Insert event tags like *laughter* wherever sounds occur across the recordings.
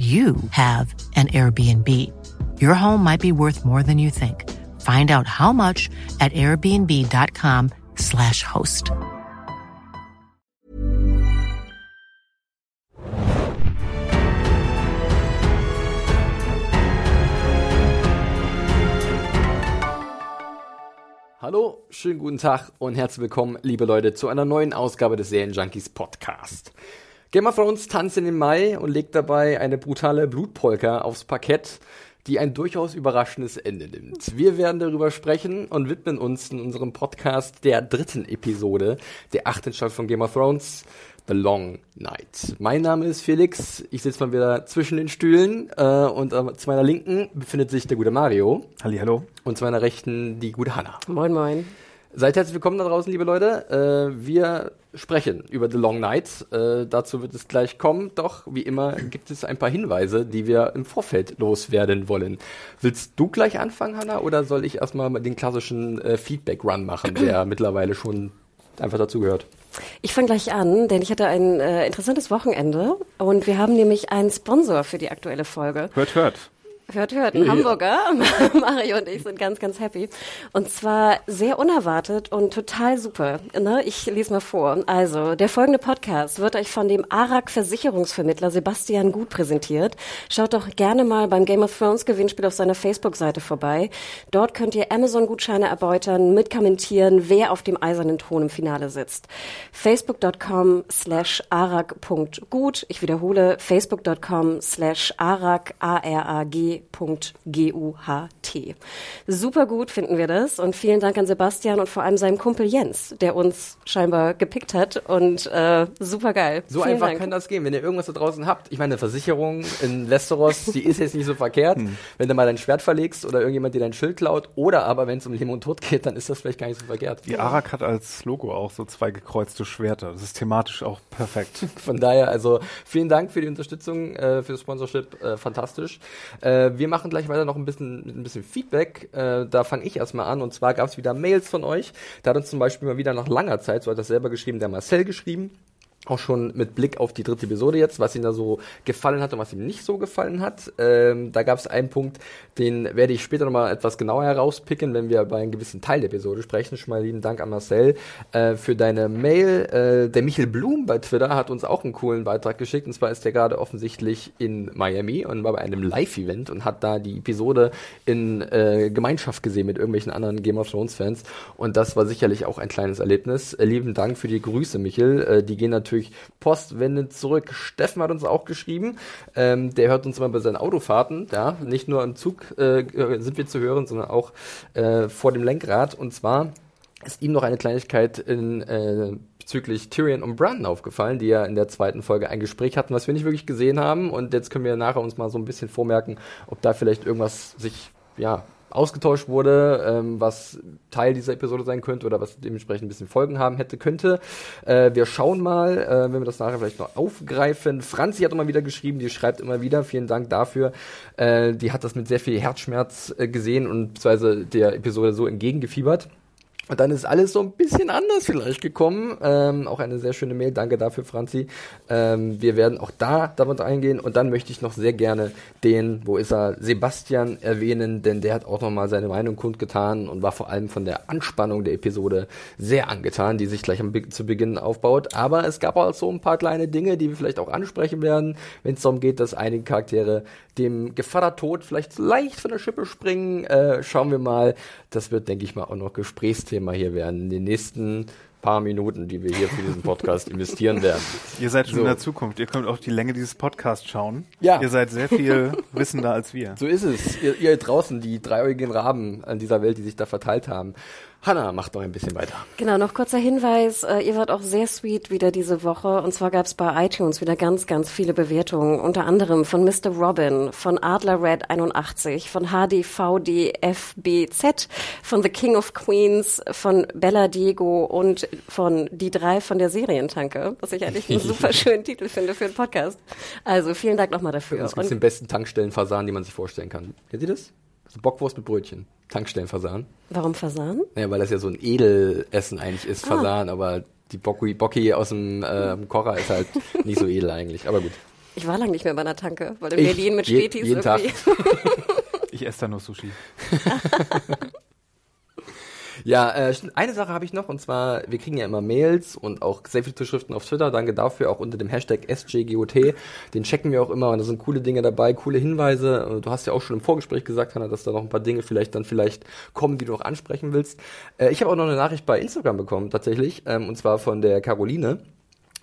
you have an Airbnb. Your home might be worth more than you think. Find out how much at airbnb.com/slash host. Hallo, schönen guten Tag und herzlich willkommen, liebe Leute, zu einer neuen Ausgabe des Serienjunkies Podcast. Game of Thrones tanzt in den Mai und legt dabei eine brutale Blutpolka aufs Parkett, die ein durchaus überraschendes Ende nimmt. Wir werden darüber sprechen und widmen uns in unserem Podcast der dritten Episode der achten Staffel von Game of Thrones, The Long Night. Mein Name ist Felix, ich sitze mal wieder zwischen den Stühlen äh, und äh, zu meiner Linken befindet sich der gute Mario. Hallo. Und zu meiner Rechten die gute Hanna. Moin, moin. Seid herzlich willkommen da draußen, liebe Leute. Äh, wir sprechen über The Long Night. Äh, dazu wird es gleich kommen. Doch wie immer gibt es ein paar Hinweise, die wir im Vorfeld loswerden wollen. Willst du gleich anfangen, Hanna, oder soll ich erstmal den klassischen äh, Feedback-Run machen, der *clears throat* mittlerweile schon einfach dazugehört? Ich fange gleich an, denn ich hatte ein äh, interessantes Wochenende und wir haben nämlich einen Sponsor für die aktuelle Folge. Hört, hört. Hört, hört, ein Hamburger. *laughs* Mario und ich sind ganz, ganz happy. Und zwar sehr unerwartet und total super. Ne? Ich lese mal vor. Also, der folgende Podcast wird euch von dem ARAG Versicherungsvermittler Sebastian Gut präsentiert. Schaut doch gerne mal beim Game of Thrones Gewinnspiel auf seiner Facebook-Seite vorbei. Dort könnt ihr Amazon-Gutscheine erbeutern, mitkommentieren, wer auf dem eisernen Thron im Finale sitzt. Facebook.com slash arag.gut. Ich wiederhole, Facebook.com slash arag, A-R-A-G www.gut. Super gut finden wir das und vielen Dank an Sebastian und vor allem seinem Kumpel Jens, der uns scheinbar gepickt hat und äh, super geil. So vielen einfach Dank. kann das gehen. Wenn ihr irgendwas da draußen habt, ich meine, eine Versicherung in Westeros, *laughs* die ist jetzt nicht so verkehrt. Wenn du mal dein Schwert verlegst oder irgendjemand dir dein Schild klaut oder aber wenn es um Leben und Tod geht, dann ist das vielleicht gar nicht so verkehrt. Die Arak hat als Logo auch so zwei gekreuzte Schwerter. Das ist thematisch auch perfekt. *laughs* Von daher, also vielen Dank für die Unterstützung, äh, für das Sponsorship, äh, fantastisch. Äh, wir machen gleich weiter noch ein bisschen ein bisschen Feedback. Äh, da fange ich erstmal an und zwar gab es wieder Mails von euch. Da hat uns zum Beispiel mal wieder nach langer Zeit, so hat das selber geschrieben, der Marcel geschrieben. Auch schon mit Blick auf die dritte Episode jetzt, was ihm da so gefallen hat und was ihm nicht so gefallen hat. Ähm, da gab es einen Punkt, den werde ich später nochmal etwas genauer herauspicken, wenn wir bei einem gewissen Teil der Episode sprechen. Schon mal lieben Dank an Marcel äh, für deine Mail. Äh, der Michael Blum bei Twitter hat uns auch einen coolen Beitrag geschickt. Und zwar ist der gerade offensichtlich in Miami und war bei einem Live-Event und hat da die Episode in äh, Gemeinschaft gesehen mit irgendwelchen anderen Game of Thrones-Fans. Und das war sicherlich auch ein kleines Erlebnis. Äh, lieben Dank für die Grüße, Michael. Äh, die gehen natürlich postwendend zurück. Steffen hat uns auch geschrieben. Ähm, der hört uns immer bei seinen Autofahrten. Ja, nicht nur im Zug äh, sind wir zu hören, sondern auch äh, vor dem Lenkrad. Und zwar ist ihm noch eine Kleinigkeit in, äh, bezüglich Tyrion und Brandon aufgefallen, die ja in der zweiten Folge ein Gespräch hatten, was wir nicht wirklich gesehen haben. Und jetzt können wir nachher uns mal so ein bisschen vormerken, ob da vielleicht irgendwas sich, ja, ausgetauscht wurde, ähm, was Teil dieser Episode sein könnte oder was dementsprechend ein bisschen Folgen haben hätte, könnte. Äh, wir schauen mal, äh, wenn wir das nachher vielleicht noch aufgreifen. Franzi hat immer wieder geschrieben, die schreibt immer wieder, vielen Dank dafür. Äh, die hat das mit sehr viel Herzschmerz äh, gesehen und beziehungsweise der Episode so entgegengefiebert. Und dann ist alles so ein bisschen anders vielleicht gekommen. Ähm, auch eine sehr schöne Mail. Danke dafür, Franzi. Ähm, wir werden auch da damit eingehen. Und dann möchte ich noch sehr gerne den, wo ist er, Sebastian erwähnen, denn der hat auch nochmal seine Meinung kundgetan und war vor allem von der Anspannung der Episode sehr angetan, die sich gleich Be- zu Beginn aufbaut. Aber es gab auch so ein paar kleine Dinge, die wir vielleicht auch ansprechen werden, wenn es darum geht, dass einige Charaktere dem Gevatter-Tod vielleicht leicht von der Schippe springen. Äh, schauen wir mal. Das wird, denke ich mal, auch noch Gesprächsthema hier werden in den nächsten paar Minuten, die wir hier für diesen Podcast *laughs* investieren werden. Ihr seid schon So. in der Zukunft. Ihr könnt auch die Länge dieses Podcasts schauen. Ja. Ihr seid sehr viel wissender als wir. So ist es. Ihr, ihr draußen, die dreieugigen Raben an dieser Welt, die sich da verteilt haben. Hanna macht noch ein bisschen weiter. Genau, noch kurzer Hinweis. Äh, ihr wart auch sehr sweet wieder diese Woche. Und zwar gab es bei iTunes wieder ganz, ganz viele Bewertungen. Unter anderem von Mr. Robin, von Adler Red 81, von HDVDFBZ, von The King of Queens, von Bella Diego und von die drei von der Serientanke. Was ich eigentlich einen *laughs* super schönen Titel finde für einen Podcast. Also vielen Dank nochmal dafür. Das ist den besten Tankstellenfasan, die man sich vorstellen kann. Kennt ihr das? So Bockwurst mit Brötchen. Tankstellenfasan. Warum Fasan? Ja, weil das ja so ein Edelessen eigentlich ist, Ah. Fasan, aber die Bocki, Bocki aus dem ähm, Kocher ist halt *laughs* nicht so edel eigentlich. Aber gut. Ich war lange nicht mehr bei einer Tanke, weil in Ich Berlin mit je- Spätis jeden Tag. irgendwie. *laughs* Ich esse da nur Sushi. *laughs* Ja, äh, eine Sache habe ich noch und zwar, wir kriegen ja immer Mails und auch sehr viele Zuschriften auf Twitter. Danke dafür, auch unter dem Hashtag SJGOT. Den checken wir auch immer und da sind coole Dinge dabei, coole Hinweise. Äh, Du hast ja auch schon im Vorgespräch gesagt, Hanna, dass da noch ein paar Dinge vielleicht dann vielleicht kommen, die du noch ansprechen willst. Äh, ich habe auch noch eine Nachricht bei Instagram bekommen, tatsächlich, ähm, und zwar von der Caroline.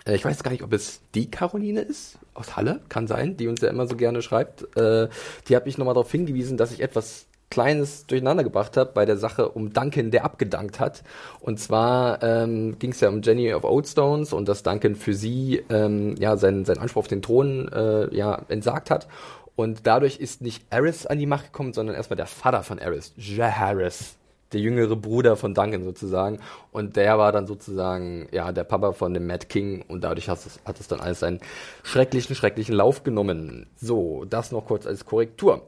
Äh, Ich weiß gar nicht, ob es die Caroline ist aus Halle, kann sein, die uns ja immer so gerne schreibt. Äh, Die hat mich nochmal darauf hingewiesen, dass ich etwas Kleines durcheinander gebracht habe bei der Sache um Duncan, der abgedankt hat. Und zwar ähm, ging es ja um Jenny of Oldstones und dass Duncan für sie ähm, ja seinen, seinen Anspruch auf den Thron äh, ja entsagt hat. Und dadurch ist nicht Aerys an die Macht gekommen, sondern erstmal der Vater von Aerys, Jaehaerys der jüngere Bruder von Duncan sozusagen. Und der war dann sozusagen, ja, der Papa von dem Mad King und dadurch hat es, hat es dann alles einen schrecklichen, schrecklichen Lauf genommen. So, das noch kurz als Korrektur.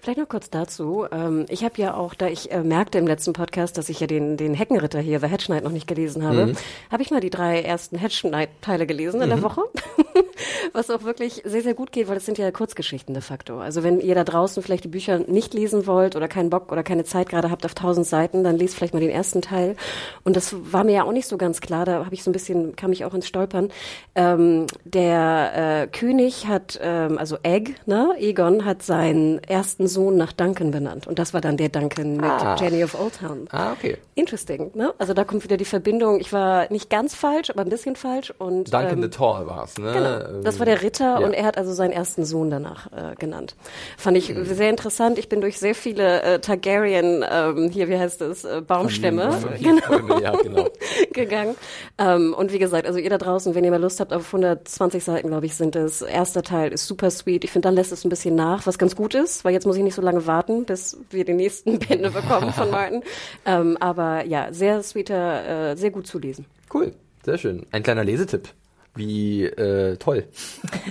Vielleicht noch kurz dazu. Ähm, ich habe ja auch, da ich äh, merkte im letzten Podcast, dass ich ja den, den Heckenritter hier, The Hedge Knight, noch nicht gelesen habe, habe ich mal die drei ersten Hedge Knight-Teile gelesen in der Woche. *laughs* *laughs* Was auch wirklich sehr, sehr gut geht, weil das sind ja Kurzgeschichten de facto. Also wenn ihr da draußen vielleicht die Bücher nicht lesen wollt oder keinen Bock oder keine Zeit gerade habt auf tausend Seiten, dann lest vielleicht mal den ersten Teil. Und das war mir ja auch nicht so ganz klar, da habe ich so ein bisschen, kam ich auch ins Stolpern. Ähm, der äh, König hat, ähm, also Egg, ne, Egon hat seinen ersten Sohn nach Duncan benannt. Und das war dann der Duncan mit Ah. Jenny of Oldtown. Ah, okay. Interesting, ne? Also da kommt wieder die Verbindung. Ich war nicht ganz falsch, aber ein bisschen falsch. Und Duncan ähm, the Tall war es, ne? Genau, das Ähm, war der Ritter ja. und er hat also seinen ersten Sohn danach äh, genannt. Fand ich sehr interessant. Ich bin durch sehr viele äh, Targaryen, ähm, hier, wie heißt es, äh, Baumstämme Genau. *laughs* Ja, genau. *laughs* gegangen. Ähm, und wie gesagt, also ihr da draußen, wenn ihr mal Lust habt, auf 120 Seiten, glaube ich, sind es. Erster Teil ist super sweet. Ich finde, dann lässt es ein bisschen nach, was ganz gut ist, weil jetzt muss ich nicht so lange warten, bis wir die nächsten *laughs* Bände bekommen von Martin. Ähm, aber ja, sehr sweeter, äh, sehr gut zu lesen. Cool, sehr schön. Ein kleiner Lesetipp. Wie äh, toll.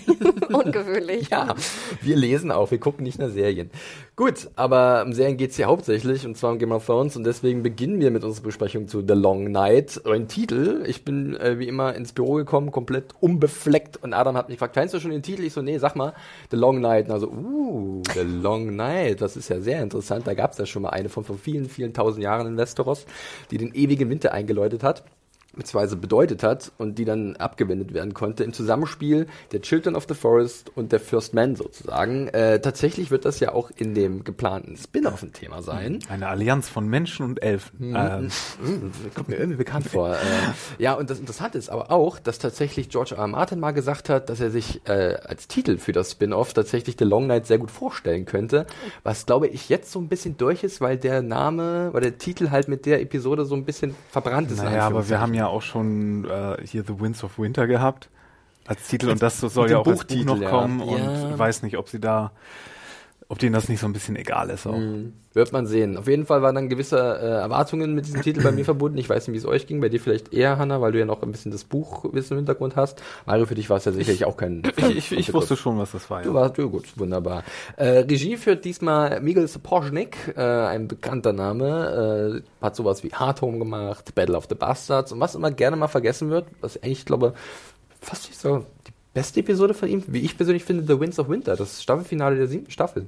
*laughs* Ungewöhnlich. Ja, wir lesen auch, wir gucken nicht nur Serien. Gut, aber um Serien geht's hier hauptsächlich, und zwar um Game of Thrones, und deswegen beginnen wir mit unserer Besprechung zu The Long Night. Ein Titel, ich bin äh, wie immer ins Büro gekommen, komplett unbefleckt, und Adam hat mich gefragt, kennst du schon den Titel? Ich so, nee, sag mal, The Long Night. Und also, uh, The Long Night, das ist ja sehr interessant. Da gab's ja schon mal eine von vor vielen, vielen tausend Jahren in Westeros, die den ewigen Winter eingeläutet hat beziehungsweise bedeutet hat und die dann abgewendet werden konnte im Zusammenspiel der Children of the Forest und der First Man sozusagen. Äh, tatsächlich wird das ja auch in dem geplanten Spin-off ein Thema sein. Eine Allianz von Menschen und Elfen. Ähm, Hm, kommt mir irgendwie bekannt vor. *laughs* Äh, ja, und das Interessante ist aber auch, dass tatsächlich George R. R. Martin mal gesagt hat, dass er sich äh, als Titel für das Spin-off tatsächlich The Long Night sehr gut vorstellen könnte. Was glaube ich jetzt so ein bisschen durch ist, weil der Name, weil der Titel halt mit der Episode so ein bisschen verbrannt ist. naja, aber wir haben Anführungszeichen. Ja auch schon äh, hier The Winds of Winter gehabt als Titel und das soll ja auch als Buch Buchtitel, noch kommen Ja. und weiß nicht, ob sie da, ob denen das nicht so ein bisschen egal ist auch. Mhm. Wird man sehen. Auf jeden Fall waren dann gewisse äh, Erwartungen mit diesem Titel bei mir *clears throat* verbunden. Ich weiß nicht, wie es euch ging. Bei dir vielleicht eher, Hanna, weil du ja noch ein bisschen das Buchwissen im Hintergrund hast. Mario, für dich war es ja sicherlich auch kein... Ich, ich, ich wusste schon, was das war. Du Ja. warst ja, gut, wunderbar. Äh, Regie führt diesmal Miguel Sapochnik, äh, ein bekannter Name, äh, hat sowas wie Hard Home gemacht, Battle of the Bastards und was immer gerne mal vergessen wird, was eigentlich, ich glaube, fast nicht so die beste Episode von ihm, wie ich persönlich finde, The Winds of Winter, das Staffelfinale der siebten Staffel.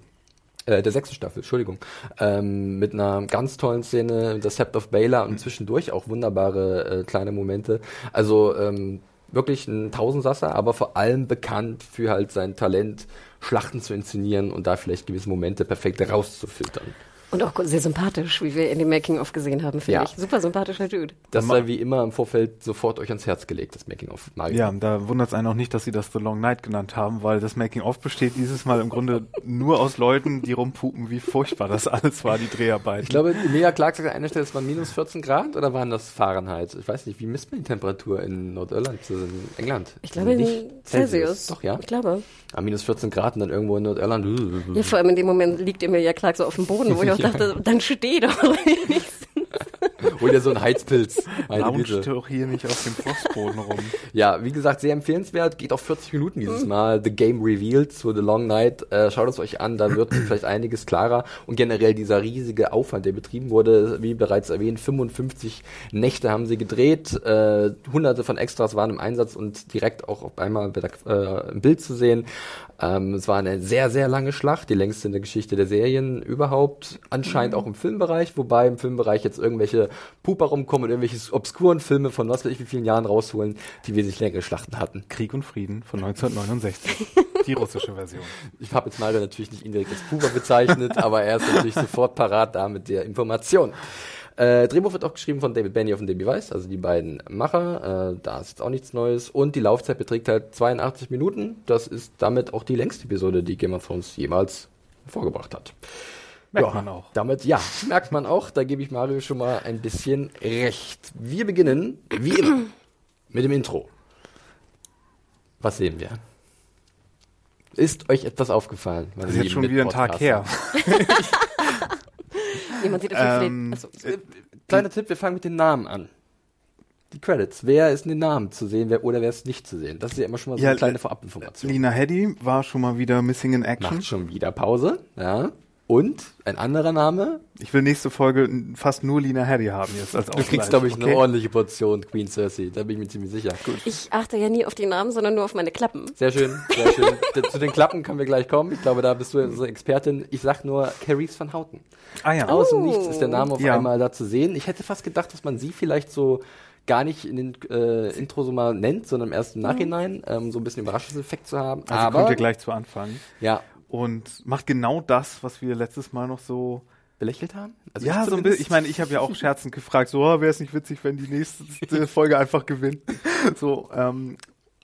Äh, der sechsten Staffel, Entschuldigung. Ähm, mit einer ganz tollen Szene, das Sept of Baylor und zwischendurch auch wunderbare äh, kleine Momente. Also ähm, wirklich ein Tausendsasser, aber vor allem bekannt für halt sein Talent, Schlachten zu inszenieren und da vielleicht gewisse Momente perfekt rauszufiltern. Und auch sehr sympathisch, wie wir in dem Making-of gesehen haben, finde Ja. ich. Super sympathischer Dude. Das sei wie immer im Vorfeld sofort euch ans Herz gelegt, das Making-of. Ja, da wundert es einen auch nicht, dass sie das The Long Night genannt haben, weil das Making-of besteht dieses Mal im Grunde nur aus Leuten, die rumpupen, wie furchtbar das alles war, die Dreharbeiten. Ich glaube, Emilia Clark sagt an einer Stelle, es waren minus 14 Grad oder waren das Fahrenheit? Ich weiß nicht, wie misst man die Temperatur in Nordirland, also in England? Ich glaube in Nicht Celsius. Doch, ja. Ich glaube. Ah, minus 14 Grad und dann irgendwo in Nordirland. Ja, vor allem in dem Moment liegt Emilia Clark so auf dem Boden, wo ich auch Ja. dachte, dann steh doch *laughs* wenigstens. *laughs* Hol dir so einen Heizpilz. Launcht doch hier nicht auf dem Frostboden rum. Ja, wie gesagt, sehr empfehlenswert. Geht auf 40 Minuten dieses Mal. The Game Revealed zu The Long Night. Äh, schaut es euch an, da wird *clears throat* vielleicht einiges klarer. Und generell dieser riesige Aufwand, der betrieben wurde, wie bereits erwähnt, 55 Nächte haben sie gedreht. Äh, hunderte von Extras waren im Einsatz und direkt auch auf einmal äh, im Bild zu sehen. Ähm, es war eine sehr, sehr lange Schlacht, die längste in der Geschichte der Serien überhaupt. Anscheinend auch im Filmbereich, wobei im Filmbereich jetzt irgendwelche Puper rumkommen und irgendwelche obskuren Filme von was weiß ich wie vielen Jahren rausholen, die wesentlich längere Schlachten hatten. Krieg und Frieden von 1969. *laughs* Die russische Version. Ich habe jetzt Mario natürlich nicht indirekt als Puber bezeichnet, *laughs* aber er ist natürlich sofort parat da mit der Information. Äh, Drehbuch wird auch geschrieben von David Benioff und Debbie Weiss, also die beiden Macher. Äh, da ist jetzt auch nichts Neues. Und die Laufzeit beträgt halt 82 Minuten. Das ist damit auch die längste Episode, die Game of Thrones jemals vorgebracht hat. Merkt Ja, man auch. Damit, ja, merkt man auch. Da gebe ich Mario schon mal ein bisschen recht. Wir beginnen, wie immer, mit dem Intro. Was sehen wir? Ist euch etwas aufgefallen? Das ist jetzt schon wieder ein Tag her. *laughs* Jemand sieht das Ähm, also, Äh, Kleiner Tipp, wir fangen mit den Namen an. Die Credits. Wer ist in den Namen zu sehen wer, oder wer ist nicht zu sehen? Das ist ja immer schon mal so Ja, eine kleine äh, Vorabinformation. Lina Heddy war schon mal wieder Missing in Action. Macht schon wieder Pause. Ja. Und ein anderer Name. Ich will nächste Folge fast nur Lina Heddy haben jetzt als Du Ausgleich. kriegst, glaube ich, eine okay? ordentliche Portion Queen Cersei. Da bin ich mir ziemlich sicher. Gut. ich achte ja nie auf die Namen, sondern nur auf meine Klappen. Sehr schön, sehr schön. *laughs* Zu den Klappen können wir gleich kommen. Ich glaube, da bist du unsere Expertin. Ich sag nur Carice van Houten. Ah ja. Aus dem Nichts ist der Name auf Ja. einmal da zu sehen. Ich hätte fast gedacht, dass man sie vielleicht so gar nicht in den äh, Intro so mal nennt, sondern erst im Nachhinein, ähm, so ein bisschen Überraschungseffekt zu haben. Also Aber kommt ihr gleich zu Anfang. ja, Und macht genau das, was wir letztes Mal noch so. belächelt haben. Also ja, so ein bisschen. Ich meine, ich habe ja auch scherzend gefragt, so, oh, wäre es nicht witzig, wenn die nächste *laughs* Folge einfach gewinnt. So, ähm,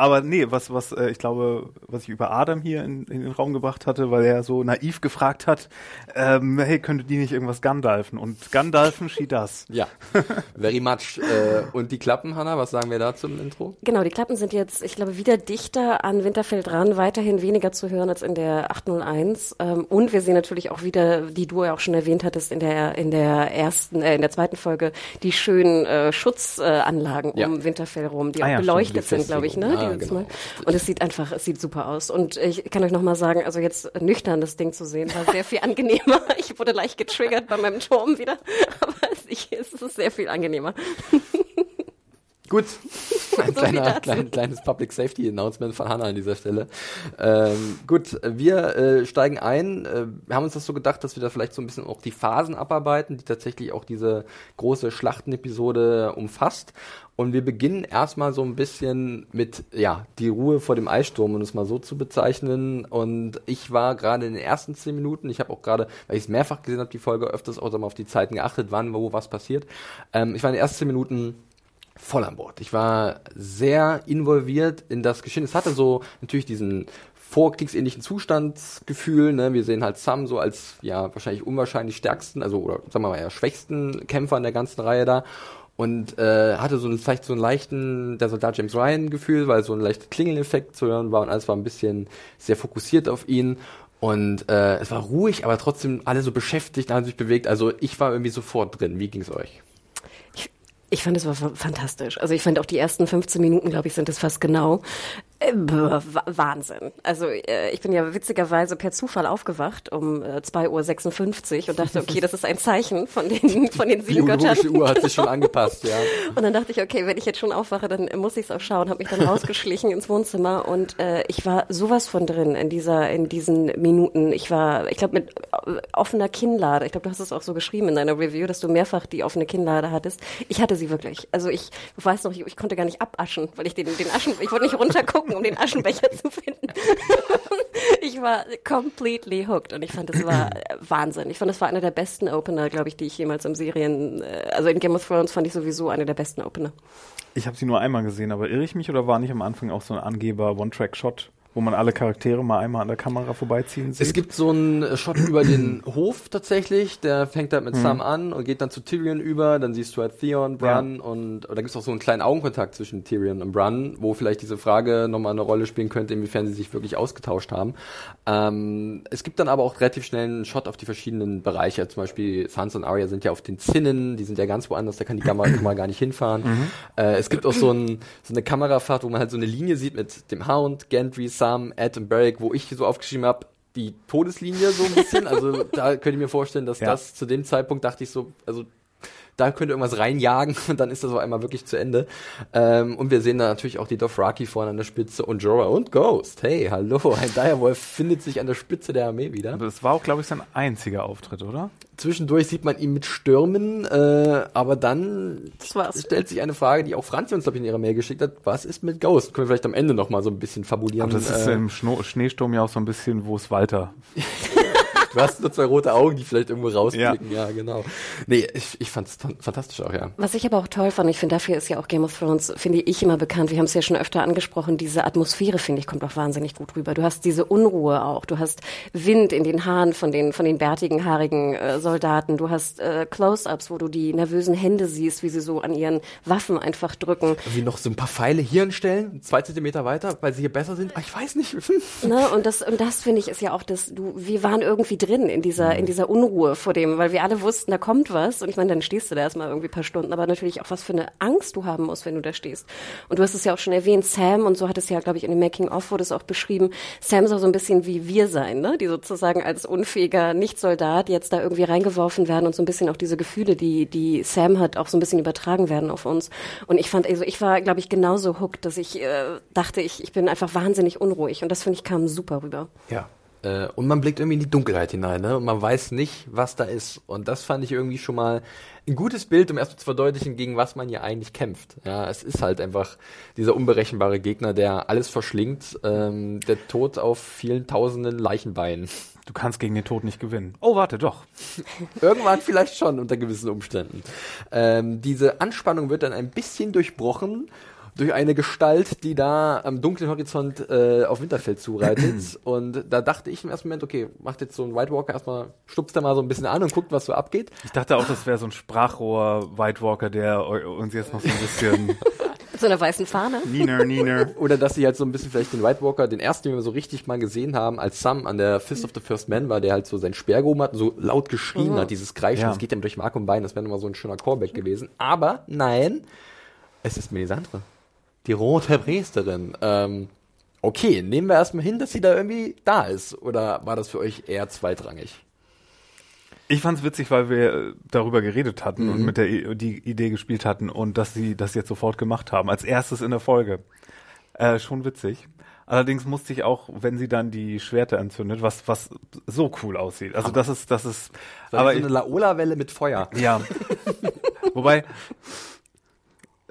aber nee, was, was, äh, ich glaube, was ich über Adam hier in, in den Raum gebracht hatte, weil er so naiv gefragt hat, ähm, hey, könnte die nicht irgendwas Gandalfen? Und Gandalfen, she does. *laughs* Ja, very much. Äh, und die Klappen, Hanna, was sagen wir da zum Intro? Genau, die Klappen sind jetzt, ich glaube, wieder dichter an Winterfeld dran, weiterhin weniger zu hören als in der 801. Ähm, und wir sehen natürlich auch wieder, die du ja auch schon erwähnt hattest, in der in der ersten, äh, in der zweiten Folge, die schönen äh, Schutzanlagen Ja. um Winterfell rum, die Ah auch ja, beleuchtet sind, glaube ich, ne? Ah, dieses genau. Mal. Und es sieht einfach, es sieht super aus. Und ich kann euch noch mal sagen, also jetzt nüchtern das Ding zu sehen, war sehr viel *laughs* angenehmer. Ich wurde leicht getriggert bei meinem Turm wieder, *laughs* aber es ist sehr viel angenehmer. Gut, *laughs* ein viel kleiner, klein, kleines Public Safety Announcement von Hanna an dieser Stelle. Ähm, gut, wir äh, steigen ein. Äh, wir haben uns das so gedacht, dass wir da vielleicht so ein bisschen auch die Phasen abarbeiten, die tatsächlich auch diese große Schlachtenepisode umfasst. Und wir beginnen erstmal so ein bisschen mit, ja, die Ruhe vor dem Eissturm, um es mal so zu bezeichnen. Und ich war gerade in den ersten zehn Minuten, ich habe auch gerade, weil ich es mehrfach gesehen habe, die Folge öfters auch mal auf die Zeiten geachtet, wann, wo, was passiert. Ähm, ich war in den ersten zehn Minuten voll an Bord. Ich war sehr involviert in das Geschehen. Es hatte so natürlich diesen vorkriegsähnlichen Zustandsgefühl. Ne? Wir sehen halt Sam so als ja wahrscheinlich unwahrscheinlich stärksten, also oder sagen wir mal eher schwächsten Kämpfer in der ganzen Reihe da. Und äh, hatte so einen, vielleicht so einen leichten, der Soldat James Ryan Gefühl, weil so ein leichter Klingeleffekt zu hören war und alles war ein bisschen sehr fokussiert auf ihn. Und äh, es war ruhig, aber trotzdem alle so beschäftigt, haben sich bewegt. Also ich war irgendwie sofort drin. Wie ging's euch? Ich, fand es war fa- fantastisch. Also ich fand auch die ersten 15 Minuten, glaube ich, sind es fast genau. Äh, Wahnsinn. Also äh, ich bin ja witzigerweise per Zufall aufgewacht um äh, 2.56 Uhr und dachte, okay, das ist ein Zeichen von den, von den sieben Göttern. Biologische Uhr hat sich schon *laughs* angepasst, ja. Und dann dachte ich, okay, wenn ich jetzt schon aufwache, dann muss ich es auch schauen. Habe mich dann rausgeschlichen ins Wohnzimmer und äh, ich war sowas von drin in dieser, in diesen Minuten. Ich war, ich glaube, mit äh, offener Kinnlade. Ich glaube, du hast es auch so geschrieben in deiner Review, dass du mehrfach die offene Kinnlade hattest. Ich hatte sie wirklich. Also ich weiß noch, ich, ich konnte gar nicht abaschen, weil ich den, den Aschen, ich wollte nicht runtergucken, suchen, um den Aschenbecher zu finden. *laughs* ich war completely hooked und ich fand, das war Wahnsinn. Ich fand, das war einer der besten Opener, glaube ich, die ich jemals im Serien, äh, also in Game of Thrones fand ich sowieso eine der besten Opener. Ich habe sie nur einmal gesehen, aber irre ich mich oder war nicht am Anfang auch so ein Angeber One-Track-Shot? Wo man alle Charaktere mal einmal an der Kamera vorbeiziehen sieht. Es gibt so einen Shot über den *clears throat* Hof tatsächlich, der fängt halt mit mhm. Sam an und geht dann zu Tyrion über, dann siehst du halt Theon, Bran ja. und oder gibt es auch so einen kleinen Augenkontakt zwischen Tyrion und Bran, wo vielleicht diese Frage nochmal eine Rolle spielen könnte, inwiefern sie sich wirklich ausgetauscht haben. Ähm, es gibt dann aber auch relativ schnell einen Shot auf die verschiedenen Bereiche, zum Beispiel Sansa und Arya sind ja auf den Zinnen, die sind ja ganz woanders, da kann die Kamera *clears throat* gar nicht hinfahren. Mhm. Äh, es gibt auch so, ein, so eine Kamerafahrt, wo man halt so eine Linie sieht mit dem Hound, Gendry, Sam, Ed und Barrick, wo ich so aufgeschrieben habe, die Todeslinie so ein bisschen. Also da könnte ich mir vorstellen, dass ja. das zu dem Zeitpunkt dachte ich so, also da könnte irgendwas reinjagen *laughs* und dann ist das auf einmal wirklich zu Ende. Ähm, und wir sehen da natürlich auch die Dothraki vorne an der Spitze und Jorah und Ghost. Hey, hallo, *laughs* ein Direwolf findet sich an der Spitze der Armee wieder. Das war auch, glaube ich, sein einziger Auftritt, oder? Zwischendurch sieht man ihn mit Stürmen, äh, aber dann stellt sich eine Frage, die auch Franzi uns, glaube ich, in ihrer Mail geschickt hat. Was ist mit Ghost? Können wir vielleicht am Ende noch mal so ein bisschen fabulieren? Aber das ist äh, im Schneesturm ja auch so ein bisschen, wo ist Walter? *laughs* *laughs* Du hast nur zwei rote Augen, die vielleicht irgendwo rausblicken. Ja, ja genau. Nee, ich, ich fand es fantastisch auch, ja. Was ich aber auch toll fand, ich finde, dafür ist ja auch Game of Thrones, finde ich immer bekannt. Wir haben es ja schon öfter angesprochen. Diese Atmosphäre, finde ich, kommt auch wahnsinnig gut rüber. Du hast diese Unruhe auch. Du hast Wind in den Haaren von den, von den bärtigen, haarigen äh, Soldaten. Du hast äh, Close-Ups, wo du die nervösen Hände siehst, wie sie so an ihren Waffen einfach drücken. Wie noch so ein paar Pfeile hier hinstellen, zwei Zentimeter weiter, weil sie hier besser sind. Ah, ich weiß nicht. ne? Und das, und das finde ich ist ja auch das, du, wir waren irgendwie drin in dieser, in mhm. dieser Unruhe vor dem, weil wir alle wussten, da kommt was. Und ich meine, dann stehst du da erstmal irgendwie ein paar Stunden, aber natürlich auch was für eine Angst du haben musst, wenn du da stehst. Und du hast es ja auch schon erwähnt, Sam, und so hat es ja, glaube ich, in dem Making-of wurde es auch beschrieben, Sam soll so ein bisschen wie wir sein, ne? die sozusagen als unfähiger Nicht-Soldat jetzt da irgendwie reingeworfen werden und so ein bisschen auch diese Gefühle, die, die Sam hat, auch so ein bisschen übertragen werden auf uns. Und ich fand, also ich war, glaube ich, genauso hooked, dass ich äh, dachte, ich, ich bin einfach wahnsinnig unruhig. Und das finde ich kam super rüber. Ja, äh, und man blickt irgendwie in die Dunkelheit hinein, ne? Und man weiß nicht, was da ist. Und das fand ich irgendwie schon mal ein gutes Bild, um erstmal zu verdeutlichen, gegen was man hier eigentlich kämpft. Ja, es ist halt einfach dieser unberechenbare Gegner, der alles verschlingt, ähm, der Tod auf vielen tausenden Leichenbeinen. Du kannst gegen den Tod nicht gewinnen. Oh, warte, doch. *laughs* Irgendwann vielleicht schon unter gewissen Umständen. Ähm, diese Anspannung wird dann ein bisschen durchbrochen durch eine Gestalt, die da am dunklen Horizont äh, auf Winterfeld zureitet. *clears throat* und da dachte ich im ersten Moment, okay, macht jetzt so ein White Walker erstmal, stupst da mal so ein bisschen an und guckt, was so abgeht. Ich dachte auch, das wäre so ein Sprachrohr White Walker, der uns jetzt noch so ein bisschen *laughs* Mit so einer weißen Fahne. Niner, Niner. Oder dass sie halt so ein bisschen vielleicht den White Walker, den ersten, den wir so richtig mal gesehen haben, als Sam an der Fist of the First Man war, der halt so sein Speer gehoben hat und so laut geschrien mhm. hat, dieses Kreischen, ja. das geht ihm durch Mark und Bein, das wäre nochmal so ein schöner Callback gewesen. Aber nein, es ist Melisandre die rote Priesterin. Ähm, okay, nehmen wir erstmal hin, dass sie da irgendwie da ist. Oder war das für euch eher zweitrangig? Ich fand es witzig, weil wir darüber geredet hatten mhm. und mit der die Idee gespielt hatten und dass sie das jetzt sofort gemacht haben. Als erstes in der Folge. Äh, schon witzig. Allerdings musste ich auch, wenn sie dann die Schwerter entzündet, was was so cool aussieht. Also das ist das ist das aber so eine Laola-Welle mit Feuer. Ja. *laughs* Wobei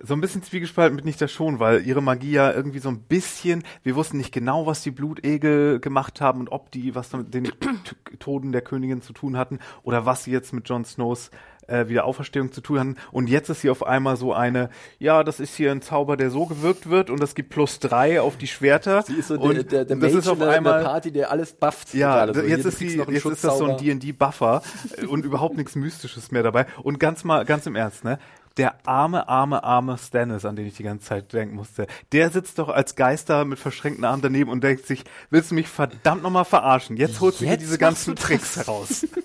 so ein bisschen zwiegespalten bin ich da schon, weil ihre Magie ja irgendwie so ein bisschen, wir wussten nicht genau, was die Blutegel gemacht haben und ob die was mit den Toten der Königin zu tun hatten oder was sie jetzt mit Jon Snows äh, Wiederauferstehung zu tun hatten. Und jetzt ist sie auf einmal so eine, ja, das ist hier ein Zauber, der so gewirkt wird und das gibt plus drei auf die Schwerter. Sie ist so und der, der, der das ist auf einmal der Party, der alles bufft. Ja, so. jetzt ist sie, jetzt ist das so ein D&D-Buffer und überhaupt nichts Mystisches mehr dabei. Und ganz mal, ganz im Ernst, ne? Der arme, arme, arme Stannis, an den ich die ganze Zeit denken musste, der sitzt doch als Geister mit verschränkten Armen daneben und denkt sich, willst du mich verdammt nochmal verarschen? Jetzt holst du dir diese ganzen Tricks heraus. *laughs*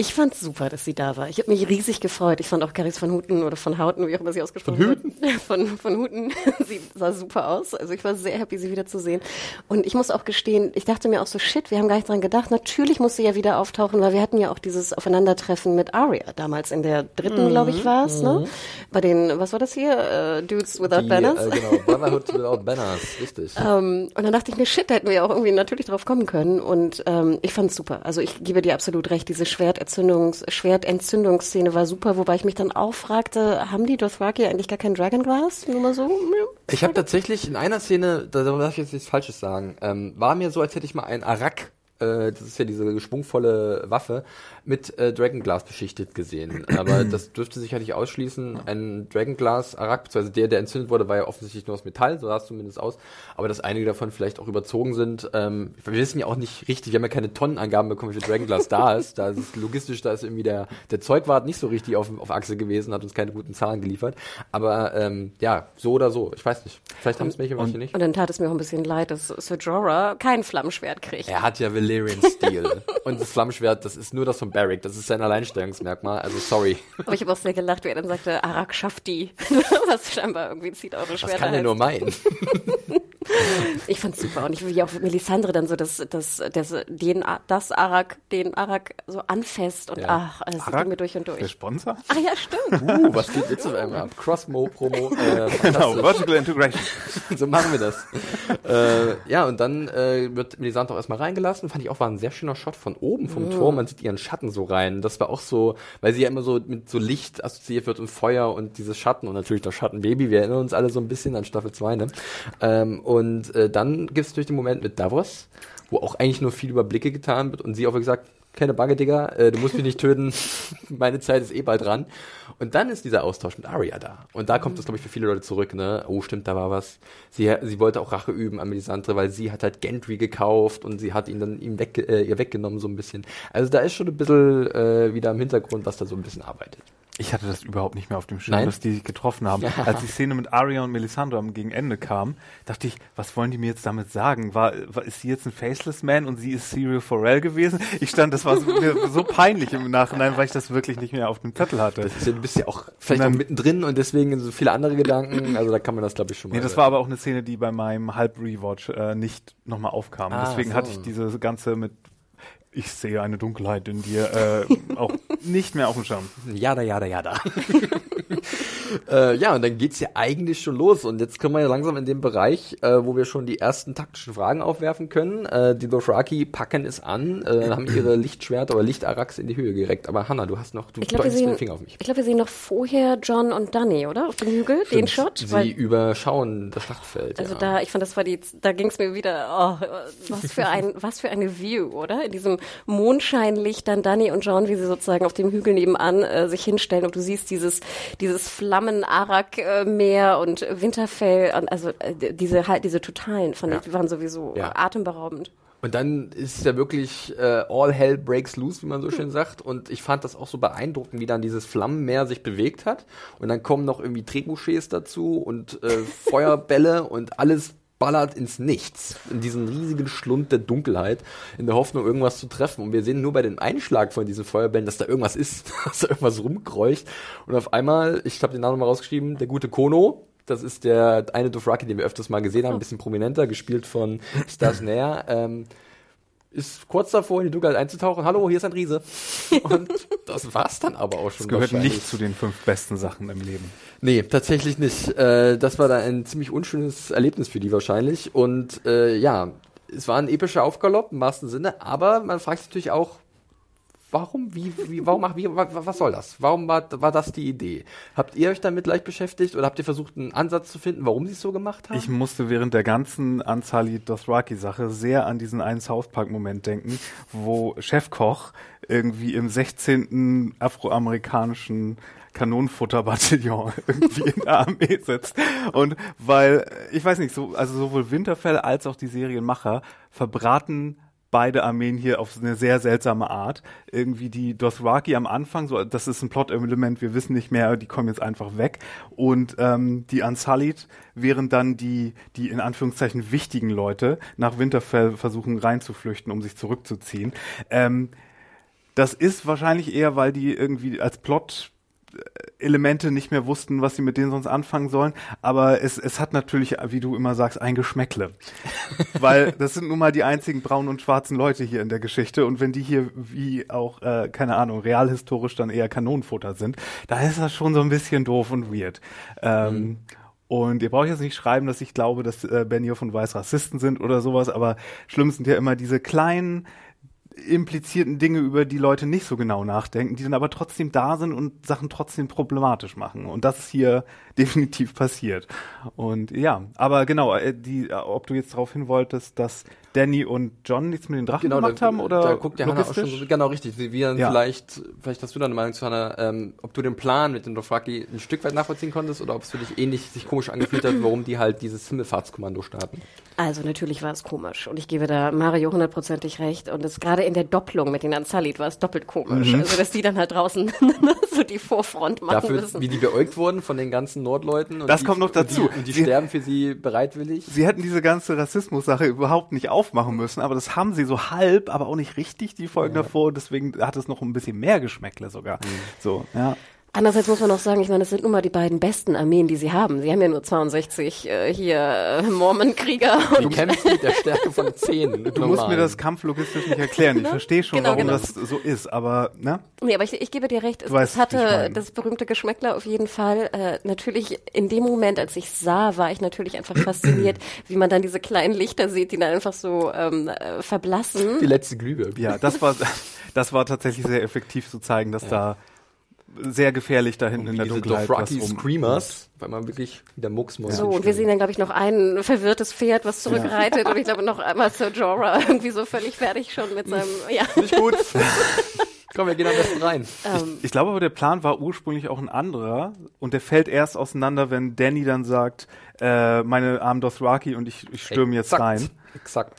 Ich fand super, dass sie da war. Ich habe mich riesig gefreut. Ich fand auch Caris von Huten oder von Hauten, wie auch immer sie ausgesprochen wird. *laughs* Von, von Huten. *laughs* sie sah super aus. Also ich war sehr happy, sie wiederzusehen. Und ich muss auch gestehen, ich dachte mir auch so, shit, wir haben gar nicht dran gedacht. Natürlich muss sie ja wieder auftauchen, weil wir hatten ja auch dieses Aufeinandertreffen mit Arya damals in der dritten, mhm. glaube ich, war es, ne? mhm. ne? Bei den, was war das hier? Uh, Dudes Without Die, Banners. Äh, genau, Brotherhood *laughs* Without Banners, richtig. Um, ähm, und dann dachte ich mir, shit, da hätten wir ja auch irgendwie natürlich drauf kommen können. Und ähm, ich fand's super. Also ich gebe dir absolut recht, diese Schwert Entzündungs, Schwertentzündungsszene war super, wobei ich mich dann auch fragte, haben die Dothraki eigentlich gar keinen Dragon Dragon Glass? Nur mal so. Ich habe tatsächlich in einer Szene, da darf ich jetzt nichts Falsches sagen, ähm, war mir so, als hätte ich mal einen Arak äh, das ist ja diese schwungvolle Waffe, mit äh, Dragonglass beschichtet gesehen. Aber *clears throat* das dürfte sicherlich ausschließen. Ein Dragonglass Arak, also der, der entzündet wurde, war ja offensichtlich nur aus Metall, so sah es zumindest aus. Aber dass einige davon vielleicht auch überzogen sind. Ähm, wir wissen ja auch nicht richtig, wir haben ja keine Tonnenangaben bekommen, wie viel Dragonglass da ist. Da ist es logistisch, da ist irgendwie der, der Zeugwart nicht so richtig auf, auf Achse gewesen, hat uns keine guten Zahlen geliefert. Aber ähm, ja, so oder so. Ich weiß nicht. Vielleicht haben es welche, manche nicht. Und dann tat es mir auch ein bisschen leid, dass Sir Jorah kein Flammenschwert kriegt. Er hat ja Valyrian-Stil. *laughs* Und das Flammenschwert, das ist nur das von Barrick. Das ist sein Alleinstellungsmerkmal. Also sorry. Aber ich habe auch sehr gelacht, wie er dann sagte, Arak schafft die. *laughs* Was scheinbar irgendwie zieht eure Schwerter. Das kann er nur meinen. *laughs* ich fand's super. Und ich will ja auch Melisandre dann so das, das, das, den, das Arak, den Arak so anfasst und ja. ach, es ging mir durch und durch. Der Sponsor? Ach ja, stimmt. Uh, was geht jetzt auf einmal ab? Cross-Mo-Promo. Äh, genau, Vertical Integration. so machen wir das. äh, ja, und dann äh, wird Melisandre auch erstmal reingelassen. Fand ich auch, war ein sehr schöner Shot von oben vom mm. Tor. Man sieht ihren Schatten so rein. Das war auch so, weil sie ja immer so mit so Licht assoziiert wird und Feuer und dieses Schatten und natürlich das Schattenbaby. Wir erinnern uns alle so ein bisschen an Staffel 2, ne? Ähm, und äh, dann gibt es natürlich den Moment mit Davos, wo auch eigentlich nur viel über Blicke getan wird und sie auch gesagt, keine Bange, Digga, äh, du musst mich nicht töten, *laughs* meine Zeit ist eh bald dran. Und dann ist dieser Austausch mit Arya da. Und da kommt das, glaube ich, für viele Leute zurück, ne? Oh, stimmt, da war was. Sie, sie wollte auch Rache üben an Melisandre, weil sie hat halt Gendry gekauft und sie hat ihn dann ihm weg, äh, ihr weggenommen, so ein bisschen. Also da ist schon ein bisschen äh, wieder im Hintergrund, was da so ein bisschen arbeitet. Ich hatte das überhaupt nicht mehr auf dem Schirm, Nein? dass die sich getroffen haben. *laughs* Ja. Als die Szene mit Arya und Melisandre am gegen Ende kam, dachte ich, was wollen die mir jetzt damit sagen? War, war ist sie jetzt ein Faceless Man und sie ist Serial Pharrell gewesen? Ich stand, das war so, so, peinlich im Nachhinein, weil ich das wirklich nicht mehr auf dem Zettel hatte. Das ist du bist ja auch vielleicht dann, auch mittendrin und deswegen so viele andere Gedanken. Also da kann man das, glaube ich, schon mal. Nee, das war aber auch eine Szene, die bei meinem Halb-Rewatch äh, nicht nochmal aufkam. Ah, deswegen so. hatte ich diese ganze mit ich sehe eine Dunkelheit in dir, äh, *laughs* auch nicht mehr auf dem Schirm. Jada, jada, jada. *laughs* äh, ja, und dann geht's ja eigentlich schon los. Und jetzt kommen wir ja langsam in den Bereich, äh, wo wir schon die ersten taktischen Fragen aufwerfen können. Äh, die Dothraki packen es an, äh, haben ihre Lichtschwerter oder Lichtaraks in die Höhe gereckt. Aber Hanna, du hast noch, du glaub, sehen, den Finger auf mich. Ich glaube, wir sehen noch vorher John und Danny, oder? Auf dem Hügel, Stimmt, den Shot. Sie überschauen das Schlachtfeld. Also ja. da, ich fand, das war die, da ging's mir wieder, oh, was für ein, *laughs* was für eine View, oder? In diesem Mondscheinlicht dann Danny und John, wie sie sozusagen auf dem Hügel nebenan äh, sich hinstellen und du siehst dieses, dieses Flammen-Arak-Meer und Winterfell, und also äh, diese halt, diese totalen fand ja. ich, waren sowieso ja. atemberaubend. Und dann ist ja wirklich äh, all hell breaks loose, wie man so schön sagt. Und ich fand das auch so beeindruckend, wie dann dieses Flammenmeer sich bewegt hat. Und dann kommen noch irgendwie Trebuchets dazu und äh, *laughs* Feuerbälle und alles ballert ins Nichts, in diesen riesigen Schlund der Dunkelheit, in der Hoffnung, irgendwas zu treffen. Und wir sehen nur bei dem Einschlag von diesen Feuerbällen, dass da irgendwas ist, *laughs* dass da irgendwas rumkreucht. Und auf einmal, ich habe den Namen mal rausgeschrieben, der gute Kono, das ist der eine Dothraki, den wir öfters mal gesehen haben, ein bisschen prominenter, gespielt von Stas Nair. Ähm, ist kurz davor, in die Dunkelheit einzutauchen. Hallo, hier ist ein Riese. Und *laughs* das war's dann aber auch schon. Das gehört nicht zu den fünf besten Sachen im Leben. Nee, tatsächlich nicht. Äh, das war da ein ziemlich unschönes Erlebnis für die wahrscheinlich. Und äh, ja, es war ein epischer Aufgalopp im wahrsten Sinne, aber man fragt sich natürlich auch, warum, wie, wie, warum, wie, was soll das? Warum war, war das die Idee? Habt ihr euch damit gleich beschäftigt oder habt ihr versucht, einen Ansatz zu finden, warum sie es so gemacht haben? Ich musste während der ganzen Anzali Dothraki-Sache sehr an diesen einen South Park-Moment denken, wo Chefkoch irgendwie im 16. afroamerikanischen Kanonenfutterbataillon *laughs* irgendwie in der Armee sitzt. Und weil, ich weiß nicht, so, also sowohl Winterfell als auch die Serienmacher verbraten beide Armeen hier auf eine sehr seltsame Art. Irgendwie die Dothraki am Anfang, so das ist ein Plot-Element, wir wissen nicht mehr, die kommen jetzt einfach weg. Und ähm, die Unsullied, während dann die, die in Anführungszeichen wichtigen Leute nach Winterfell versuchen reinzuflüchten, um sich zurückzuziehen. Ähm, das ist wahrscheinlich eher, weil die irgendwie als Plot Elemente nicht mehr wussten, was sie mit denen sonst anfangen sollen. Aber es, es hat natürlich, wie du immer sagst, ein Geschmäckle. *laughs* Weil das sind nun mal die einzigen braunen und schwarzen Leute hier in der Geschichte. Und wenn die hier wie auch, äh, keine Ahnung, realhistorisch dann eher Kanonenfutter sind, da ist das schon so ein bisschen doof und weird. Ähm, mhm. Und ihr braucht jetzt nicht schreiben, dass ich glaube, dass äh, Benioff und Weiß Rassisten sind oder sowas, aber schlimm sind ja immer diese kleinen implizierten Dinge, über die Leute nicht so genau nachdenken, die dann aber trotzdem da sind und Sachen trotzdem problematisch machen. Und das ist hier definitiv passiert. Und ja, aber genau, äh, die, ob du jetzt darauf hin wolltest, dass Danny und John nichts mit den Drachen Genau, gemacht da, haben oder da guckt der Hannah auch schon so, genau richtig. Wie dann Ja. vielleicht, vielleicht hast du da eine Meinung zu Hannah, ähm, ob du den Plan mit dem Dothraki ein Stück weit nachvollziehen konntest oder ob es für dich ähnlich sich komisch angefühlt hat, warum die halt dieses Himmelfahrtskommando starten. Also natürlich war es komisch und ich gebe da Mario hundertprozentig recht und es gerade in der Doppelung mit den Anzalit war es doppelt komisch. Mhm. Also dass die dann halt draußen *laughs* so die Vorfront machen Dafür, müssen. wie die beäugt wurden von den ganzen Nordleuten. Und Das die, kommt noch dazu. Und die, und die Sie- sterben für sie bereitwillig. Sie hätten diese ganze Rassismus-Sache überhaupt nicht aufmachen müssen, aber das haben sie so halb, aber auch nicht richtig die Folgen davor. Deswegen hat es noch ein bisschen mehr Geschmäckle sogar. So, ja. Andererseits muss man auch sagen, ich meine, es sind nun mal die beiden besten Armeen, die sie haben. Sie haben ja nur 62 äh, hier äh, Mormon-Krieger Die und kämpfen mit der Stärke von zehn. Du musst mir das kampflogistisch nicht erklären. Ich verstehe schon, Genau, warum genau. das so ist, aber ne? Nee, aber ich, ich gebe dir recht, es, Du weißt, es hatte das berühmte Geschmäckler auf jeden Fall. Äh, natürlich, in dem Moment, als ich sah, war ich natürlich einfach fasziniert, *clears throat* wie man dann diese kleinen Lichter sieht, die dann einfach so ähm, äh, verblassen. Die letzte Glühbirne. Ja, das war *laughs* das war tatsächlich sehr effektiv zu zeigen, dass da sehr gefährlich da hinten in der Dunkelheit Dothraki was rum- Screamers, weil man wirklich wieder Mucksmäuschen So, und wir sehen dann, glaube ich, noch ein verwirrtes Pferd, was zurückreitet. Und ich glaube, noch einmal Sir Jorah irgendwie so völlig fertig schon mit seinem, ja. Nicht gut. *laughs* Komm, wir gehen am besten rein. Ähm, Ich glaube aber, der Plan war ursprünglich auch ein anderer und der fällt erst auseinander, wenn Danny dann sagt, äh, meine armen Dothraki und ich, ich stürme jetzt rein. Exakt.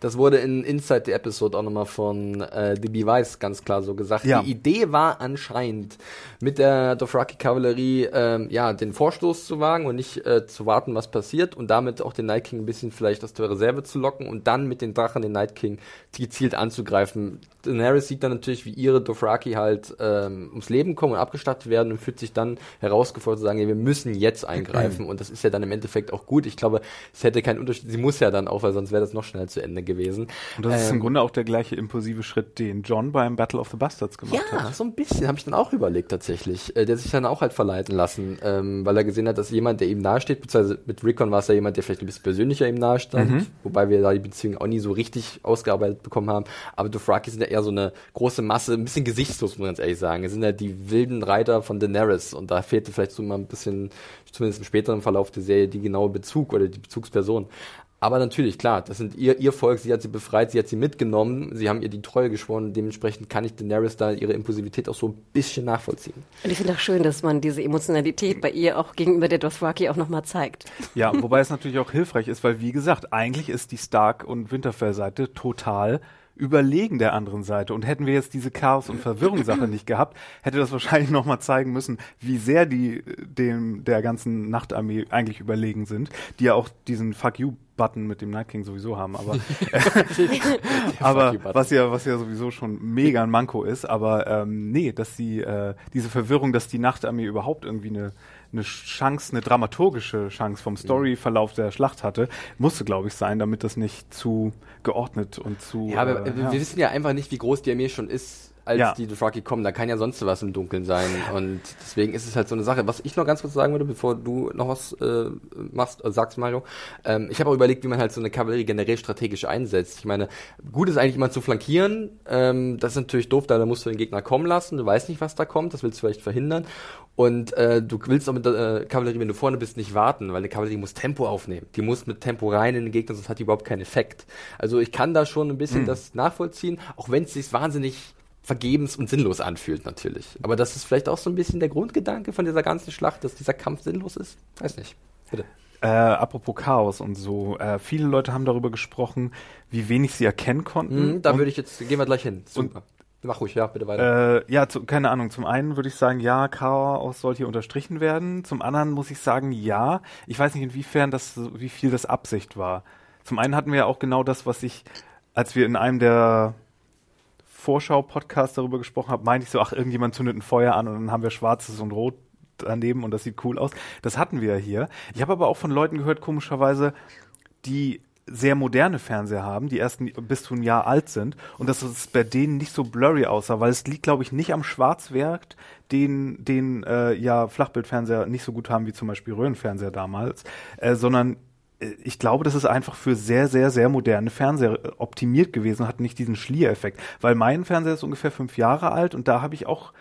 Das wurde in Inside the Episode auch nochmal von äh, DB Weiss ganz klar so gesagt. Ja. Die Idee war anscheinend, mit der Dothraki-Kavallerie ähm, ja, den Vorstoß zu wagen und nicht äh, zu warten, was passiert und damit auch den Night King ein bisschen vielleicht aus der Reserve zu locken und dann mit den Drachen den Night King gezielt anzugreifen. Daenerys sieht dann natürlich, wie ihre Dothraki halt ähm, ums Leben kommen und abgestattet werden und fühlt sich dann herausgefordert zu sagen, ja, wir müssen jetzt eingreifen *clears throat* und das ist ja dann im Endeffekt auch gut. Ich glaube, es hätte keinen Unterschied, sie muss ja dann auch, weil sonst wäre das noch schneller zu Ende gewesen. Und das ist im Ähm, Grunde auch der gleiche impulsive Schritt, den John beim Battle of the Bastards gemacht ja, hat. so ein bisschen habe ich dann auch überlegt tatsächlich. Äh, der sich dann auch halt verleiten lassen, ähm, weil er gesehen hat, dass jemand, der ihm nahesteht, beziehungsweise mit Rickon war es ja jemand, der vielleicht ein bisschen persönlicher ihm nahestand, Mhm. wobei wir da die Beziehung auch nie so richtig ausgearbeitet bekommen haben. Aber Dothraki sind ja eher so eine große Masse, ein bisschen gesichtslos, muss man ganz ehrlich sagen. Es sind ja die wilden Reiter von Daenerys und da fehlte vielleicht so mal ein bisschen, zumindest im späteren Verlauf der Serie, die genaue Bezug oder die Bezugsperson. Aber natürlich, klar, das sind ihr, ihr Volk, sie hat sie befreit, sie hat sie mitgenommen, sie haben ihr die Treue geschworen, dementsprechend kann ich Daenerys da ihre Impulsivität auch so ein bisschen nachvollziehen. und ich finde auch schön, dass man diese Emotionalität bei ihr auch gegenüber der Dothraki auch nochmal zeigt. Ja, wobei es natürlich auch hilfreich ist, weil wie gesagt, eigentlich ist die Stark- und Winterfell-Seite total überlegen der anderen Seite. Und hätten wir jetzt diese Chaos- und Verwirrungssache nicht gehabt, hätte das wahrscheinlich nochmal zeigen müssen, wie sehr die äh, dem der ganzen Nachtarmee eigentlich überlegen sind, die ja auch diesen Fuck you Button mit dem Night King sowieso haben, aber *laughs* *laughs* aber you Button. was ja was ja sowieso schon mega ein Manko ist, aber ähm, nee, dass sie äh, diese Verwirrung, dass die Nachtarmee überhaupt irgendwie eine eine Chance, eine dramaturgische Chance vom Storyverlauf der Schlacht hatte, musste glaube ich sein, damit das nicht zu geordnet und zu Ja, aber äh, wir, wir wissen ja einfach nicht, wie groß die Armee schon ist, als Ja. die Dothraki kommen. Da kann ja sonst was im Dunkeln sein. Und deswegen ist es halt so eine Sache. Was ich noch ganz kurz sagen würde, bevor du noch was äh, machst, äh, sagst, Mario. Ähm, ich habe auch überlegt, wie man halt so eine Kavallerie generell strategisch einsetzt. Ich meine, gut ist eigentlich immer zu flankieren. Ähm, das ist natürlich doof, da musst du den Gegner kommen lassen. Du weißt nicht, was da kommt. Das willst du vielleicht verhindern. Und äh, du willst auch mit der äh, Kavallerie, wenn du vorne bist, nicht warten, weil eine Kavallerie muss Tempo aufnehmen. Die muss mit Tempo rein in den Gegner, sonst hat die überhaupt keinen Effekt. Also ich kann da schon ein bisschen das nachvollziehen, auch wenn es sich wahnsinnig vergebens und sinnlos anfühlt natürlich. Aber das ist vielleicht auch so ein bisschen der Grundgedanke von dieser ganzen Schlacht, dass dieser Kampf sinnlos ist. Weiß nicht. Bitte. Äh, apropos Chaos und so, äh, viele Leute haben darüber gesprochen, wie wenig sie erkennen konnten. Mhm, da Und, würde ich jetzt, gehen wir gleich hin. Super. Mach ruhig, ja, bitte weiter. äh, ja, zu, keine Ahnung. Zum einen würde ich sagen, ja, Chaos soll hier unterstrichen werden. Zum anderen muss ich sagen, ja. Ich weiß nicht, inwiefern das, wie viel das Absicht war. Zum einen hatten wir ja auch genau das, was ich, als wir in einem der Vorschau-Podcasts darüber gesprochen haben, meinte ich so, ach, irgendjemand zündet ein Feuer an und dann haben wir schwarzes und rot daneben und das sieht cool aus. Das hatten wir ja hier. Ich habe aber auch von Leuten gehört, komischerweise, die sehr moderne Fernseher haben, die erst bis zu ein Jahr alt sind und dass es bei denen nicht so blurry aussah, weil es liegt, glaube ich, nicht am Schwarzwerk, den, den äh, ja Flachbildfernseher nicht so gut haben wie zum Beispiel Röhrenfernseher damals, äh, sondern ich glaube, das ist einfach für sehr, sehr, sehr moderne Fernseher optimiert gewesen, hat nicht diesen Schliereffekt. Weil mein Fernseher ist ungefähr fünf Jahre alt und da habe ich auch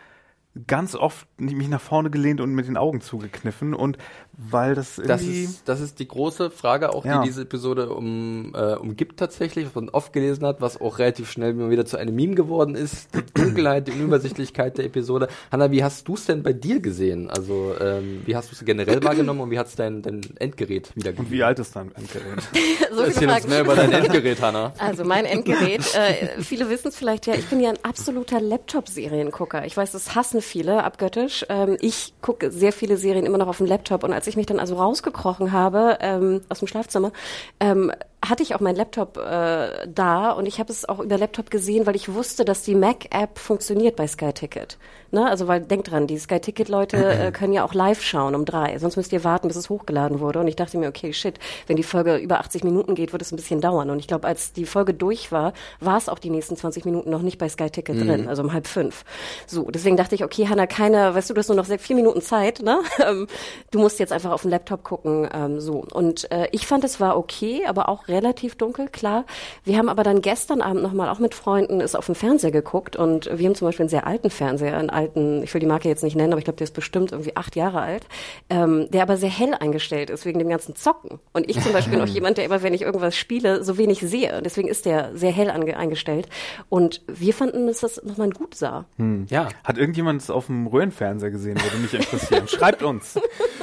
ganz oft mich nach vorne gelehnt und mit den Augen zugekniffen und weil das irgendwie... Das ist, das ist die große Frage auch, ja. die diese Episode um, äh, umgibt tatsächlich, was man oft gelesen hat, was auch relativ schnell wieder zu einem Meme geworden ist, die *clears throat* Dunkelheit, die Unübersichtlichkeit der Episode. Hanna, wie hast du es denn bei dir gesehen? Also ähm, wie hast du es generell wahrgenommen und wie hat es dein, dein Endgerät wieder Und wie alt ist dein Endgerät? *laughs* so Erzähl uns mehr über dein Endgerät, Hanna. Also mein Endgerät, äh, viele wissen es vielleicht ja, ich bin ja ein absoluter Laptop-Seriengucker. Ich weiß, das hassen viele abgöttisch. Ähm, ich gucke sehr viele Serien immer noch auf dem Laptop und als ich mich dann also rausgekrochen habe ähm, aus dem Schlafzimmer, ähm, hatte ich auch meinen Laptop äh, da und ich habe es auch über Laptop gesehen, weil ich wusste, dass die Mac-App funktioniert bei Sky Ticket. Ne? Also weil denkt dran, die Sky Ticket Leute äh, können ja auch live schauen um drei. Sonst müsst ihr warten, bis es hochgeladen wurde. Und ich dachte mir, okay, shit, wenn die Folge über 80 Minuten geht, wird es ein bisschen dauern. Und ich glaube, als die Folge durch war, war es auch die nächsten 20 Minuten noch nicht bei Sky Ticket mhm. drin, also um halb fünf. So, deswegen dachte ich, okay, Hanna, keine, weißt du, du hast nur noch vier Minuten Zeit, ne? *laughs* Ähm, du musst jetzt einfach auf den Laptop gucken, ähm, so. Und äh, ich fand, es war okay, aber auch relativ dunkel, klar. Wir haben aber dann gestern Abend nochmal auch mit Freunden ist auf dem Fernseher geguckt und wir haben zum Beispiel einen sehr alten Fernseher, einen alten, ich will die Marke jetzt nicht nennen, aber ich glaube, der ist bestimmt irgendwie acht Jahre alt, ähm, der aber sehr hell eingestellt ist wegen dem ganzen Zocken. Und ich zum Beispiel bin auch *laughs* jemand, der immer, wenn ich irgendwas spiele, so wenig sehe. Deswegen ist der sehr hell eingestellt. Und wir fanden, dass das nochmal gut sah. Hm. Ja. Hat irgendjemand es auf dem Röhrenfernseher gesehen? Würde mich interessieren. Schreibt uns.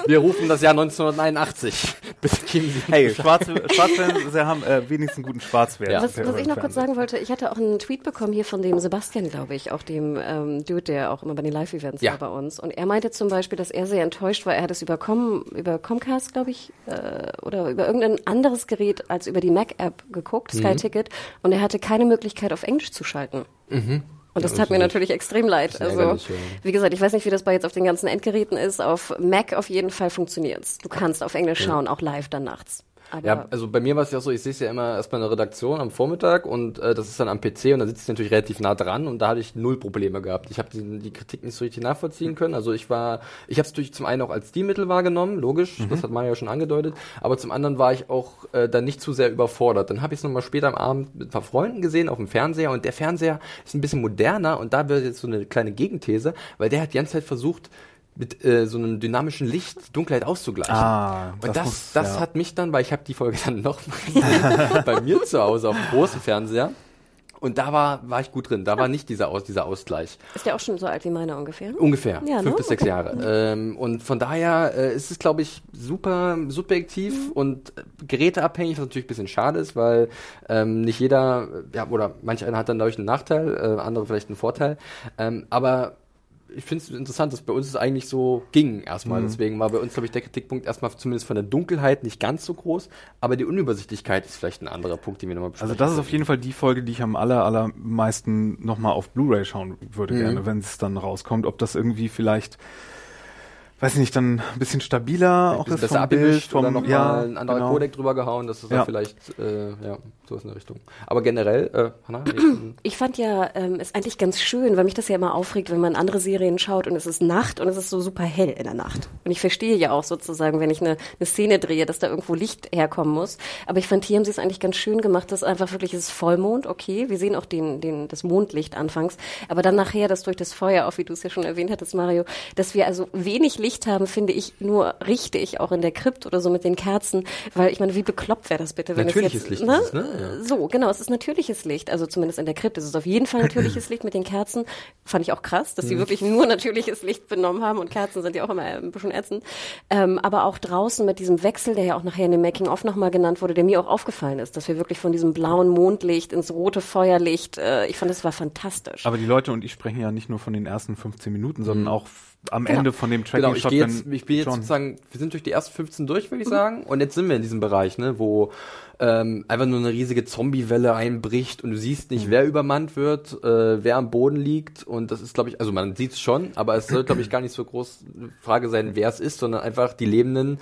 Wir rufen das Jahr 1989. *laughs* Bitte geben Sie hey, schwarze, Schwarzfernseher haben äh, wenigstens einen guten Schwarzwert. Ja. Was, was ich noch kurz sagen wollte, ich hatte auch einen Tweet bekommen hier von dem Sebastian, glaube ich, auch dem ähm, Dude, der auch immer bei den Live-Events ja. bei uns. Und er meinte zum Beispiel, dass er sehr enttäuscht war. Er hat es über, Com, über Comcast, glaube ich, äh, oder über irgendein anderes Gerät als über die Mac-App geguckt, Sky mhm. Ticket. Und er hatte keine Möglichkeit, auf Englisch zu schalten. Mhm. Und das tat mir natürlich extrem leid. Also, wie gesagt, ich weiß nicht, wie das bei jetzt auf den ganzen Endgeräten ist. Auf Mac auf jeden Fall funktioniert's. Du kannst auf Englisch schauen, auch live dann nachts. Aber ja, also bei mir war es ja so, ich sehe es ja immer erstmal in der Redaktion am Vormittag und äh, das ist dann am PC und da sitze ich natürlich relativ nah dran und da hatte ich null Probleme gehabt. Ich habe die, die, Kritik nicht so richtig nachvollziehen können. Also ich war, ich habe es durch zum einen auch als Stilmittel wahrgenommen, logisch, mhm. das hat Mario schon angedeutet, aber zum anderen war ich auch äh, dann nicht zu sehr überfordert. Dann habe ich es nochmal später am Abend mit ein paar Freunden gesehen auf dem Fernseher und der Fernseher ist ein bisschen moderner und da wird jetzt so eine kleine Gegenthese, weil der hat die ganze Zeit versucht, mit äh, so einem dynamischen Licht Dunkelheit auszugleichen. Ah, und das, das, muss, das ja. hat mich dann, weil ich habe die Folge *laughs* dann noch mal bei mir zu Hause auf dem großen Fernseher. Und da war, war ich gut drin. Da war nicht dieser, Aus, dieser Ausgleich. Ist der auch schon so alt wie meiner ungefähr? Ungefähr. Ja, fünf ne? bis sechs Jahre. Ähm, und von daher äh, ist es, glaube ich, super subjektiv mhm. und geräteabhängig, was natürlich ein bisschen schade ist, weil ähm, nicht jeder, ja, oder manch einer hat dann dadurch einen Nachteil, äh, andere vielleicht einen Vorteil. Ähm, aber ich finde es interessant, dass bei uns es eigentlich so ging erstmal. Mhm. Deswegen war bei uns, glaube ich, der Kritikpunkt erstmal zumindest von der Dunkelheit nicht ganz so groß, aber die Unübersichtlichkeit ist vielleicht ein anderer Punkt, den wir nochmal besprechen. Also das ist auf jeden Fall die Folge, die ich am aller, allermeisten nochmal auf Blu-ray schauen würde, mhm. gerne, wenn es dann rauskommt. Ob das irgendwie vielleicht weiß nicht, dann ein bisschen stabiler auch ist vom Bild, vom, oder noch ja, mal ein anderer genau. Codec drüber gehauen, das ist ja. vielleicht, äh, ja, so ist eine Richtung. Aber generell, äh, Hannah? Ich fand ja, ähm, ist eigentlich ganz schön, weil mich das ja immer aufregt, wenn man andere Serien schaut und es ist Nacht und es ist so super hell in der Nacht. Und ich verstehe ja auch sozusagen, wenn ich eine, eine Szene drehe, dass da irgendwo Licht herkommen muss. Aber ich fand, hier haben sie es eigentlich ganz schön gemacht, dass einfach wirklich, es ist Vollmond, okay, wir sehen auch den, den, das Mondlicht anfangs, aber dann nachher, dass durch das Feuer, auch wie du es ja schon erwähnt hattest, Mario, dass wir also wenig Licht haben, finde ich nur richtig, auch in der Krypt oder so mit den Kerzen, weil ich meine, wie bekloppt wäre das bitte, wenn natürliches es jetzt, Licht ne? Ist, ne? Ja. So, genau, es ist natürliches Licht, also zumindest in der Krypt ist es auf jeden Fall natürliches *clears throat* Licht mit den Kerzen. Fand ich auch krass, dass sie mhm. wirklich nur natürliches Licht benommen haben und Kerzen sind ja auch immer ein bisschen ätzend. Ähm, aber auch draußen mit diesem Wechsel, der ja auch nachher in dem Making-of nochmal genannt wurde, der mir auch aufgefallen ist, dass wir wirklich von diesem blauen Mondlicht ins rote Feuerlicht, äh, ich fand, das war fantastisch. Aber die Leute und ich sprechen ja nicht nur von den ersten 15 Minuten, sondern mhm. auch am genau. Ende von dem Tracking genau, ich, jetzt, ich bin jetzt John. sozusagen, wir sind durch die ersten 15 durch, würde ich mhm. sagen. Und jetzt sind wir in diesem Bereich, ne, wo ähm, einfach nur eine riesige Zombie-Welle einbricht und du siehst nicht, mhm. wer übermannt wird, äh, wer am Boden liegt. Und das ist, glaube ich, also man sieht es schon, aber es soll, glaube ich, gar nicht so groß Frage sein, wer es ist, sondern einfach die Lebenden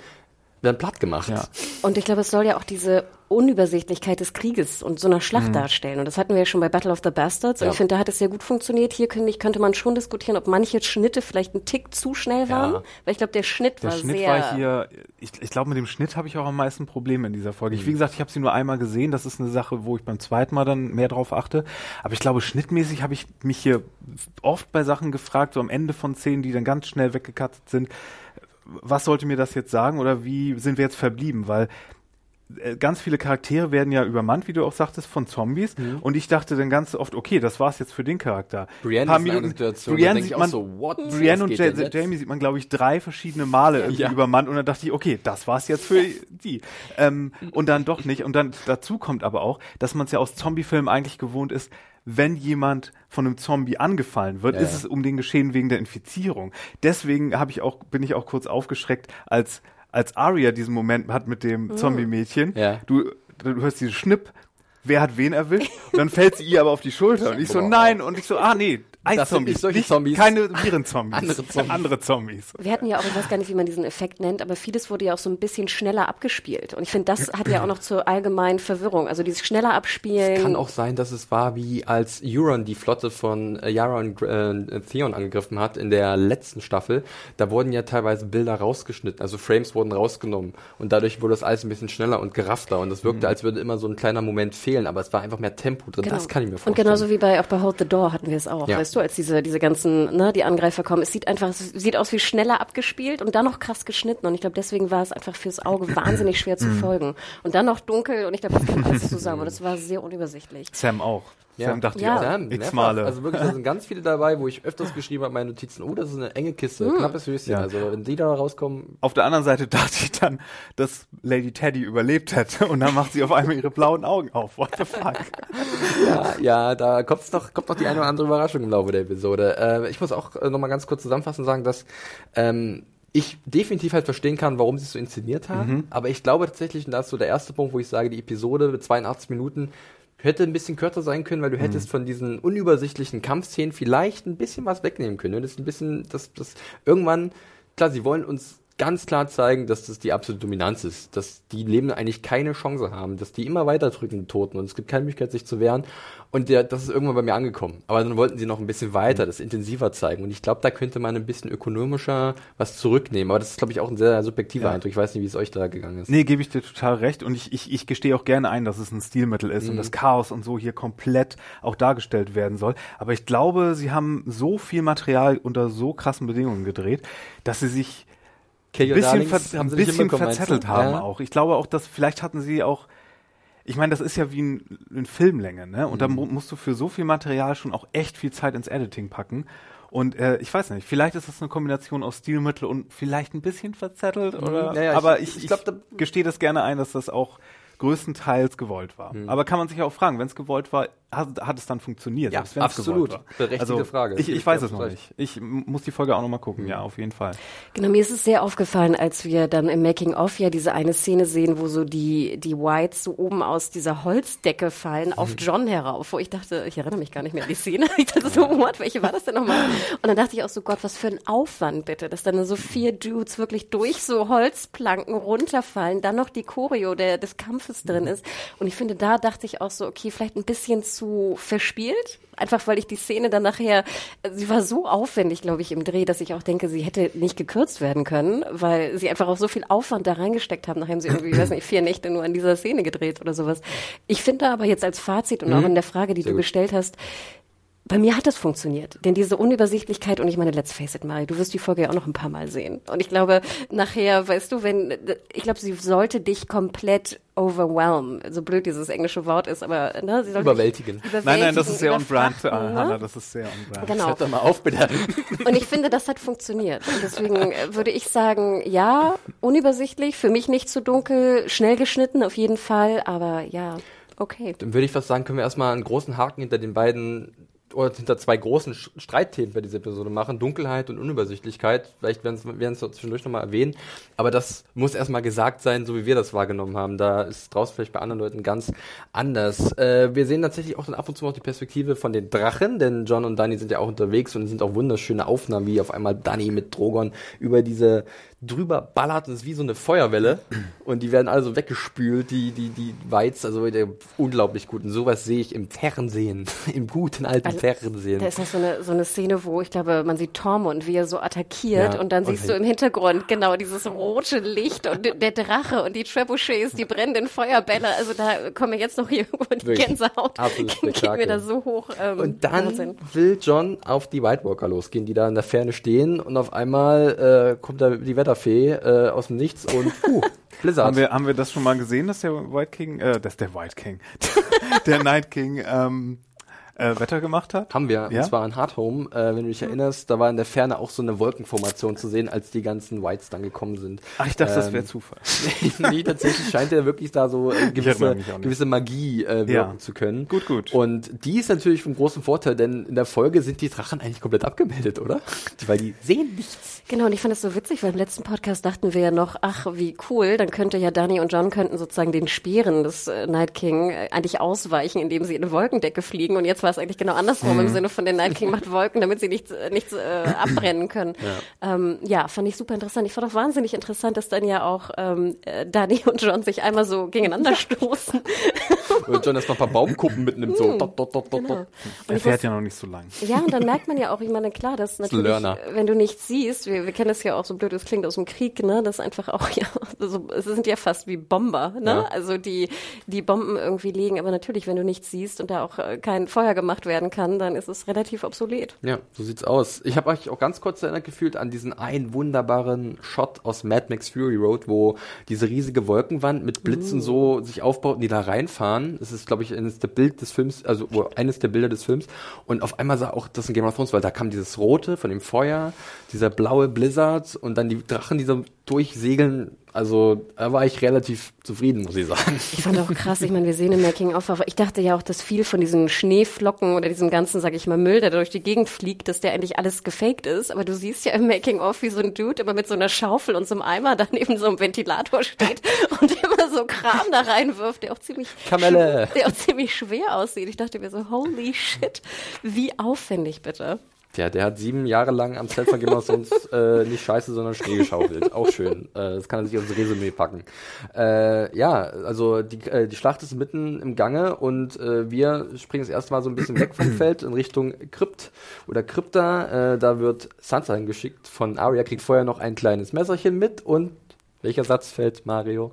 werden platt gemacht. Ja. Und ich glaube, es soll ja auch diese Unübersichtlichkeit des Krieges und so einer Schlacht darstellen. Und das hatten wir ja schon bei Battle of the Bastards. Und Ja. ich finde, da hat es sehr gut funktioniert. Hier könnte, ich, könnte man schon diskutieren, ob manche Schnitte vielleicht ein Tick zu schnell waren. Ja. Weil ich glaube, der Schnitt Der war Schnitt sehr... war hier, ich, ich glaube, mit dem Schnitt habe ich auch am meisten Probleme in dieser Folge. Ich, wie gesagt, ich habe sie nur einmal gesehen. Das ist eine Sache, wo ich beim zweiten Mal dann mehr drauf achte. Aber ich glaube, schnittmäßig habe ich mich hier oft bei Sachen gefragt, so am Ende von Szenen, die dann ganz schnell weggekattet sind. Was sollte mir das jetzt sagen oder wie sind wir jetzt verblieben? Weil äh, ganz viele Charaktere werden ja übermannt, wie du auch sagtest, von Zombies. Und ich dachte dann ganz oft, okay, das war's jetzt für den Charakter. Brienne Paar ist Minuten- Situation, Brienne sieht man, so? Brienne und Ja-? Jamie sieht man, glaube ich, drei verschiedene Male *laughs* irgendwie Ja. übermannt. Und dann dachte ich, okay, das war's jetzt für die. Ähm, und dann doch nicht. Und dann dazu kommt aber auch, dass man es ja aus Zombie-Filmen eigentlich gewohnt ist, wenn jemand von einem Zombie angefallen wird, Ja, ist ja. es um den Geschehen wegen der Infizierung. Deswegen habe ich auch, bin ich auch kurz aufgeschreckt, als, als Arya diesen Moment hat mit dem Zombie-Mädchen. Ja. Du, du hörst diesen Schnipp, wer hat wen erwischt? Und dann fällt sie ihr aber auf die Schulter. Und ich so, nein. Und ich so, ah nee, Eiszombies. nicht solche Zombies. Keine *laughs* Virenzombies. Andere *laughs* Zombies. Andere Zombies. Wir hatten ja auch, ich weiß gar nicht, wie man diesen Effekt nennt, aber vieles wurde ja auch so ein bisschen schneller abgespielt. Und ich finde, das hat ja auch noch zur allgemeinen Verwirrung. Also dieses schneller Abspielen. Kann auch sein, dass es war, wie als Euron die Flotte von äh, Yara und äh, Theon angegriffen hat in der letzten Staffel. Da wurden ja teilweise Bilder rausgeschnitten, also Frames wurden rausgenommen. Und dadurch wurde das alles ein bisschen schneller und geraffter. Und es wirkte, Mhm. als würde immer so ein kleiner Moment fehlen, aber es war einfach mehr Tempo drin. Das kann ich mir Und vorstellen. genauso wie bei auch bei Hold the Door hatten wir es auch, Ja. Weißt du, als diese diese ganzen, ne, die Angreifer kommen. Es sieht einfach, es sieht aus wie schneller abgespielt und dann noch krass geschnitten. Und ich glaube, deswegen war es einfach fürs Auge *clears throat* wahnsinnig schwer zu Mhm. folgen. Und dann noch dunkel und ich glaube, das kam alles zusammen. Und es war sehr unübersichtlich. Sam auch. Sam dachte Ja. Ja, x. Male. Also wirklich, da sind ganz viele dabei, wo ich öfters geschrieben habe, meine Notizen, oh, das ist eine enge Kiste, Hm. knappes Höschen. Ja. Also wenn die da rauskommen, auf der anderen Seite *laughs* dachte ich dann, dass Lady Teddy überlebt hätte *laughs* und dann macht sie auf einmal ihre blauen Augen auf. What the fuck? Ja, ja, da kommt's doch, kommt doch die eine oder andere Überraschung im Laufe der Episode. Äh, ich muss auch äh, nochmal ganz kurz zusammenfassend sagen, dass ähm, ich definitiv halt verstehen kann, warum sie es so inszeniert haben. Aber ich glaube tatsächlich, und das ist so der erste Punkt, wo ich sage, die Episode mit 82 Minuten hätte ein bisschen kürzer sein können, weil du hättest von diesen unübersichtlichen Kampfszenen vielleicht ein bisschen was wegnehmen können. Das ist ein bisschen, das, das irgendwann, klar, sie wollen uns ganz klar zeigen, dass das die absolute Dominanz ist, dass die Leben eigentlich keine Chance haben, dass die immer weiter drücken, die Toten, und es gibt keine Möglichkeit, sich zu wehren. Und der, das ist irgendwann bei mir angekommen. Aber dann wollten sie noch ein bisschen weiter, das intensiver zeigen. Und ich glaube, da könnte man ein bisschen ökonomischer was zurücknehmen. Aber das ist, glaube ich, auch ein sehr subjektiver Ja. Eindruck. Ich weiß nicht, wie es euch da gegangen ist. Nee, gebe ich dir total recht und ich, ich, ich gestehe auch gerne ein, dass es ein Stilmittel ist und das Chaos und so hier komplett auch dargestellt werden soll. Aber ich glaube, sie haben so viel Material unter so krassen Bedingungen gedreht, dass sie sich Kill ein Your bisschen, Darlings ver haben ein bisschen verzettelt haben Ja. auch. Ich glaube auch, dass vielleicht hatten sie auch, ich meine, das ist ja wie ein, eine Filmlänge, ne? Und da Mhm. mu musst du für so viel Material schon auch echt viel Zeit ins Editing packen. Und äh, ich weiß nicht, vielleicht ist das eine Kombination aus Stilmittel und vielleicht ein bisschen verzettelt, oder? Mhm. Ja, ja, aber ich- ich, ich ich, glaub, da- gestehe das gerne ein, dass das auch größtenteils gewollt war. Mhm. Aber kann man sich ja auch fragen, wenn es gewollt war, hat, hat es dann funktioniert? Ja, absolut. Berechtigte also, Frage. Ich, ich weiß es noch nicht. Ich muss die Folge auch noch mal gucken, ja, auf jeden Fall. Genau, mir ist es sehr aufgefallen, als wir dann im Making-of ja diese eine Szene sehen, wo so die, die Whites so oben aus dieser Holzdecke fallen auf John herauf, wo ich dachte, ich erinnere mich gar nicht mehr an die Szene. *laughs* Ich dachte so, what, welche war das denn nochmal? Und dann dachte ich auch so, Gott, was für ein Aufwand bitte, dass dann so vier Dudes wirklich durch so Holzplanken runterfallen, dann noch die Choreo der, des Kampfes drin ist. Und ich finde, da dachte ich auch so, okay, vielleicht ein bisschen zu verspielt. Einfach weil ich die Szene dann nachher, sie war so aufwendig, glaube ich, im Dreh, dass ich auch denke, sie hätte nicht gekürzt werden können, weil sie einfach auch so viel Aufwand da reingesteckt haben, nachdem sie irgendwie, ich weiß nicht, vier Nächte nur an dieser Szene gedreht oder sowas. Ich finde aber jetzt als Fazit und auch in der Frage, die Sehr du gut. gestellt hast, bei mir hat das funktioniert, denn diese Unübersichtlichkeit und ich meine, let's face it, Mari, du wirst die Folge ja auch noch ein paar Mal sehen. Und ich glaube, nachher, weißt du, wenn, ich glaube, sie sollte dich komplett overwhelm, so blöd dieses englische Wort ist, aber ne, sie sollte Überwältigen. Dich Nein, nein, das ist sehr on brand, ne? Hannah, das ist sehr on brand. Genau. Hört doch mal auf, bitte. Und ich finde, das hat funktioniert. Und deswegen äh, würde ich sagen, ja, unübersichtlich, für mich nicht zu dunkel, schnell geschnitten auf jeden Fall, aber ja, okay. Dann würde ich fast sagen, können wir erstmal einen großen Haken hinter den beiden oder hinter zwei großen Streitthemen bei dieser Episode machen. Dunkelheit und Unübersichtlichkeit. Vielleicht werden es zwischendurch nochmal erwähnen. Aber das muss erstmal gesagt sein, so wie wir das wahrgenommen haben. Da ist draußen vielleicht bei anderen Leuten ganz anders. Äh, wir sehen tatsächlich auch dann ab und zu noch die Perspektive von den Drachen, denn John und Danny sind ja auch unterwegs und sind auch wunderschöne Aufnahmen, wie auf einmal Danny mit Drogon über diese drüber ballert und es ist wie so eine Feuerwelle und die werden alle so weggespült, die, die, die Weiz, also der, unglaublich gut. Und sowas sehe ich im Fernsehen, *laughs* im guten alten Also, Fernsehen. Da ist noch so eine, so eine Szene, wo ich glaube, man sieht Tormund, wie er so attackiert Ja, und dann und siehst du im Hintergrund genau dieses rote Licht und der Drache und die Trebuchets, die brennenden Feuerbälle. Also da kommen wir jetzt noch hier über die Wirklich. Gänsehaut. Geht mir Spektakel. da so hoch. Ähm, Und dann Wahnsinn. will John auf die White Walker losgehen, die da in der Ferne stehen und auf einmal äh, kommt da die Wetterfee äh, aus dem Nichts und puh, *laughs* Blizzard. Haben wir, haben wir das schon mal gesehen, dass der White King, äh, dass der White King, *laughs* der Night King ähm, äh, Wetter gemacht hat? Haben wir, Ja? und zwar in Hardhome, äh, wenn du dich erinnerst, da war in der Ferne auch so eine Wolkenformation zu sehen, als die ganzen Whites dann gekommen sind. Ach, ich dachte, das Ähm, wäre Zufall. *laughs* nee, tatsächlich scheint er wirklich da so äh, gewisse, gewisse Magie äh, wirken Ja. zu können. Gut, gut. Und die ist natürlich von großem Vorteil, denn in der Folge sind die Drachen eigentlich komplett abgemeldet, oder? *laughs* Weil die sehen nichts. Genau, und ich fand das so witzig, weil im letzten Podcast dachten wir ja noch, ach, wie cool, dann könnte ja Danny und John könnten sozusagen den Speeren des äh, Night King äh, eigentlich ausweichen, indem sie in eine Wolkendecke fliegen. Und jetzt war es eigentlich genau andersrum Mhm. im Sinne von der Night King macht Wolken, damit sie nichts, äh, nichts äh, *clears throat* abbrennen können. Ja. Ähm, ja, fand ich super interessant. Ich fand auch wahnsinnig interessant, dass dann ja auch ähm, äh, Danny *laughs* und John sich einmal so gegeneinander *laughs* stoßen. Und John erstmal ein paar Baumkuppen mitnimmt, so dot, dot, dot, dot, Genau. dot. Er fährt ja noch nicht so lang. Ja, und dann merkt man ja auch, ich meine, klar, dass natürlich, Learner. wenn du nichts siehst, wir, wir kennen es ja auch, so blöd es klingt, aus dem Krieg, ne, das einfach auch, *laughs* ja, so, es sind ja fast wie Bomber, ne, Ja. also die, die Bomben irgendwie liegen, aber natürlich, wenn du nichts siehst und da auch äh, kein Feuer gemacht werden kann, dann ist es relativ obsolet. Ja, so sieht's aus. Ich habe euch auch ganz kurz erinnert gefühlt an diesen einen wunderbaren Shot aus Mad Max Fury Road, wo diese riesige Wolkenwand mit Blitzen so sich aufbaut und die da reinfahren. Das ist, glaube ich, eines der Bild des Films, also eines der Bilder des Films. Und auf einmal sah auch das in Game of Thrones, weil da kam dieses Rote von dem Feuer, dieser blaue Blizzard und dann die Drachen, die so durchsegeln. Also da war ich relativ zufrieden, muss ich sagen. Ich fand auch krass, ich meine, wir sehen im Making-of, aber ich dachte ja auch, dass viel von diesen Schneeflocken oder diesem ganzen, sag ich mal, Müll, der da durch die Gegend fliegt, dass der eigentlich alles gefaked ist. Aber du siehst ja im Making-of, wie so ein Dude immer mit so einer Schaufel und so einem Eimer da neben so einem Ventilator steht und immer so Kram da reinwirft, der auch ziemlich, Kamelle. der auch ziemlich schwer aussieht. Ich dachte mir so, holy shit, wie aufwendig bitte. Tja, der hat sieben Jahre lang am Set von Game of Thrones äh, nicht Scheiße, sondern Schnee geschaufelt. Auch schön. Äh, das kann er sich aufs Resümee packen. Äh, ja, also die, äh, die Schlacht ist mitten im Gange und äh, wir springen jetzt erstmal so ein bisschen weg vom *clears throat* Feld in Richtung Krypt oder Krypta. Äh, da wird Sansa hingeschickt von Arya, kriegt vorher noch ein kleines Messerchen mit und welcher Satz fällt, Mario?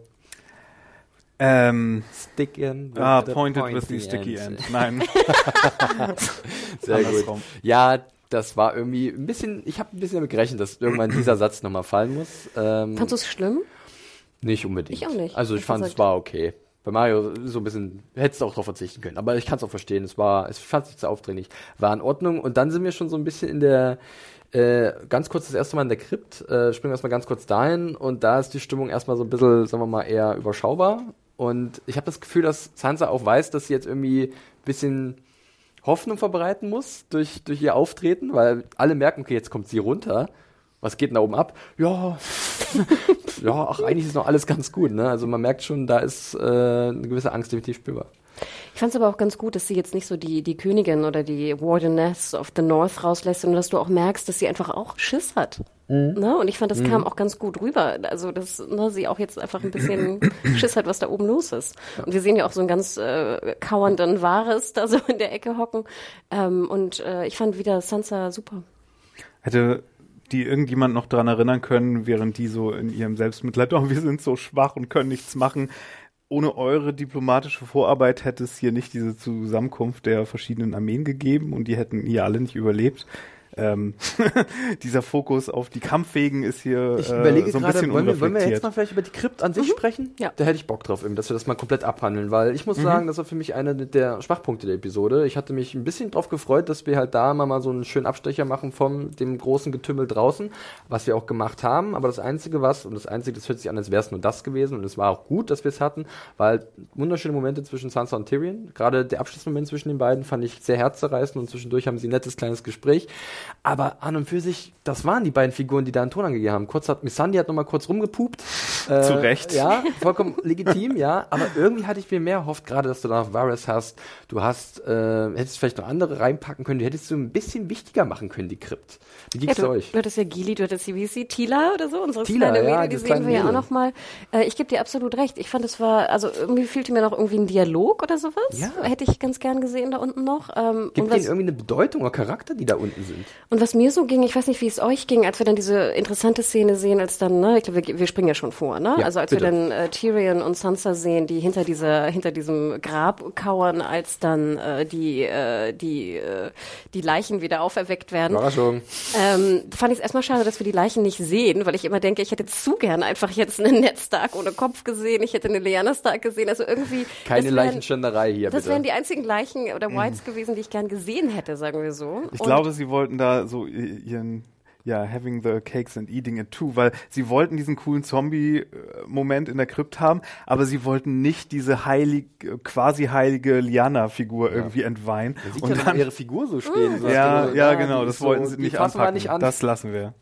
Ähm, Stick in. with ah, pointed with the sticky end. end. Nein. *laughs* *laughs* Sehr gut. Ja, das war irgendwie ein bisschen, ich habe ein bisschen damit gerechnet, dass irgendwann dieser *clears throat* Satz nochmal fallen muss. Ähm, Fandst du es schlimm? nicht unbedingt. Ich auch nicht, Also ich fand, es gesagt. war okay. Bei Mario so ein bisschen, hättest du auch darauf verzichten können. Aber ich kann es auch verstehen. Es war, es fand sich zu aufdringlich. War in Ordnung. Und dann sind wir schon so ein bisschen in der, äh, ganz kurz das erste Mal in der Krypt, äh, springen wir erstmal ganz kurz dahin. Und da ist die Stimmung erstmal so ein bisschen, sagen wir mal, eher überschaubar. Und ich habe das Gefühl, dass Sansa auch weiß, dass sie jetzt irgendwie ein bisschen Hoffnung verbreiten muss durch, durch ihr Auftreten, weil alle merken, okay, jetzt kommt sie runter. Was geht denn da oben ab? Ja, *laughs* ja, ach, eigentlich ist noch alles ganz gut, ne? Also man merkt schon, da ist äh, eine gewisse Angst definitiv spürbar. Ich fand es aber auch ganz gut, dass sie jetzt nicht so die, die Königin oder die Wardeness of the North rauslässt, sondern dass du auch merkst, dass sie einfach auch Schiss hat. Ne? Und ich fand, das kam auch ganz gut rüber. Also, dass ne, sie auch jetzt einfach ein bisschen *coughs* Schiss hat, was da oben los ist. Und wir sehen ja auch so einen ganz äh, kauernden Wahres da so in der Ecke hocken. Ähm, und äh, ich fand wieder Sansa super. Hätte die irgendjemand noch dran erinnern können, während die so in ihrem Selbstmitleid, oh, wir sind so schwach und können nichts machen. Ohne eure diplomatische Vorarbeit hätte es hier nicht diese Zusammenkunft der verschiedenen Armeen gegeben und die hätten hier alle nicht überlebt. Ähm, *laughs* dieser Fokus auf die Kampffähigen ist hier Ich äh, überlege so ein gerade, bisschen wollen wir, wollen wir jetzt mal vielleicht über die Krypt an sich sprechen? Ja. Da hätte ich Bock drauf, eben, dass wir das mal komplett abhandeln, weil ich muss sagen, das war für mich einer der Schwachpunkte der Episode. Ich hatte mich ein bisschen drauf gefreut, dass wir halt da mal, mal so einen schönen Abstecher machen von dem großen Getümmel draußen, was wir auch gemacht haben. Aber das Einzige was, und das Einzige, das hört sich an, als wäre es nur das gewesen, und es war auch gut, dass wir es hatten, weil wunderschöne Momente zwischen Sansa und Tyrion, gerade der Abschlussmoment zwischen den beiden fand ich sehr herzzerreißend und zwischendurch haben sie ein nettes kleines Gespräch. Aber an und für sich, das waren die beiden Figuren, die da einen Ton angegeben haben. Kurz hat Missandei hat nochmal kurz rumgepupt. Äh, Zu Recht. Ja, vollkommen *laughs* legitim, ja. Aber irgendwie hatte ich mir mehr erhofft, gerade, dass du da noch Varys hast. Du hast, äh, hättest vielleicht noch andere reinpacken können. Die hättest du ein bisschen wichtiger machen können, die Krypt. Wie Ja, ging's du, euch? du hattest ja Gili, du hattest, wie sie, Tila oder so, unsere Tila, kleine ja, Mädel, die sehen wir ja auch Mädel. noch mal. Äh, ich gebe dir absolut recht. Ich fand, es war, also irgendwie fehlte mir noch irgendwie ein Dialog oder sowas. Ja. Hätte ich ganz gern gesehen da unten noch. Ähm, Gibt denen irgendwie eine Bedeutung oder Charakter, die da unten sind? und was mir so ging, ich weiß nicht, wie es euch ging, als wir dann diese interessante Szene sehen, als dann, ne, ich glaube, wir, wir springen ja schon vor, ne? Ja, also als bitte. wir dann äh, Tyrion und Sansa sehen, die hinter dieser, hinter diesem Grab kauern, als dann äh, die, äh, die, äh, die Leichen wieder auferweckt werden. Überraschung. Ähm, fand ich es erstmal schade, dass wir die Leichen nicht sehen, weil ich immer denke, ich hätte zu gern einfach jetzt einen Ned Stark ohne Kopf gesehen, ich hätte eine Lyanna Stark gesehen, also irgendwie. Keine wären- Leichenschänderei hier, Das bitte. wären die einzigen Leichen oder Whites gewesen, die ich gern gesehen hätte, sagen wir so. Ich Und- glaube, sie wollten da so ihren, ja, having the cakes and eating it too, weil sie wollten diesen coolen Zombie-Moment in der Krypt haben, aber sie wollten nicht diese heilig, quasi heilige Liana-Figur irgendwie entweihen. Man sieht Und ja dann, ihre Figur so stehen. so ja, so, ja, genau, das so, wollten sie nicht anpacken. nicht an. Das lassen wir.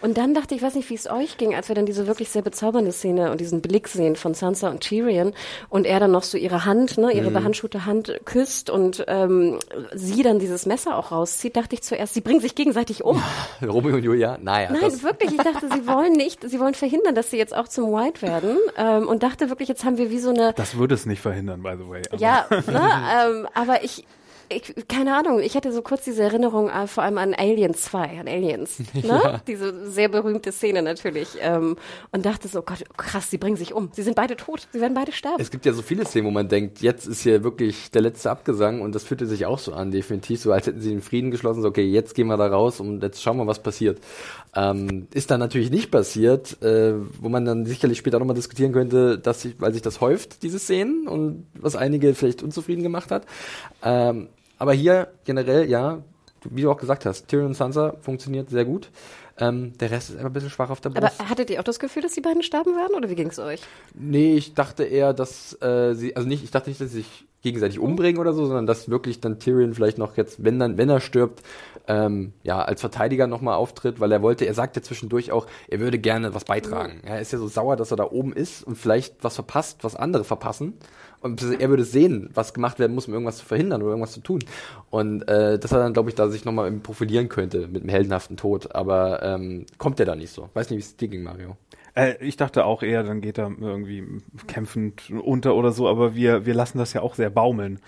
Und dann dachte ich, weiß nicht, wie es euch ging, als wir dann diese wirklich sehr bezaubernde Szene und diesen Blick sehen von Sansa und Tyrion und er dann noch so ihre Hand, ne, Mhm. ihre behandschuhte Hand küsst und ähm, sie dann dieses Messer auch rauszieht, dachte ich zuerst, sie bringen sich gegenseitig um. Romeo und Julia? Naja, Nein, das, wirklich. Ich dachte, sie wollen nicht, sie wollen verhindern, dass sie jetzt auch zum White werden. Ähm, und dachte wirklich, jetzt haben wir wie so eine, Das würde es nicht verhindern, by the way. aber- ja, ne, *laughs* ähm, aber ich, ich, keine Ahnung, ich hatte so kurz diese Erinnerung äh, vor allem an Alien 2, an Aliens, *laughs* ne? Diese sehr berühmte Szene natürlich. Ähm, und dachte so, Gott, krass, sie bringen sich um. Sie sind beide tot, sie werden beide sterben. Es gibt ja so viele Szenen, wo man denkt, jetzt ist hier wirklich der letzte Abgesang und das fühlte sich auch so an, definitiv, so als hätten sie den Frieden geschlossen, so okay, jetzt gehen wir da raus und jetzt schauen wir, was passiert. Ähm, ist dann natürlich nicht passiert, äh, wo man dann sicherlich später nochmal diskutieren könnte, dass sich, weil sich das häuft, diese Szenen und was einige vielleicht unzufrieden gemacht hat. Ähm, aber hier generell, ja, wie du auch gesagt hast, Tyrion und Sansa funktioniert sehr gut. Ähm, der Rest ist einfach ein bisschen schwach auf der aber Brust. hattet ihr auch das Gefühl, dass die beiden sterben werden oder wie ging es euch? Nee, ich dachte eher, dass äh, sie, also nicht, ich dachte nicht, dass sie sich gegenseitig umbringen oder so, sondern dass wirklich dann Tyrion vielleicht noch jetzt, wenn dann, wenn er stirbt, ähm, ja, als Verteidiger nochmal auftritt, weil er wollte, er sagte zwischendurch auch, er würde gerne was beitragen. Er ist ja so sauer, dass er da oben ist und vielleicht was verpasst, was andere verpassen. Und er würde sehen, was gemacht werden muss, um irgendwas zu verhindern oder irgendwas zu tun. Und äh, dass er dann, glaube ich, da sich nochmal profilieren könnte mit einem heldenhaften Tod. Aber ähm, kommt der da nicht so. Weiß nicht, wie es dir ging, Mario. Äh, ich dachte auch eher, dann geht er irgendwie kämpfend unter oder so, aber wir, wir lassen das ja auch sehr baumeln.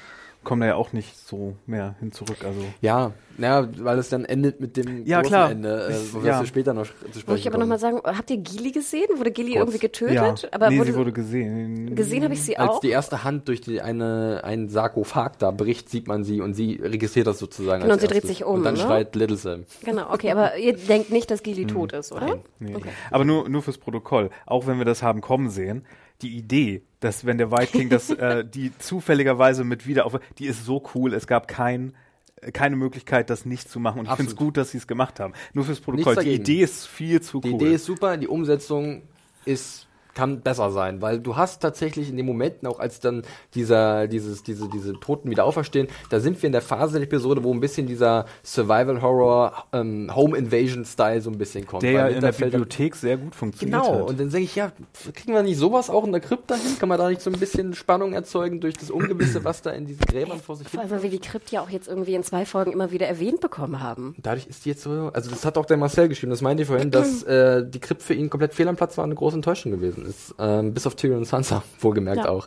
Kommen da ja auch nicht so mehr hin zurück. Also Ja, ja, weil es dann endet mit dem Ja, großen klar. Äh, Ich- wo wir ja. zu später noch zu sprechen Wollte ich aber kommen. nochmal sagen, habt ihr Gili gesehen? Wurde Gili Kurz. irgendwie getötet? ja, Aber nee, wurde, sie wurde gesehen. gesehen habe ich sie Als auch. die erste Hand durch die eine einen Sarkophag da bricht, sieht man sie und sie registriert das sozusagen. Genau, als und sie dreht erstes. sich um, Und dann ne? schreit Little Sam. Genau, okay, aber ihr denkt nicht, dass Gili tot ist, oder? Nee. Aber nur, nur fürs Protokoll. Auch wenn wir das haben kommen sehen, die Idee, dass wenn der White King das, *laughs* äh, die zufälligerweise mit wieder auf, die ist so cool. Es gab kein, äh, keine Möglichkeit, das nicht zu machen. Und ich finde es Absolut. gut, dass sie es gemacht haben. Nur fürs Protokoll. Die. Idee ist viel zu Die cool. Idee ist super, die Umsetzung ist kann besser sein, weil du hast tatsächlich in den Momenten, auch als dann dieser, dieses, diese, diese Toten wieder auferstehen, da sind wir in der Phase der Episode, wo ein bisschen dieser Survival Horror ähm, Home Invasion Style so ein bisschen kommt. der Weil ja in der Bibliothek sehr gut funktioniert Genau, hat. und dann denke ich, ja, kriegen wir nicht sowas auch in der Krypta hin? Kann man da nicht so ein bisschen Spannung erzeugen durch das Ungewisse, was da in diesen Gräbern vor sich Vor allem, weil wir die Krypt ja auch jetzt irgendwie in zwei Folgen immer wieder erwähnt bekommen haben. Dadurch ist die jetzt so, also das hat auch der Marcel geschrieben, das meinte ich vorhin, dass äh, die Krypt für ihn komplett fehl am Platz war und eine große Enttäuschung gewesen ist. Ähm, bis auf Tyrion und Sansa, *laughs* wohlgemerkt Ja. auch.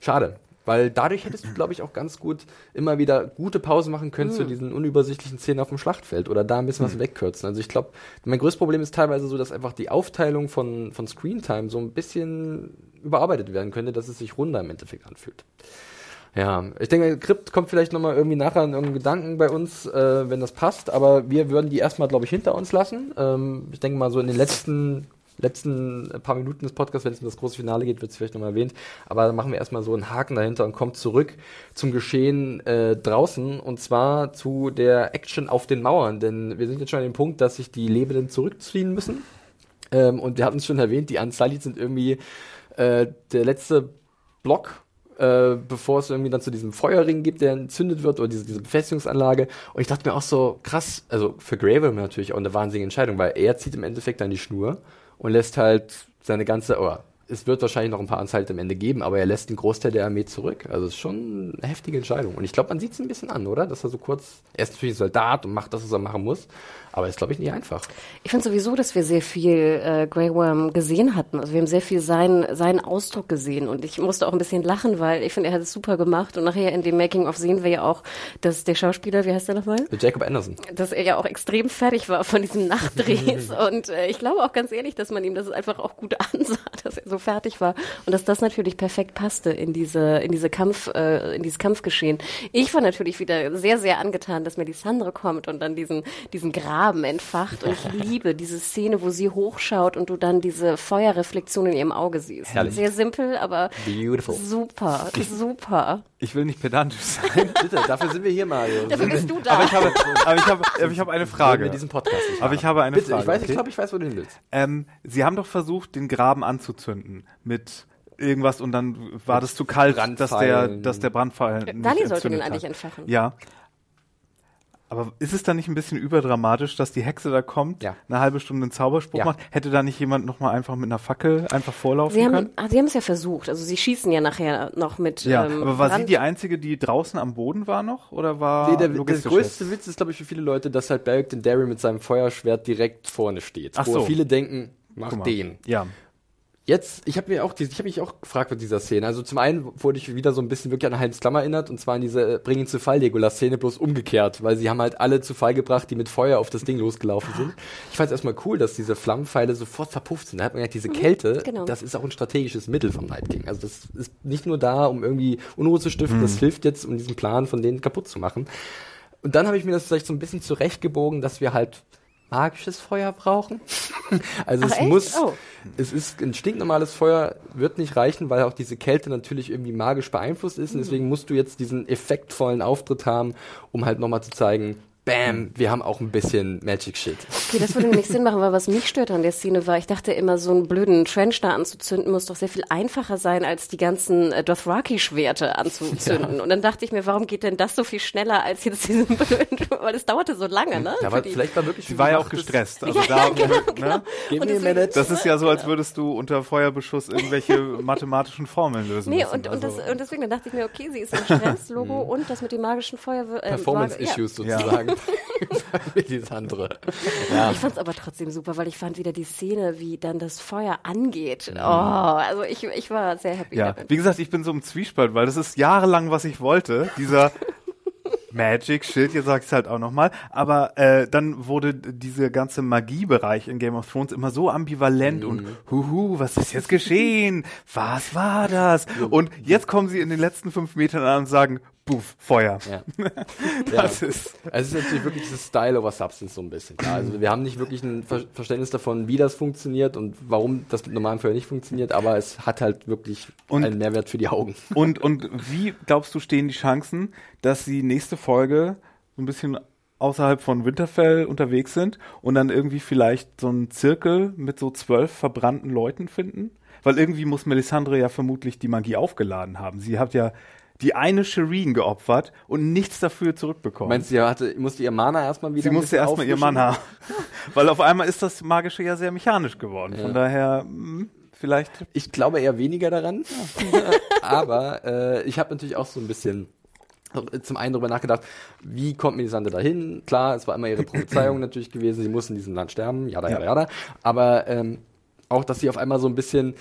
Schade. Weil dadurch hättest du, glaube ich, auch ganz gut immer wieder gute Pausen machen können zu diesen unübersichtlichen Szenen auf dem Schlachtfeld oder da ein bisschen was wegkürzen. Also ich glaube, mein größtes Problem ist teilweise so, dass einfach die Aufteilung von, von Screentime so ein bisschen überarbeitet werden könnte, dass es sich runder im Endeffekt anfühlt. Ja, ich denke, Krypt kommt vielleicht nochmal irgendwie nachher in irgendeinen Gedanken bei uns, äh, wenn das passt, aber wir würden die erstmal, glaube ich, hinter uns lassen. Ähm, ich denke mal, so in den letzten, letzten paar Minuten des Podcasts, wenn es um das große Finale geht, wird es vielleicht nochmal erwähnt, aber dann machen wir erstmal so einen Haken dahinter und kommen zurück zum Geschehen äh, draußen und zwar zu der Action auf den Mauern, denn wir sind jetzt schon an dem Punkt, dass sich die Lebenden zurückziehen müssen. Ähm, und wir hatten es schon erwähnt, die Unsullied sind irgendwie äh, der letzte Block, äh, bevor es irgendwie dann zu diesem Feuerring gibt, der entzündet wird, oder diese, diese Befestigungsanlage. Und ich dachte mir auch so, krass, also für Gravel natürlich auch eine wahnsinnige Entscheidung, weil er zieht im Endeffekt dann die Schnur und lässt halt seine ganze, oder es wird wahrscheinlich noch ein paar Anzeige am Ende geben, aber er lässt den Großteil der Armee zurück. Also es ist schon eine heftige Entscheidung. Und ich glaube, man sieht es ein bisschen an, oder? Dass er so kurz, er ist natürlich ein Soldat und macht das, was er machen muss, aber ist, glaube ich, nicht einfach. Ich finde sowieso, dass wir sehr viel äh, Grey Worm gesehen hatten. Also wir haben sehr viel seinen, seinen Ausdruck gesehen und ich musste auch ein bisschen lachen, weil ich finde, er hat es super gemacht und nachher in dem Making-of sehen wir ja auch, dass der Schauspieler, wie heißt der nochmal? Jacob Anderson. Dass er ja auch extrem fertig war von diesen Nachtdrehs *laughs* und äh, ich glaube auch ganz ehrlich, dass man ihm das einfach auch gut *laughs* ansah, dass er so fertig war und dass das natürlich perfekt passte in diese in diese Kampf äh, in dieses Kampfgeschehen. Ich war natürlich wieder sehr sehr angetan, dass Melisandre kommt und dann diesen diesen Graben entfacht und ich *laughs* liebe diese Szene, wo sie hochschaut und du dann diese Feuerreflexion in ihrem Auge siehst. Herrlich. Sehr simpel, aber Beautiful. super, super. Ich will nicht pedantisch sein. *laughs* Bitte, dafür sind wir hier, Mario. Dafür bist du da. Aber ich habe, aber ich habe, aber ich habe eine Frage. wir diesen Podcast nicht Aber ich habe eine Bitte, Frage. ich weiß, okay? ich glaube, ich weiß, wo du hin willst. Ähm, Sie haben doch versucht, den Graben anzuzünden mit irgendwas und dann war das zu kalt, dass der, dass der nicht Dani sollte den eigentlich entfachen. Ja. Aber ist es dann nicht ein bisschen überdramatisch, dass die Hexe da kommt, Ja. eine halbe Stunde einen Zauberspruch Ja. macht? Hätte da nicht jemand noch mal einfach mit einer Fackel einfach vorlaufen Sie haben, können? ah, sie haben es ja versucht. Also sie schießen ja nachher noch mit. Ja, ähm, aber war sie Brand- die Einzige, die draußen am Boden war noch? Oder war Nee, der, der größte? Witz ist, glaube ich, für viele Leute, dass halt Beric Dondarrion mit seinem Feuerschwert direkt vorne steht. Ach wo so. viele denken, mach Guck mal. den. Ja. Jetzt, ich habe mir auch, diese- ich habe mich auch gefragt mit dieser Szene. Also zum einen wurde ich wieder so ein bisschen wirklich an Heinz Klammer erinnert und zwar an diese äh, Bring ihn zu Fall Legolas-Szene bloß umgekehrt, weil sie haben halt alle zu Fall gebracht, die mit Feuer auf das Ding losgelaufen sind. Ich fand es erstmal cool, dass diese Flammenpfeile sofort verpufft sind. Da hat man ja diese Kälte, genau. das ist auch ein strategisches Mittel vom Night King. Also das ist nicht nur da, um irgendwie Unruhe zu stiften, das hilft jetzt, um diesen Plan von denen kaputt zu machen. Und dann habe ich mir das vielleicht so ein bisschen zurechtgebogen, dass wir halt magisches Feuer brauchen. *laughs* also Ach, es echt? muss, Oh. es ist ein stinknormales Feuer, wird nicht reichen, weil auch diese Kälte natürlich irgendwie magisch beeinflusst ist. Und deswegen musst du jetzt diesen effektvollen Auftritt haben, um halt nochmal zu zeigen, bam, wir haben auch ein bisschen Magic Shit. Okay, das würde nämlich Sinn machen, weil was mich stört an der Szene war, ich dachte immer, so einen blöden Trench da anzuzünden muss doch sehr viel einfacher sein, als die ganzen äh, Dothraki-Schwerte anzuzünden. Und dann dachte ich mir, warum geht denn das so viel schneller als jetzt diesen *laughs* blöden, weil es dauerte so lange, ne? Ja, aber vielleicht war wirklich Sie war ja auch gestresst. *laughs* Also Ja, da, ja, genau, ne? genau. Give Und me a. Das ist ja so, als würdest du unter Feuerbeschuss irgendwelche *laughs* mathematischen Formeln lösen Nee, müssen. und, und, also, das, und deswegen dann dachte ich mir, okay, sie ist im Stress, Logo und das mit dem magischen Feuer. Äh, Performance-Issues Ja. sozusagen. Melisandre. Ja. Ich fand es aber trotzdem super, weil ich fand wieder die Szene, wie dann das Feuer angeht. Oh, also ich, ich war sehr happy ja, damit. wie gesagt, ich bin so im Zwiespalt, weil das ist jahrelang, was ich wollte. Dieser *laughs* Magic Shit, jetzt sag ich halt auch nochmal. Aber äh, dann wurde dieser ganze Magiebereich in Game of Thrones immer so ambivalent und huhu, was ist jetzt geschehen? Was war das? Und jetzt kommen sie in den letzten fünf Metern an und sagen, buff, Feuer. *laughs* Ja. Das ja. ist es ist natürlich wirklich dieses Style over Substance so ein bisschen. Ja, also wir haben nicht wirklich ein Ver Verständnis davon, wie das funktioniert und warum das mit normalem Feuer nicht funktioniert, aber es hat halt wirklich Und- einen Mehrwert für die Augen. Und, und wie glaubst du, stehen die Chancen, dass sie nächste Folge so ein bisschen außerhalb von Winterfell unterwegs sind und dann irgendwie vielleicht so einen Zirkel mit so zwölf verbrannten Leuten finden? Weil irgendwie muss Melisandre ja vermutlich die Magie aufgeladen haben. Sie hat ja die eine Shireen geopfert und nichts dafür zurückbekommen. Meinst du, sie hatte, musste ihr Mana erstmal wieder sie musste erstmal ihr haben. *laughs* Weil auf einmal ist das Magische ja sehr mechanisch geworden. Von daher, hm, vielleicht. Ich glaube eher weniger daran. *laughs* aber äh, ich habe natürlich auch so ein bisschen zum einen darüber nachgedacht, wie kommt Melisandre dahin? Klar, es war immer ihre Prophezeiung *clears throat* natürlich gewesen, sie muss in diesem Land sterben, jada, jada, jada. Aber ähm, auch, dass sie auf einmal so ein bisschen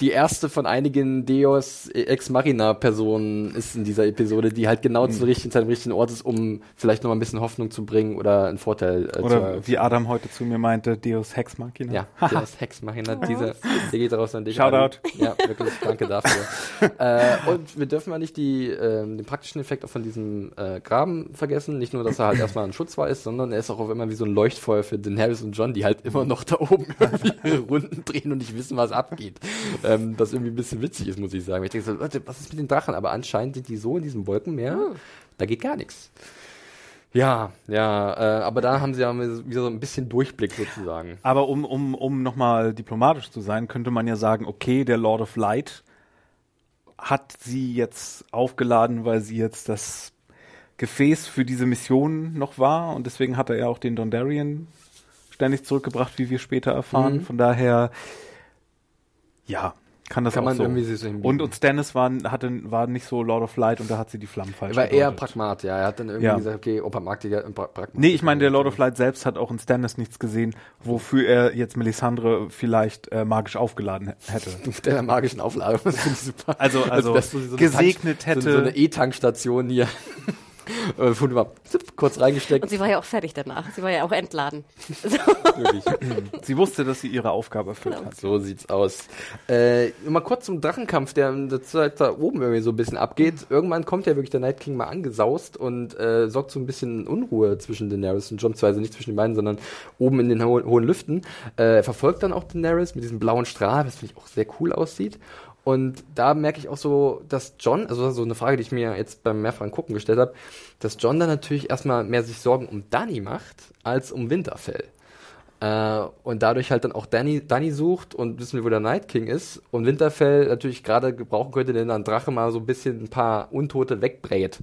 die erste von einigen Deus Ex Machina Personen ist in dieser Episode, die halt genau zu richtigen Zeit am richtigen Ort ist, um vielleicht noch mal ein bisschen Hoffnung zu bringen oder einen Vorteil äh, Oder zu wie Adam heute zu mir meinte, Deus Hex Machina. ja, Deus Hex Machina, *laughs* diese, der geht raus an dich. Shoutout. Adi. Ja, wirklich, danke dafür. *laughs* äh, und wir dürfen mal nicht die, ähm, den praktischen Effekt auch von diesem äh, Graben vergessen. Nicht nur, dass er halt erstmal ein Schutz war ist, sondern er ist auch auf immer wie so ein Leuchtfeuer für Daenerys und John, die halt immer noch da oben *laughs* irgendwie Runden drehen und nicht wissen, was abgeht. Ähm, das irgendwie ein bisschen witzig ist, muss ich sagen. Ich denke so, Leute, was ist mit den Drachen? Aber anscheinend sind die so in diesem Wolkenmeer, da geht gar nichts. Ja, ja, äh, aber da haben sie ja wieder so ein bisschen Durchblick sozusagen. Aber um, um, um nochmal diplomatisch zu sein, könnte man ja sagen, okay, der Lord of Light hat sie jetzt aufgeladen, weil sie jetzt das Gefäß für diese Mission noch war und deswegen hat er ja auch den Dondarrion ständig zurückgebracht, wie wir später erfahren. Mhm. Von daher, ja, kann das Kann auch man so. irgendwie so hinbiegen. und, und Stannis war, hatte, war nicht so Lord of Light und da hat sie die Flammen falsch Er war eher. Pragmat, ja. Er hat dann irgendwie Ja. gesagt, okay, ob Pragmatiker, äh, pra Pragmatiker. Nee, ich meine, der Lord of Light selbst hat auch in Stannis nichts gesehen, wofür er jetzt Melisandre vielleicht äh, magisch aufgeladen h- hätte. *laughs* Mit der magischen Aufladung, das finde ich super. Also- also wär's so eine gesegnet Tank- hätte- So, so eine E-Tankstation hier. Äh, Wunderbar. Zip, Kurz reingesteckt. Und sie war ja auch fertig danach. Sie war ja auch entladen. *laughs* Sie wusste, dass sie ihre Aufgabe erfüllt Genau. hat. So sieht's aus. Äh, mal kurz zum Drachenkampf, der in der Zeit da oben irgendwie so ein bisschen abgeht. Irgendwann kommt ja wirklich der Night King mal angesaust und äh, sorgt so ein bisschen Unruhe zwischen Daenerys und Jon, zwar also nicht zwischen den beiden, sondern oben in den ho hohen Lüften. Äh, er verfolgt dann auch Daenerys mit diesem blauen Strahl, was finde ich auch sehr cool aussieht. Und da merke ich auch so, dass John, also so eine Frage, die ich mir jetzt beim mehrfachen Gucken gestellt habe, dass John dann natürlich erstmal mehr sich Sorgen um Dany macht, als um Winterfell. Äh, und dadurch halt dann auch Danny, Danny sucht und wissen wir, wo der Night King ist. Und Winterfell natürlich gerade gebrauchen könnte, denn ein Drache mal so ein bisschen ein paar Untote wegbrät.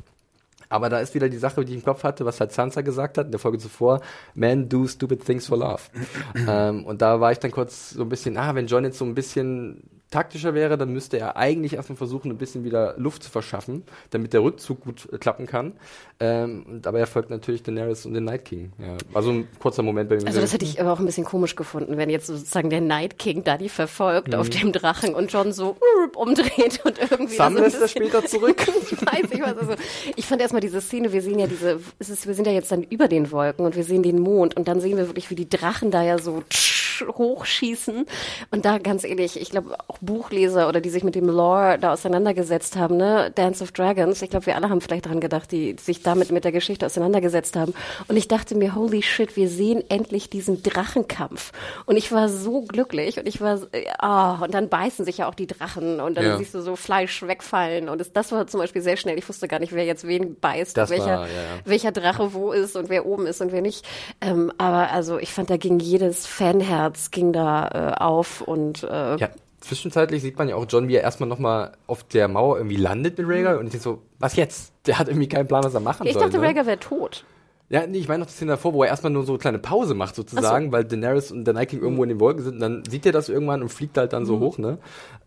Aber da ist wieder die Sache, die ich im Kopf hatte, was halt Sansa gesagt hat in der Folge zuvor, Men do stupid things for love. *laughs* ähm, und da war ich dann kurz so ein bisschen, ah, wenn John jetzt so ein bisschen taktischer wäre, dann müsste er eigentlich erstmal versuchen, ein bisschen wieder Luft zu verschaffen, damit der Rückzug gut äh, klappen kann. Ähm, und dabei erfolgt natürlich Daenerys und den Night King. Ja, also ein kurzer Moment bei mir. Also das hätte ich aber auch ein bisschen komisch gefunden, wenn jetzt sozusagen der Night King Dani verfolgt Mhm. auf dem Drachen und John so umdreht und irgendwie Sam lässt er später zurück. *laughs* ich weiß nicht was. Also ich fand erstmal diese Szene, wir sehen ja diese, es ist, wir sind ja jetzt dann über den Wolken und wir sehen den Mond und dann sehen wir wirklich, wie die Drachen da ja so tsch, hochschießen. Und da ganz ehrlich, ich glaube auch Buchleser oder die sich mit dem Lore da auseinandergesetzt haben, ne, Dance of Dragons, ich glaube, wir alle haben vielleicht dran gedacht, die sich damit mit der Geschichte auseinandergesetzt haben. Und ich dachte mir, holy shit, wir sehen endlich diesen Drachenkampf. Und ich war so glücklich und ich war, ah, und dann beißen sich ja auch die Drachen und dann Ja. siehst du so Fleisch wegfallen. Und das, das war zum Beispiel sehr schnell. Ich wusste gar nicht, wer jetzt wen beißt, Das welcher, war, ja, ja. welcher Drache wo ist und wer oben ist und wer nicht. Ähm, aber also ich fand, da ging jedes Fanherz ging da äh, auf und äh, Ja, zwischenzeitlich sieht man ja auch John, wie er erstmal nochmal auf der Mauer irgendwie landet mit Rhaegar und ich denke so, was jetzt? Der hat irgendwie keinen Plan, was er machen ich soll. dachte, ne? Rhaegar wäre tot. Ja, nee, ich meine noch die Szene davor, wo er erstmal nur so eine kleine Pause macht sozusagen, weil Daenerys und der Night King irgendwo in den Wolken sind und dann sieht er das irgendwann und fliegt halt Mhm. dann so hoch, ne?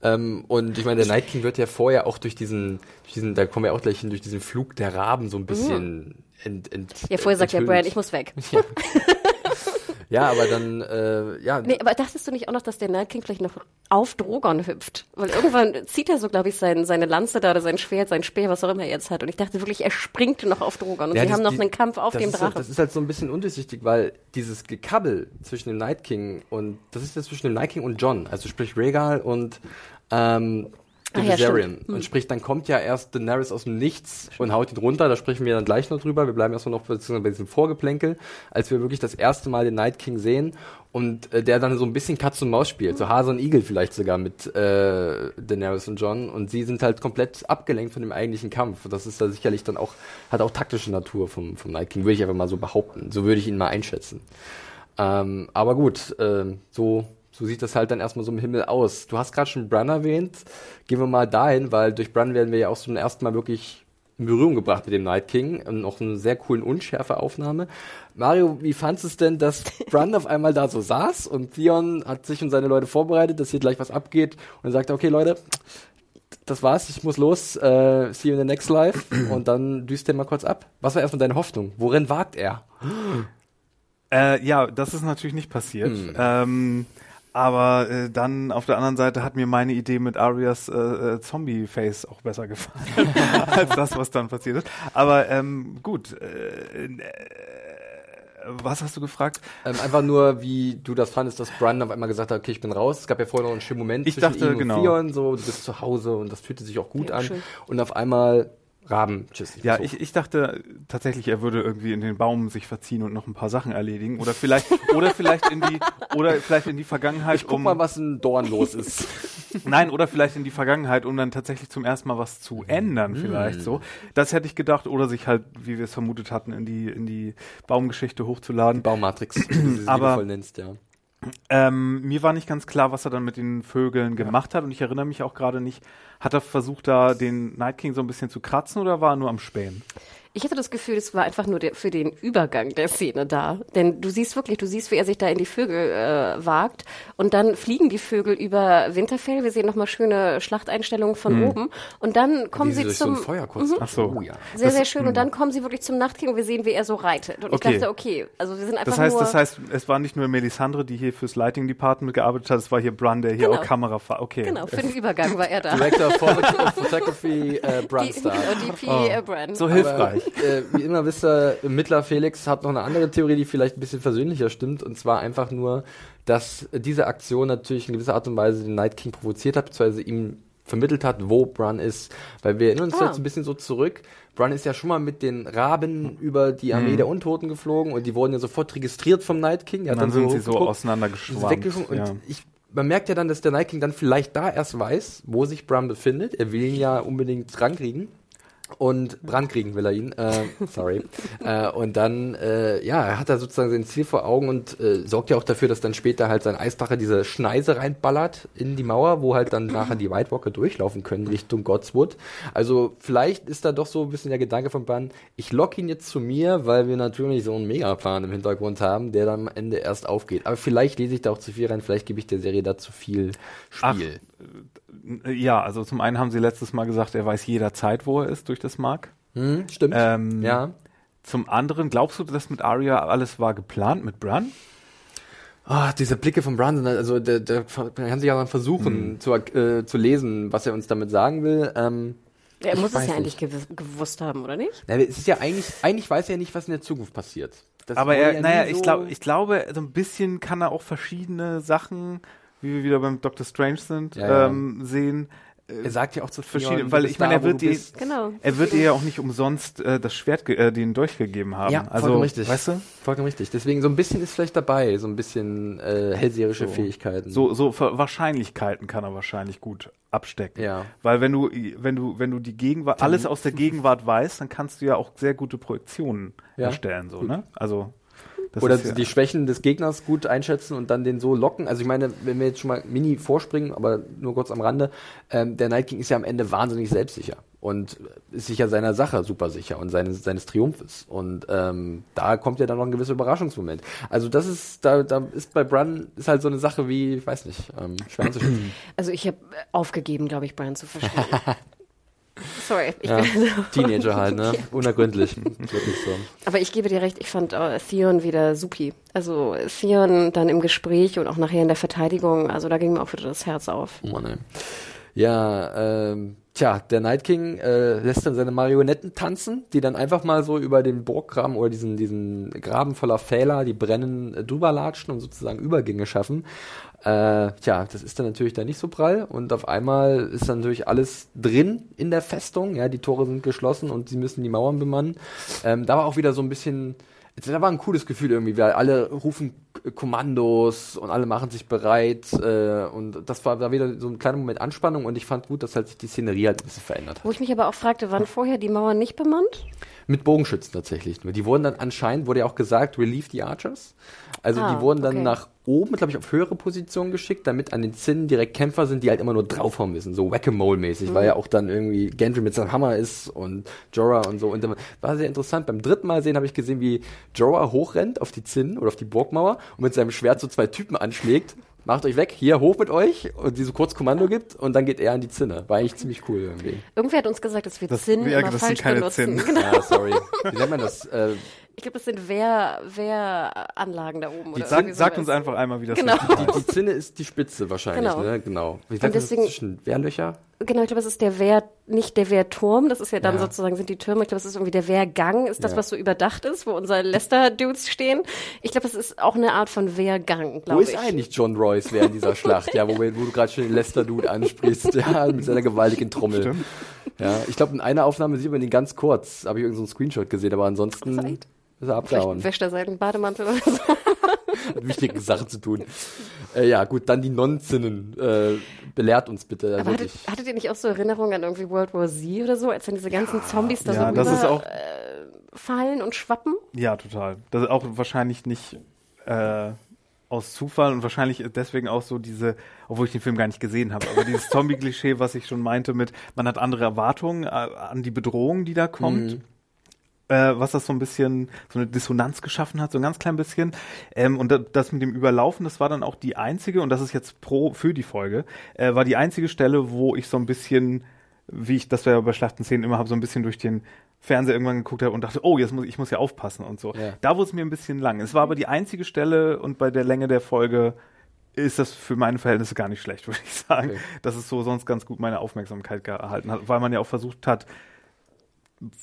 Ähm, und ich meine, der Night King wird ja vorher auch durch diesen, durch diesen, da kommen wir auch gleich hin, durch diesen Flug der Raben so ein bisschen ent, ent, Mhm. Ja, vorher sagt ja. Brad, ich muss weg. *laughs* Ja, *laughs* aber dann, äh, ja, Nee, aber dachtest du nicht auch noch, dass der Night King vielleicht noch auf Drogon hüpft? Weil irgendwann zieht er so, glaube ich, sein, seine Lanze da oder sein Schwert, sein Speer, was auch immer er jetzt hat. Und ich dachte wirklich, er springt noch auf Drogon. Und Ja, sie haben noch die- einen Kampf auf dem ist Drachen. Halt, das ist halt so ein bisschen undurchsichtig, weil dieses Gekabbel zwischen dem Night King und das ist ja zwischen dem Night King und John, also sprich Rhaegal und ähm, Ja, Viserion. stimmt. Hm. und sprich, dann kommt ja erst Daenerys aus dem Nichts und haut ihn runter, da sprechen wir dann gleich noch drüber, wir bleiben erstmal noch bei diesem Vorgeplänkel, als wir wirklich das erste Mal den Night King sehen und äh, der dann so ein bisschen Katz und Maus spielt, so Hase und Igel vielleicht sogar mit äh, Daenerys und John und sie sind halt komplett abgelenkt von dem eigentlichen Kampf. Das ist da sicherlich dann auch, hat auch taktische Natur vom, vom Night King, würde ich einfach mal so behaupten. So würde ich ihn mal einschätzen. Ähm, aber gut, ähm, so, so sieht das halt dann erstmal so im Himmel aus. Du hast gerade schon Bran erwähnt. Gehen wir mal dahin, weil durch Bran werden wir ja auch zum ersten Mal wirklich in Berührung gebracht mit dem Night King und auch eine sehr coolen, unschärfe Aufnahme. Mario, wie fandest es denn, dass Bran auf einmal da so saß und Theon hat sich und seine Leute vorbereitet, dass hier gleich was abgeht und sagte, okay Leute, das war's, ich muss los, äh, see you in the next life und dann düst er mal kurz ab. Was war erstmal deine Hoffnung? Worin wagt er? Äh, ja, das ist natürlich nicht passiert. Hm. Ähm, aber äh, dann auf der anderen Seite hat mir meine Idee mit Arias äh, äh, Zombie-Face auch besser gefallen *laughs* als das, was dann passiert ist. Aber ähm, gut. Äh, äh, was hast du gefragt? Ähm, einfach nur, wie du das fandest, dass Bran auf einmal gesagt hat, okay, ich bin raus. Es gab ja vorher noch einen schönen Moment Ich zwischen dachte, ihm genau. und Theon, so, du bist zu Hause und das fühlte sich auch gut Ja, an. schön. Und auf einmal Raben, tschüss. Ja, ich, ich dachte tatsächlich, er würde irgendwie in den Baum sich verziehen und noch ein paar Sachen erledigen. Oder vielleicht, *laughs* oder vielleicht in die, oder vielleicht in die Vergangenheit, Ich guck um. mal, was in Dorn los ist. *laughs* Nein, oder vielleicht in die Vergangenheit, um dann tatsächlich zum ersten Mal was zu ändern, vielleicht so. Das hätte ich gedacht, oder sich halt, wie wir es vermutet hatten, in die, in die Baumgeschichte hochzuladen. Baumatrix, *clears throat* wie du sie Aber- nennst, ja. Ähm, mir war nicht ganz klar, was er dann mit den Vögeln gemacht hat und ich erinnere mich auch gerade nicht, hat er versucht, da den Night King so ein bisschen zu kratzen oder war er nur am Spähen? Ich hatte das Gefühl, es war einfach nur der, für den Übergang der Szene da. Denn du siehst wirklich, du siehst, wie er sich da in die Vögel äh, wagt. Und dann fliegen die Vögel über Winterfell. Wir sehen nochmal schöne Schlachteinstellungen von oben. Und dann kommen sie zum. so Feuer kurz. Ach so. Oh, ja. Sehr, sehr schön. Und dann kommen sie wirklich zum Nachtking und wir sehen, wie er so reitet. Und Okay. ich dachte, okay, also wir sind einfach Das heißt, nur. das heißt, es war nicht nur Melisandre, die hier fürs Lighting Department gearbeitet hat, es war hier Brun, der hier Genau. auch Kamera. Okay. genau, für den *laughs* Übergang war er da. Director of *laughs* Photography äh, Die, Brunstar. genau, DP Oh. äh, Brand. So hilfreich. Äh, wie immer wisst ihr, Mittler Felix hat noch eine andere Theorie, die vielleicht ein bisschen versöhnlicher stimmt. Und zwar einfach nur, dass diese Aktion natürlich in gewisser Art und Weise den Night King provoziert hat, beziehungsweise ihm vermittelt hat, wo Bran ist. Weil wir erinnern uns Ah. jetzt ein bisschen so zurück. Bran ist ja schon mal mit den Raben über die Armee der Untoten geflogen und die wurden ja sofort registriert vom Night King. Der Und hat dann sind sie so auseinandergeschwommen. weggeschwommen. Und Ja. ich, man merkt ja dann, dass der Night King dann vielleicht da erst weiß, wo sich Bran befindet. Er will ihn ja unbedingt rankriegen. Und Brand kriegen will er ihn. Äh, sorry. *laughs* äh, und dann, äh, ja, er hat da sozusagen sein Ziel vor Augen und äh, sorgt ja auch dafür, dass dann später halt sein Eisdrache diese Schneise reinballert in die Mauer, wo halt dann nachher die White Walker durchlaufen können Richtung Godswood. Also vielleicht ist da doch so ein bisschen der Gedanke von Bran, ich lock ihn jetzt zu mir, weil wir natürlich so einen Megaplan im Hintergrund haben, der dann am Ende erst aufgeht. Aber vielleicht lese ich da auch zu viel rein, vielleicht gebe ich der Serie da zu viel Spiel. Ja, also zum einen haben sie letztes Mal gesagt, er weiß jederzeit, wo er ist durch das Mark. Hm, stimmt. Ähm, ja. Zum anderen, glaubst du, dass mit Arya alles war geplant mit Bran? Ah, diese Blicke von Brandon, also der, der kann sich ja dann versuchen zu, äh, zu lesen, was er uns damit sagen will. Ähm, Er muss es ja eigentlich nicht. gewiss, gewusst haben, oder nicht? Na, es ist ja eigentlich, eigentlich weiß er ja nicht, was in der Zukunft passiert. Das Aber er, ja naja, nie ich, so- glaub, ich glaube, so ein bisschen kann er auch verschiedene Sachen, wie wir wieder beim Doctor Strange sind, Ja, ja. ähm, sehen. er sagt ja auch zu verschiedene- Theon, weil ich meine, er wird bist. Genau. Er wird ihr ja auch nicht umsonst äh, das Schwert, ge- äh, den Dolch gegeben haben. Ja, also, vollkommen richtig. Weißt du? Vollkommen richtig. Deswegen so ein bisschen ist vielleicht dabei, so ein bisschen äh, hellseherische So. Fähigkeiten. So, so Wahrscheinlichkeiten kann er wahrscheinlich gut abstecken. Ja. Weil wenn du, wenn du, wenn du die Gegenwart, alles aus der Gegenwart weißt, dann kannst du ja auch sehr gute Projektionen Ja. erstellen, so, ne? Also, das Oder ja, die Schwächen des Gegners gut einschätzen und dann den so locken. Also ich meine, wenn wir jetzt schon mal mini vorspringen, aber nur kurz am Rande, ähm, der Night King ist ja am Ende wahnsinnig selbstsicher und ist sich ja seiner Sache super sicher und seines, seines Triumphes. Und ähm, da kommt ja dann noch ein gewisser Überraschungsmoment. Also das ist, da, da ist bei Brun ist halt so eine Sache wie, ich weiß nicht, ähm, schwer einzuschätzen. Also ich habe aufgegeben, glaube ich, Brian zu verstehen. *laughs* Sorry. Ich ja. bin, Teenager halt, ne? Unergründlich. So. aber ich gebe dir recht, ich fand äh, Theon wieder supi. Also Theon dann im Gespräch und auch nachher in der Verteidigung, also da ging mir auch wieder das Herz auf. Oh Mann, ey. Ja, ähm, tja, der Night King äh, lässt dann seine Marionetten tanzen, die dann einfach mal so über den Burggraben oder diesen, diesen Graben voller Pfähler, die brennen, äh, drüber latschen und sozusagen Übergänge schaffen. Äh, tja, das ist dann natürlich da nicht so prall und auf einmal ist dann natürlich alles drin in der Festung, ja, die Tore sind geschlossen und sie müssen die Mauern bemannen. Ähm, da war auch wieder so ein bisschen, da war ein cooles Gefühl irgendwie, weil alle rufen Kommandos und alle machen sich bereit äh, und das war da wieder so ein kleiner Moment Anspannung und ich fand gut, dass halt sich die Szenerie halt ein bisschen verändert Wo hat. ich mich aber auch fragte, waren vorher die Mauern nicht bemannt? Mit Bogenschützen tatsächlich. Die wurden dann anscheinend, wurde ja auch gesagt, relieve the Archers. Also Ah, die wurden dann okay. nach oben, glaube ich, auf höhere Positionen geschickt, damit an den Zinnen direkt Kämpfer sind, die halt immer nur draufhauen müssen, so Whack-a-Mole-mäßig, Mhm. weil ja auch dann irgendwie Gendry mit seinem Hammer ist und Jorah und so. Und dann war sehr interessant. Beim dritten Mal sehen habe ich gesehen, wie Jorah hochrennt auf die Zinnen oder auf die Burgmauer und mit seinem Schwert so zwei Typen anschlägt. Macht euch weg, hier hoch mit euch und die so kurz Kommando gibt und dann geht er an die Zinne. War eigentlich ziemlich cool irgendwie. Irgendwer hat uns gesagt, dass wir Das- Zinn ja, immer das sind falsch keine benutzen. Zinn. Genau. Ja, sorry. Wie nennt man das? Äh, *laughs* Ich glaube, das sind Wehr, Wehranlagen da oben. Oder Sag, sagt uns einfach einmal, wie das Genau. richtig Die, die Zinne ist die Spitze wahrscheinlich, Genau. ne? Genau. Wie Und sagt man das deswegen- zwischen Wehrlöcher? Genau, ich glaube, es ist der Wehr, nicht der Wehrturm, das ist ja dann Ja. sozusagen sind die Türme. Ich glaube, es ist irgendwie der Wehrgang, ist das, Ja. was so überdacht ist, wo unsere Leicester-Dudes stehen. Ich glaube, es ist auch eine Art von Wehrgang, Wo glaube ist ich. eigentlich John Royce während dieser Schlacht? Ja, wo, wir- wo du gerade schon den Lester-Dude ansprichst, ja, mit seiner gewaltigen Trommel. Stimmt. Ja, ich glaube, in einer Aufnahme sieht man ihn ganz kurz. Habe ich irgendeinen so einen Screenshot gesehen, aber ansonsten Zeit. Ist er Vielleicht abgehauen. wäscht er seinen Bademantel oder so. *laughs* Hat wichtige Sachen zu tun. Äh, ja, gut, dann die Nonzinnen. Äh, belehrt uns bitte. Aber hattet, wirklich. hattet ihr nicht auch so Erinnerungen an irgendwie World War Z oder so, als dann diese ganzen Zombies da Ja, so das rüber ist auch- äh, fallen und schwappen? Ja, total. Das ist auch wahrscheinlich nicht äh, aus Zufall und wahrscheinlich deswegen auch so diese, obwohl ich den Film gar nicht gesehen habe, aber dieses Zombie-Klischee, was ich schon meinte mit, man hat andere Erwartungen äh, an die Bedrohung, die da kommt. Äh, was das so ein bisschen, so eine Dissonanz geschaffen hat, so ein ganz klein bisschen. Ähm, und das mit dem Überlaufen, das war dann auch die einzige, und das ist jetzt pro für die Folge, äh, war die einzige Stelle, wo ich so ein bisschen, wie ich das ja bei Schlachtenszenen immer habe, so ein bisschen durch den Fernseher irgendwann geguckt habe und dachte, oh, jetzt muss ich muss ja aufpassen und so. Ja. Da wurde es mir ein bisschen lang. Es war aber die einzige Stelle und bei der Länge der Folge ist das für meine Verhältnisse gar nicht schlecht, *laughs* würde ich sagen. Okay. Dass es so sonst ganz gut meine Aufmerksamkeit gehalten hat, weil man ja auch versucht hat,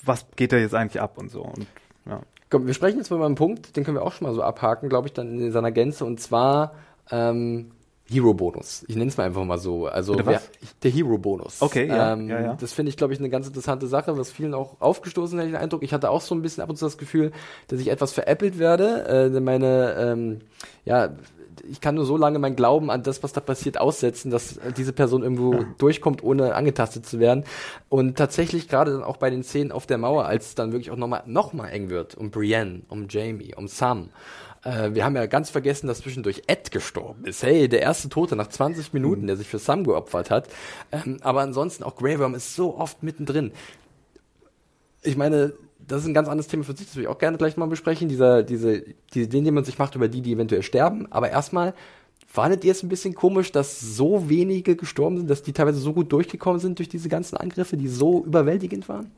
was geht da jetzt eigentlich ab und so. Und, ja. Komm, wir sprechen jetzt mal über einen Punkt, den können wir auch schon mal so abhaken, glaube ich, dann in seiner Gänze, und zwar ähm, Hero-Bonus. Ich nenne es mal einfach mal so. Also wer, der Hero-Bonus. Okay, ja, ähm, ja, ja. Das finde ich, glaube ich, eine ganz interessante Sache, was vielen auch aufgestoßen hat, den Eindruck. Ich hatte auch so ein bisschen ab und zu das Gefühl, dass ich etwas veräppelt werde. Äh, meine, ähm, ja, ich kann nur so lange mein Glauben an das, was da passiert, aussetzen, dass diese Person irgendwo ja. durchkommt, ohne angetastet zu werden. Und tatsächlich gerade dann auch bei den Szenen auf der Mauer, als es dann wirklich auch nochmal noch mal eng wird, um Brienne, um Jamie, um Sam, äh, wir haben ja ganz vergessen, dass zwischendurch Ed gestorben ist. Hey, der erste Tote nach 20 Minuten, mhm. der sich für Sam geopfert hat. Ähm, aber ansonsten auch Grey Worm ist so oft mittendrin. Ich meine, das ist ein ganz anderes Thema für sich, das will ich auch gerne gleich mal besprechen. Dieser, diese, die Ideen, die man sich macht über die, die eventuell sterben. Aber erstmal, fandet ihr es ein bisschen komisch, dass so wenige gestorben sind, dass die teilweise so gut durchgekommen sind durch diese ganzen Angriffe, die so überwältigend waren?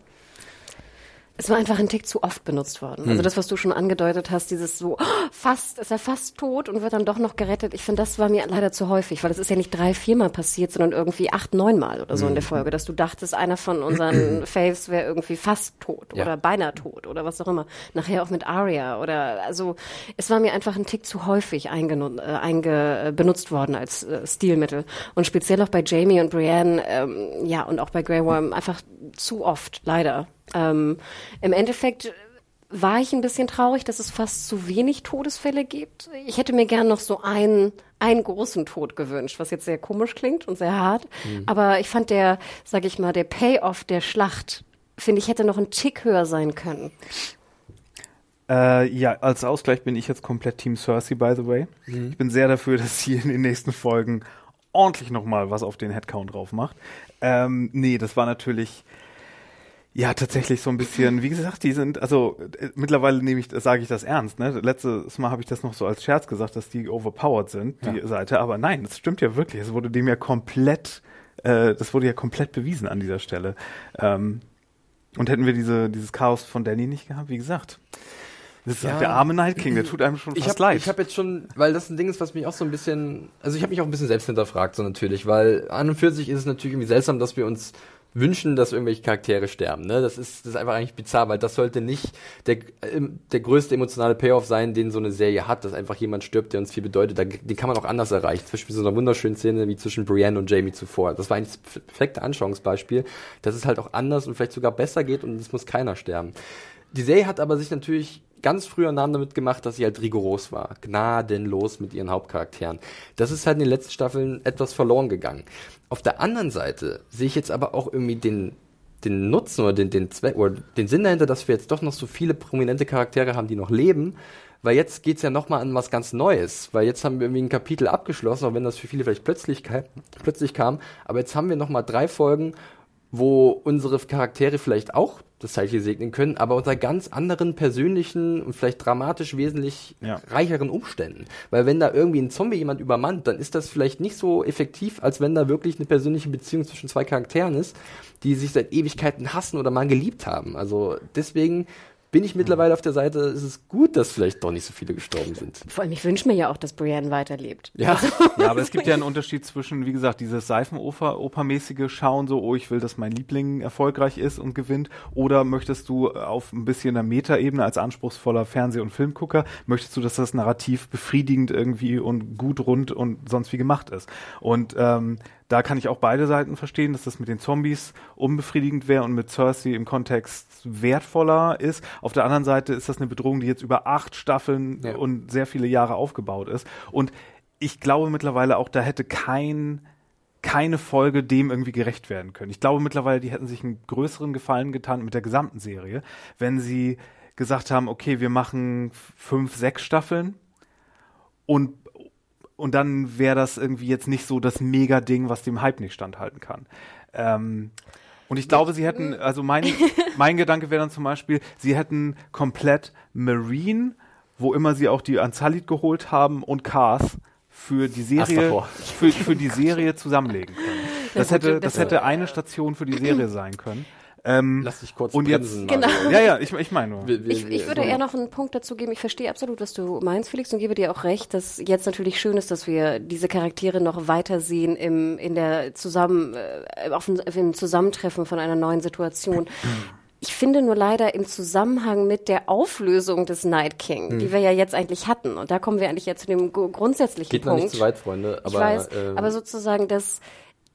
Es war einfach ein Tick zu oft benutzt worden. Hm. Also das, was du schon angedeutet hast, dieses so, oh, fast, ist er fast tot und wird dann doch noch gerettet. Ich finde, das war mir leider zu häufig, weil es ist ja nicht drei, viermal passiert, sondern irgendwie acht, neunmal oder so hm. in der hm. Folge, dass du dachtest, einer von unseren *clears throat* Faves wäre irgendwie fast tot ja. oder beinahe tot oder was auch immer. Nachher auch mit Aria oder, also es war mir einfach ein Tick zu häufig einge, äh, einge äh, benutzt worden als äh, Stilmittel. Und speziell auch bei Jamie und Brienne, ähm, ja, und auch bei Grey Worm einfach zu oft, leider. Ähm, Im Endeffekt war ich ein bisschen traurig, dass es fast zu wenig Todesfälle gibt. Ich hätte mir gern noch so einen, einen großen Tod gewünscht, was jetzt sehr komisch klingt und sehr hart. Mhm. Aber ich fand der, sag ich mal, der Payoff der Schlacht, finde ich, hätte noch ein Tick höher sein können. Äh, ja, als Ausgleich bin ich jetzt komplett Team Cersei, by the way. Mhm. Ich bin sehr dafür, dass sie in den nächsten Folgen ordentlich nochmal was auf den Headcount drauf macht. Ähm, nee, das war natürlich, ja, tatsächlich so ein bisschen, wie gesagt, die sind, also äh, mittlerweile nehme ich, sage ich das ernst, ne? Letztes Mal habe ich das noch so als Scherz gesagt, dass die overpowered sind, die ja. Seite, aber nein, das stimmt ja wirklich. Es wurde dem ja komplett, äh, das wurde ja komplett bewiesen an dieser Stelle. Ähm, und hätten wir diese, dieses Chaos von Danny nicht gehabt, wie gesagt. Das ist ja. der arme Night King, der tut einem schon ich fast hab, leid. Ich habe jetzt schon, weil das ein Ding ist, was mich auch so ein bisschen, also ich habe mich auch ein bisschen selbst hinterfragt, so natürlich, weil an und für sich ist es natürlich irgendwie seltsam, dass wir uns wünschen, dass irgendwelche Charaktere sterben. Ne? Das, ist, das ist einfach eigentlich bizarr, weil das sollte nicht der, der größte emotionale Payoff sein, den so eine Serie hat, dass einfach jemand stirbt, der uns viel bedeutet. Den kann man auch anders erreichen. Zum Beispiel so einer wunderschönen Szene wie zwischen Brienne und Jamie zuvor. Das war eigentlich das perfekte Anschauungsbeispiel, dass es halt auch anders und vielleicht sogar besser geht und es muss keiner sterben. Die Serie hat aber sich natürlich ganz früher Namen damit gemacht, dass sie halt rigoros war. Gnadenlos mit ihren Hauptcharakteren. Das ist halt in den letzten Staffeln etwas verloren gegangen. Auf der anderen Seite sehe ich jetzt aber auch irgendwie den, den Nutzen oder den, den Zweck oder den Sinn dahinter, dass wir jetzt doch noch so viele prominente Charaktere haben, die noch leben. Weil jetzt geht's ja nochmal an was ganz Neues. Weil jetzt haben wir irgendwie ein Kapitel abgeschlossen, auch wenn das für viele vielleicht plötzlich, plötzlich kam. Aber jetzt haben wir nochmal drei Folgen, wo unsere Charaktere vielleicht auch das Zeichen segnen können, aber unter ganz anderen persönlichen und vielleicht dramatisch wesentlich ja. reicheren Umständen. Weil wenn da irgendwie ein Zombie jemand übermannt, dann ist das vielleicht nicht so effektiv, als wenn da wirklich eine persönliche Beziehung zwischen zwei Charakteren ist, die sich seit Ewigkeiten hassen oder mal geliebt haben. Also deswegen bin ich mittlerweile auf der Seite, ist es gut, dass vielleicht doch nicht so viele gestorben sind. Vor allem, ich wünsche mir ja auch, dass Brienne weiterlebt. Ja. Also, ja, aber es gibt ja einen Unterschied zwischen, wie gesagt, dieses Seifenoper-mäßige Schauen, so, oh, ich will, dass mein Liebling erfolgreich ist und gewinnt, oder möchtest du auf ein bisschen der Metaebene als anspruchsvoller Fernseh- und Filmgucker, möchtest du, dass das Narrativ befriedigend irgendwie und gut rund und sonst wie gemacht ist. Und ähm, da kann ich auch beide Seiten verstehen, dass das mit den Zombies unbefriedigend wäre und mit Cersei im Kontext wertvoller ist. Auf der anderen Seite ist das eine Bedrohung, die jetzt über acht Staffeln ja. und sehr viele Jahre aufgebaut ist. Und ich glaube mittlerweile auch, da hätte kein keine Folge dem irgendwie gerecht werden können. Ich glaube mittlerweile, die hätten sich einen größeren Gefallen getan mit der gesamten Serie, wenn sie gesagt haben, okay, wir machen fünf, sechs Staffeln und und dann wäre das irgendwie jetzt nicht so das Mega-Ding, was dem Hype nicht standhalten kann. Ähm, Und ich glaube, sie hätten, also mein, *laughs* mein Gedanke wäre dann zum Beispiel, sie hätten komplett Marine, wo immer sie auch die Anzalit geholt haben, und Cars für die Serie, für, für die Serie zusammenlegen können. *laughs* Das hätte, das hätte eine Station für die Serie sein können. Ähm, Lass dich kurz und bremsen. jetzt, Mario. ja, ja, ich, ich meine nur. Wir- wir- Ich, ich würde eher noch einen Punkt dazu geben. Ich verstehe absolut, was du meinst, Felix, und gebe dir auch recht, dass jetzt natürlich schön ist, dass wir diese Charaktere noch weiter sehen im, in der Zusammen, äh, auf dem, im Zusammentreffen von einer neuen Situation. Ich finde nur leider im Zusammenhang mit der Auflösung des Night King, Hm. die wir ja jetzt eigentlich hatten, und da kommen wir eigentlich jetzt zu dem gru- grundsätzlichen Geht noch Punkt. nicht zu weit, Freunde. Aber, ich weiß, ähm, aber sozusagen, dass,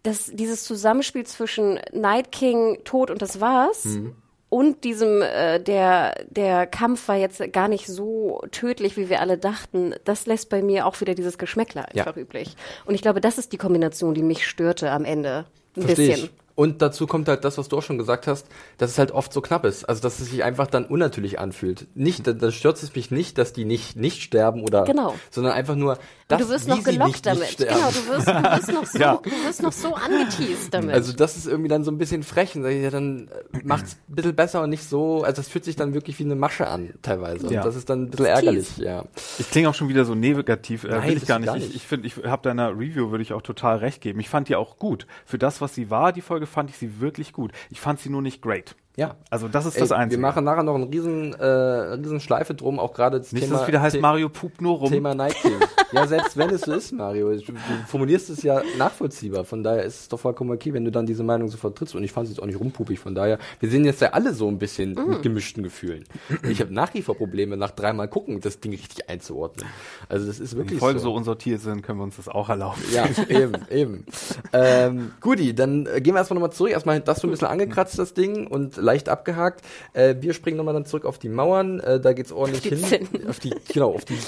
dass dieses Zusammenspiel zwischen Night King, Tod und das war's Mhm. und diesem, äh, der, der Kampf war jetzt gar nicht so tödlich, wie wir alle dachten, das lässt bei mir auch wieder dieses Geschmäckler Ja. einfach üblich. Und ich glaube, das ist die Kombination, die mich störte am Ende. Ein Versteh bisschen. Ich. Und dazu kommt halt das, was du auch schon gesagt hast, dass es halt oft so knapp ist. Also, dass es sich einfach dann unnatürlich anfühlt. Nicht, da, da stört es mich nicht, dass die nicht, nicht sterben oder, Genau. sondern einfach nur, dass du wirst noch gelockt nicht, damit. Genau, du wirst, du wirst noch *laughs* so, Ja. du wirst noch so angeteased damit. Also das ist irgendwie dann so ein bisschen frech. Und sag ich, ja, dann äh, macht's ein bisschen besser und nicht so, also das fühlt sich dann wirklich wie eine Masche an, teilweise. Und Ja. das ist dann ein bisschen Das ärgerlich, ja. Ich klinge auch schon wieder so negativ, äh, Nein, will das ich gar nicht. gar Ich, nicht. ich finde, ich habe deiner Review würde ich auch total recht geben. Ich fand die auch gut. Für das, was sie war, die Folge fand ich sie wirklich gut. Ich fand sie nur nicht great. Ja. Also das ist Ey, das Einzige. wir machen nachher noch einen riesen, äh, riesen Schleife drum, auch gerade das nicht, Thema, dass es wieder heißt, The- Mario pupt nur rum. Thema King. *laughs* ja, selbst wenn es so ist, Mario, du, du formulierst es ja nachvollziehbar. Von daher ist es doch vollkommen okay, wenn du dann diese Meinung sofort trittst. Und ich fand es jetzt auch nicht rumpupig. Von daher, wir sind jetzt ja alle so ein bisschen Mhm. mit gemischten Gefühlen. Ich habe nach wie vor Probleme, nach dreimal gucken, das Ding richtig einzuordnen. Also das ist Wenn die wirklich Folgen so. so unsortiert sind, können wir uns das auch erlauben. Ja, eben, eben. *laughs* Ähm, Guti, dann äh, gehen wir erstmal nochmal zurück. Erstmal das so ein bisschen angekratzt, das Ding, und leicht abgehakt. Äh, wir springen nochmal dann zurück auf die Mauern. Äh, da geht's ordentlich die hin. Zinnen. Auf die, genau, auf die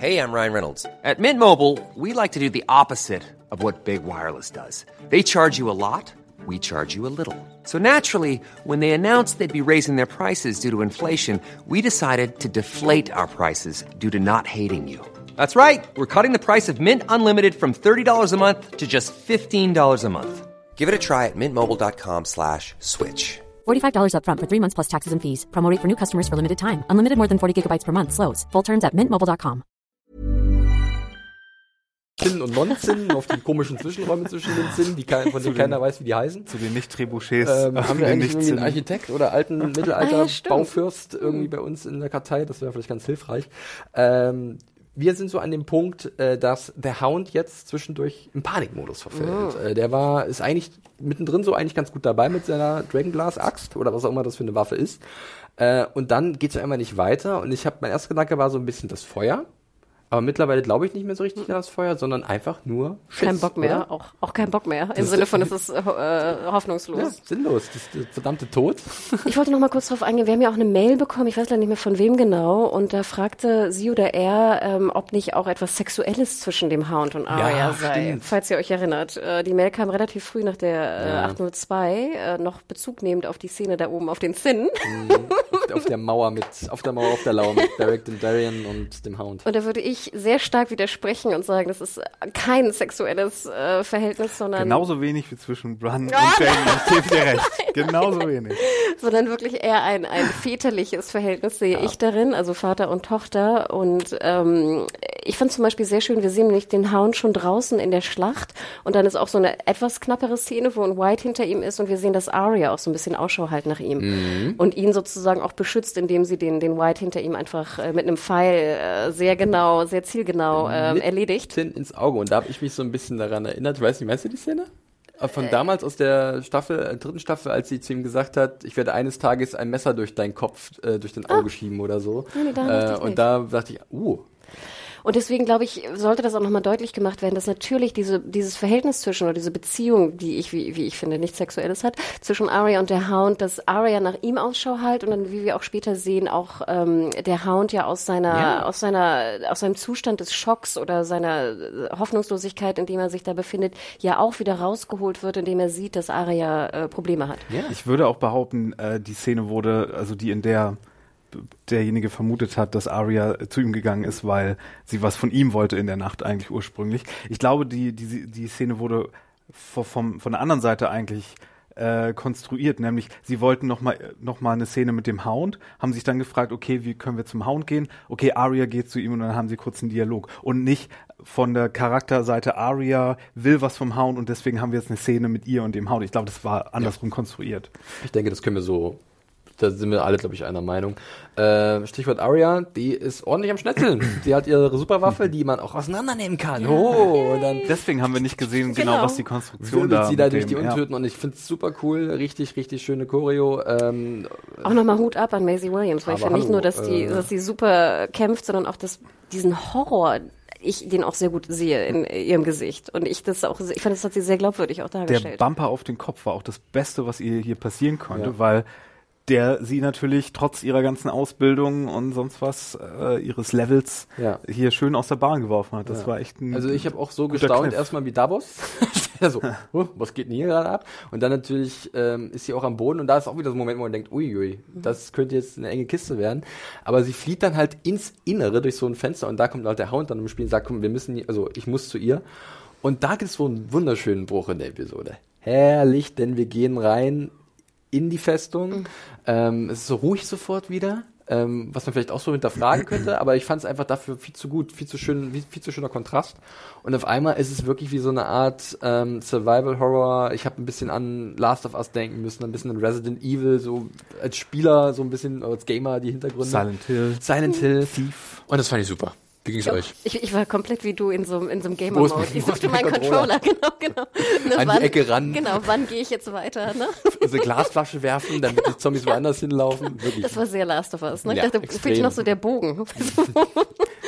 Hey, I'm Ryan Reynolds. At Mint Mobile, we like to do the opposite of what Big Wireless does. They charge you a lot, we charge you a little. So naturally, when they announced they'd be raising their prices due to inflation, we decided to deflate our prices due to not hating you. That's right. We're cutting the price of Mint Unlimited from $30 a month to just $15 a month. Give it a try at mintmobile.com slash switch. $45 upfront for three months plus taxes and fees. Promo for new customers for limited time. Unlimited more than 40 gigabytes per month. Slows. Full terms at mintmobile.com. Zinnen und Non-Zinnen, auf die komischen Zwischenräume zwischen den Zinnen, die kein, von denen keiner weiß, wie die heißen. Zu den Nicht-Trebuchets. Ähm, äh, haben wir eigentlich irgendwie einen. Architekt oder alten *laughs* Ah, Mittelalter ja, stimmt. Baufürst irgendwie bei uns in der Kartei? Das wäre vielleicht ganz hilfreich. Ähm, wir sind so an dem Punkt, äh, dass der Hound jetzt zwischendurch im Panikmodus verfällt. Äh, der war, ist eigentlich mittendrin so eigentlich ganz gut dabei mit seiner Dragonglass-Axt oder was auch immer das für eine Waffe ist. Äh, und dann geht es einmal nicht weiter. Und ich habe, mein erster Gedanke war so ein bisschen das Feuer. Aber mittlerweile glaube ich nicht mehr so richtig an das Feuer, sondern einfach nur Schiss, kein Bock mehr, oder? auch, auch kein Bock mehr. Im Das- Sinne von, es ist äh, hoffnungslos. Ja, sinnlos, das, das verdammte Tod. *laughs* Ich wollte noch mal kurz drauf eingehen. Wir haben ja auch eine Mail bekommen, ich weiß leider nicht mehr von wem genau, und da fragte sie oder er, ähm, ob nicht auch etwas Sexuelles zwischen dem Hound und Arya Ja, sei. stimmt. Falls ihr euch erinnert. Äh, die Mail kam relativ früh nach der äh, Ja. 802, äh, noch Bezug nehmend auf die Szene da oben auf den Zinn. *laughs* auf der Mauer mit, auf der Mauer auf der Lauer mit Beric Dondarrion und dem Hound. Und da würde ich sehr stark widersprechen und sagen, das ist kein sexuelles äh, Verhältnis, sondern, Genauso wenig wie zwischen Bran und Jamie. Ich gebe dir recht. *laughs* Genauso wenig. sondern wirklich eher ein, ein väterliches Verhältnis sehe ich darin, also Vater und Tochter. Und ähm, ich fand zum Beispiel sehr schön, wir sehen nämlich den Hound schon draußen in der Schlacht und dann ist auch so eine etwas knappere Szene, wo ein White hinter ihm ist und wir sehen, dass Arya auch so ein bisschen Ausschau halt nach ihm und ihn sozusagen auch beschützt, indem sie den, den White hinter ihm einfach äh, mit einem Pfeil äh, sehr genau, sehr zielgenau Mit erledigt. Ins Auge. Und da habe ich mich so ein bisschen daran erinnert. Ich weiß nicht, meinst du die Szene? Äh, Von damals aus der Staffel, äh, dritten Staffel, als sie zu ihm gesagt hat, ich werde eines Tages ein Messer durch deinen Kopf, äh, durch dein Auge schieben oder so. Ah. Nee, dachte äh, und nicht. da dachte ich, uh, Und deswegen glaube ich, sollte das auch nochmal deutlich gemacht werden, dass natürlich diese, dieses Verhältnis zwischen oder diese Beziehung, die ich, wie, wie ich finde, nichts Sexuelles hat, zwischen Arya und der Hound, dass Arya nach ihm Ausschau halt und dann, wie wir auch später sehen, auch ähm, der Hound ja aus seiner, Ja. aus seiner, aus seinem Zustand des Schocks oder seiner äh, Hoffnungslosigkeit, in dem er sich da befindet, ja auch wieder rausgeholt wird, indem er sieht, dass Arya äh, Probleme hat. Ich würde auch behaupten, äh, die Szene wurde, also die in der derjenige vermutet hat, dass Arya zu ihm gegangen ist, weil sie was von ihm wollte in der Nacht eigentlich ursprünglich. Ich glaube, die, die, die Szene wurde vom, von der anderen Seite eigentlich äh, konstruiert, nämlich sie wollten noch mal, noch mal eine Szene mit dem Hound, haben sich dann gefragt, okay, wie können wir zum Hound gehen? Okay, Arya geht zu ihm und dann haben sie kurz einen Dialog und nicht von der Charakterseite Arya will was vom Hound und deswegen haben wir jetzt eine Szene mit ihr und dem Hound. Ich glaube, das war andersrum konstruiert. Ich denke, das können wir so. Da sind wir alle, glaube ich, einer Meinung. Äh, Stichwort Arya, die ist ordentlich am Schnetzeln. *laughs* sie hat ihre Superwaffe, die man auch auseinandernehmen kann. Oh, und dann Deswegen haben wir nicht gesehen, genau, Genau. was die Konstruktion da sie da durch die dem- ja. Untöten und ich finde es super cool. Richtig, richtig schöne Choreo. Ähm, Auch nochmal Hut ab an Maisie Williams, weil ich finde nicht nur, dass die, äh, dass sie super kämpft, sondern auch dass diesen Horror, ich den auch sehr gut sehe in ihrem Gesicht. Und ich das auch, ich fand, das hat sie sehr glaubwürdig auch Der dargestellt. Bumper auf den Kopf war auch das Beste, was ihr hier passieren konnte, Ja. weil der sie natürlich trotz ihrer ganzen Ausbildung und sonst was, äh, ihres Levels, Ja. hier schön aus der Bahn geworfen hat. Das Ja. war echt ein Also ich habe auch so gestaunt Kniff. erstmal wie Davos. *laughs* so, huh, was geht denn hier gerade ab? Und dann natürlich ähm, ist sie auch am Boden und da ist auch wieder so ein Moment, wo man denkt, uiui, das könnte jetzt eine enge Kiste werden. Aber sie flieht dann halt ins Innere durch so ein Fenster und da kommt halt der Hound dann im Spiel und sagt, komm, wir müssen, hier- also ich muss zu ihr. Und da gibt es so einen wunderschönen Bruch in der Episode. Herrlich, denn wir gehen rein in die Festung. Ähm, es ist so ruhig sofort wieder, ähm, was man vielleicht auch so hinterfragen könnte, aber ich fand es einfach dafür viel zu gut, viel zu schön, viel, viel zu schöner Kontrast. Und auf einmal ist es wirklich wie so eine Art ähm, Survival Horror. Ich habe ein bisschen an Last of Us denken müssen, ein bisschen an Resident Evil, so als Spieler, so ein bisschen als Gamer die Hintergründe. Silent Hill. Silent Hill. Thief. Und das fand ich super. Wie ging's euch? Ich, ich war komplett wie du in so, einem- in so einem Gamer-Mode. Ich suchte mein meinen Controller, Controller? *laughs* genau, genau. Ne, An die Ecke ran. Genau, wann gehe ich jetzt weiter, ne? *laughs* Diese Glasflasche werfen, damit die Zombies woanders hinlaufen. Wirklich. Das war sehr Last of Us, ne? Ja, ich dachte, extrem. fehlt noch so der Bogen. *laughs*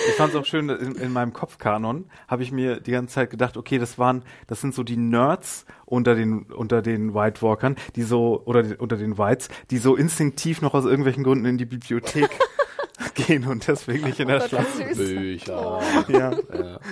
Ich fand es auch schön, in, in meinem Kopfkanon habe ich mir die ganze Zeit gedacht, okay, das waren, das sind so die Nerds unter den unter den White Walkern, die so oder die, unter den Whites, die so instinktiv noch aus irgendwelchen Gründen in die Bibliothek *laughs* gehen und deswegen nicht in der Gott, Schlacht. wie süß. Bücher. Ja.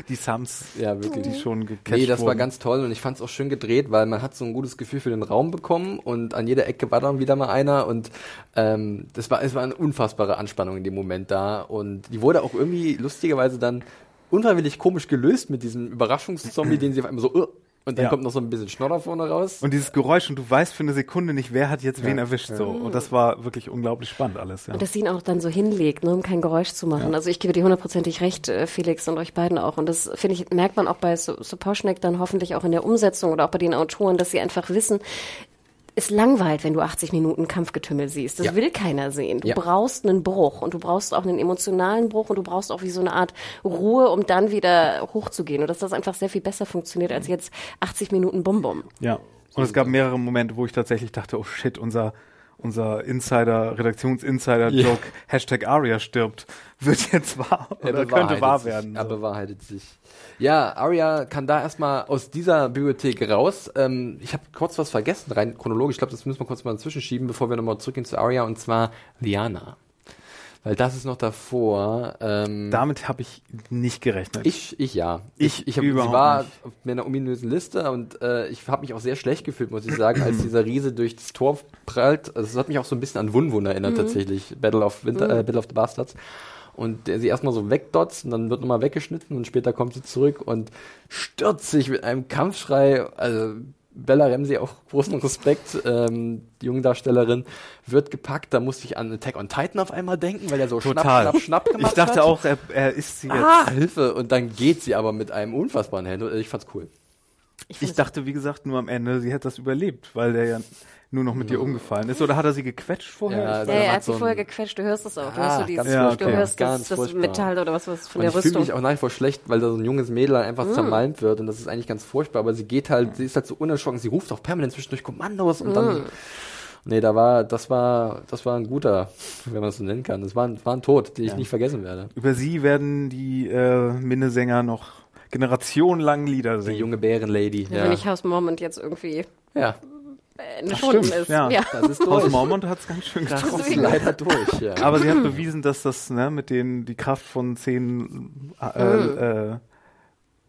Die Sums, Ja, wirklich. die schon gecatcht Nee, das war wurden. ganz toll und ich fand es auch schön gedreht, weil man hat so ein gutes Gefühl für den Raum bekommen und an jeder Ecke war dann wieder mal einer und ähm, das war, es war eine unfassbare Anspannung in dem Moment da und die wurde auch irgendwie lustigerweise dann unfreiwillig komisch gelöst mit diesem Überraschungszombie, den sie auf einmal so uh, und dann Ja. kommt noch so ein bisschen Schnodder vorne raus. Und dieses Geräusch und du weißt für eine Sekunde nicht, wer hat jetzt wen erwischt so. Und das war wirklich unglaublich spannend alles. Ja. Und dass sie ihn auch dann so hinlegt, ne, um kein Geräusch zu machen. Also ich gebe dir hundertprozentig recht, äh, Felix und euch beiden auch. Und das, finde ich, merkt man auch bei So- Soposchnek dann hoffentlich auch in der Umsetzung oder auch bei den Autoren, dass sie einfach wissen, es langweilt, wenn du 80 Minuten Kampfgetümmel siehst. Das Ja. will keiner sehen. Du Ja. brauchst einen Bruch und du brauchst auch einen emotionalen Bruch und du brauchst auch wie so eine Art Ruhe, um dann wieder hochzugehen. Und dass das einfach sehr viel besser funktioniert als jetzt 80 Minuten Bum-Bum. Ja. Und es gab mehrere Momente, wo ich tatsächlich dachte, oh shit, unser, unser Insider, Redaktions-Insider-Joke, Hashtag Aria stirbt, wird jetzt wahr Er oder könnte wahr sich. werden. Er So. bewahrheitet sich. Ja, Arya kann da erstmal aus dieser Bibliothek raus. Ähm, ich habe kurz was vergessen, rein chronologisch. Ich glaube, das müssen wir kurz mal dazwischen schieben, bevor wir nochmal zurückgehen zu Arya und zwar Liana. Weil das ist noch davor. Ähm, Damit habe ich nicht gerechnet. ich, ich ja. Ich ich hab, überhaupt sie war nicht. auf meiner ominösen Liste und äh, ich habe mich auch sehr schlecht gefühlt, muss ich sagen, als dieser Riese durch das Tor prallt. Also es hat mich auch so ein bisschen an Wunwun erinnert tatsächlich, Battle of Winter, äh, Battle of the Bastards. Und der sie erstmal so wegdotzt und dann wird nochmal weggeschnitten und später kommt sie zurück und stürzt sich mit einem Kampfschrei, also Bella Ramsey auch großen Respekt, ähm, die junge Darstellerin, wird gepackt, da musste ich an Attack on Titan auf einmal denken, weil er so Total. schnapp, schnapp, schnapp gemacht ich dachte hat. auch, er, er ist sie jetzt. Ah, Hilfe! Und dann geht sie aber mit einem unfassbaren Händler. Ich fand's cool. Ich dachte, wie gesagt, nur am Ende, sie hätte das überlebt, weil der ja nur noch mit ihr umgefallen ist. Oder hat er sie gequetscht vorher? Ja, Ich Ja, er hat hat sie so vorher gequetscht, du hörst es auch. Du Ah, hörst so dieses, Ja, du okay. hörst das, das. Metall oder was, was von Und der ich fühle Rüstung. mich auch nach wie vor schlecht, weil da so ein junges Mädel einfach zermalmt wird und das ist eigentlich ganz furchtbar, aber sie geht halt, sie ist halt so unerschrocken, sie ruft auch permanent zwischendurch Kommandos und dann. Nee, da war, das war, das war ein guter, wenn man es so nennen kann. Das war ein, war ein Tod, den ich nicht vergessen werde. Über sie werden die äh, Minnesänger noch generationenlang Lieder Die singen. junge Bärenlady. Ja. Ja. Wenn ich House Moment jetzt irgendwie ja, äh, eine Stunde ist. ja. ja. das ist Haus durch. Mormont hat es ganz schön Das getroffen. ist leider durch, ja. Aber sie hat bewiesen, dass das ne, mit den die Kraft von zehn äh, äh,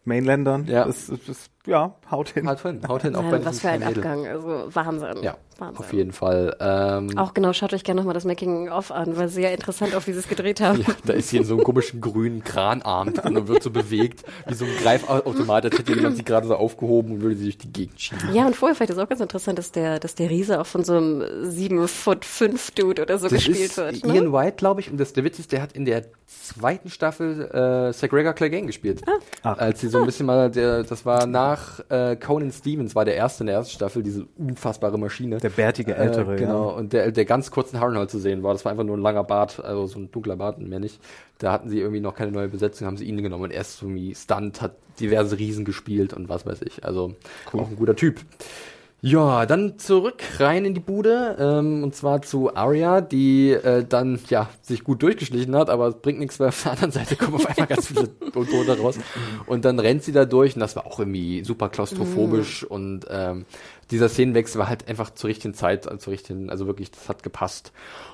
Mainländern, Ja. das, das ja, haut hin. Haut hin, haut hin, auch bei Nein, was für ein Mädel. Abgang. Also Wahnsinn. Ja, Wahnsinn. auf jeden Fall. Ähm, Auch genau, schaut euch gerne nochmal das Making-of an, weil sehr interessant, auch wie sie es gedreht haben. Ja, da ist hier in so einem komischen grünen Kranarm drin und wird so bewegt, wie so ein Greifautomat, als hätte jemand sie gerade so aufgehoben und würde sie durch die Gegend schieben. Ja, und vorher vielleicht ist auch ganz interessant, dass der, dass der Riese auch von so einem 7 Foot 5 Dude oder so Das gespielt ist wird. Ian Ne? White, glaube ich, und das, der Witz ist, der hat in der zweiten Staffel äh, Segregar Clegane gespielt. Ach. Als sie so ein bisschen mal, der, das war nach äh, Conan Stevens, war der erste in der ersten Staffel, diese unfassbare Maschine. Der bärtige Ältere, äh, Genau, ja. und der, der ganz kurzen Harrenhal zu sehen war, das war einfach nur ein langer Bart, also so ein dunkler Bart und mehr nicht. Da hatten sie irgendwie noch keine neue Besetzung, haben sie ihn genommen und er ist irgendwie Stunt, hat diverse Riesen gespielt und was weiß ich. Also auch ein guter Typ. Ja, dann zurück rein in die Bude ähm, und zwar zu Arya, die äh, dann ja sich gut durchgeschlichen hat, aber es bringt nichts, weil auf der anderen Seite kommen auf einmal ganz viele *laughs* Tote raus und dann rennt sie da durch und das war auch irgendwie super klaustrophobisch und ähm, dieser Szenenwechsel war halt einfach zur richtigen Zeit, also zur richtigen, also wirklich, das hat gepasst.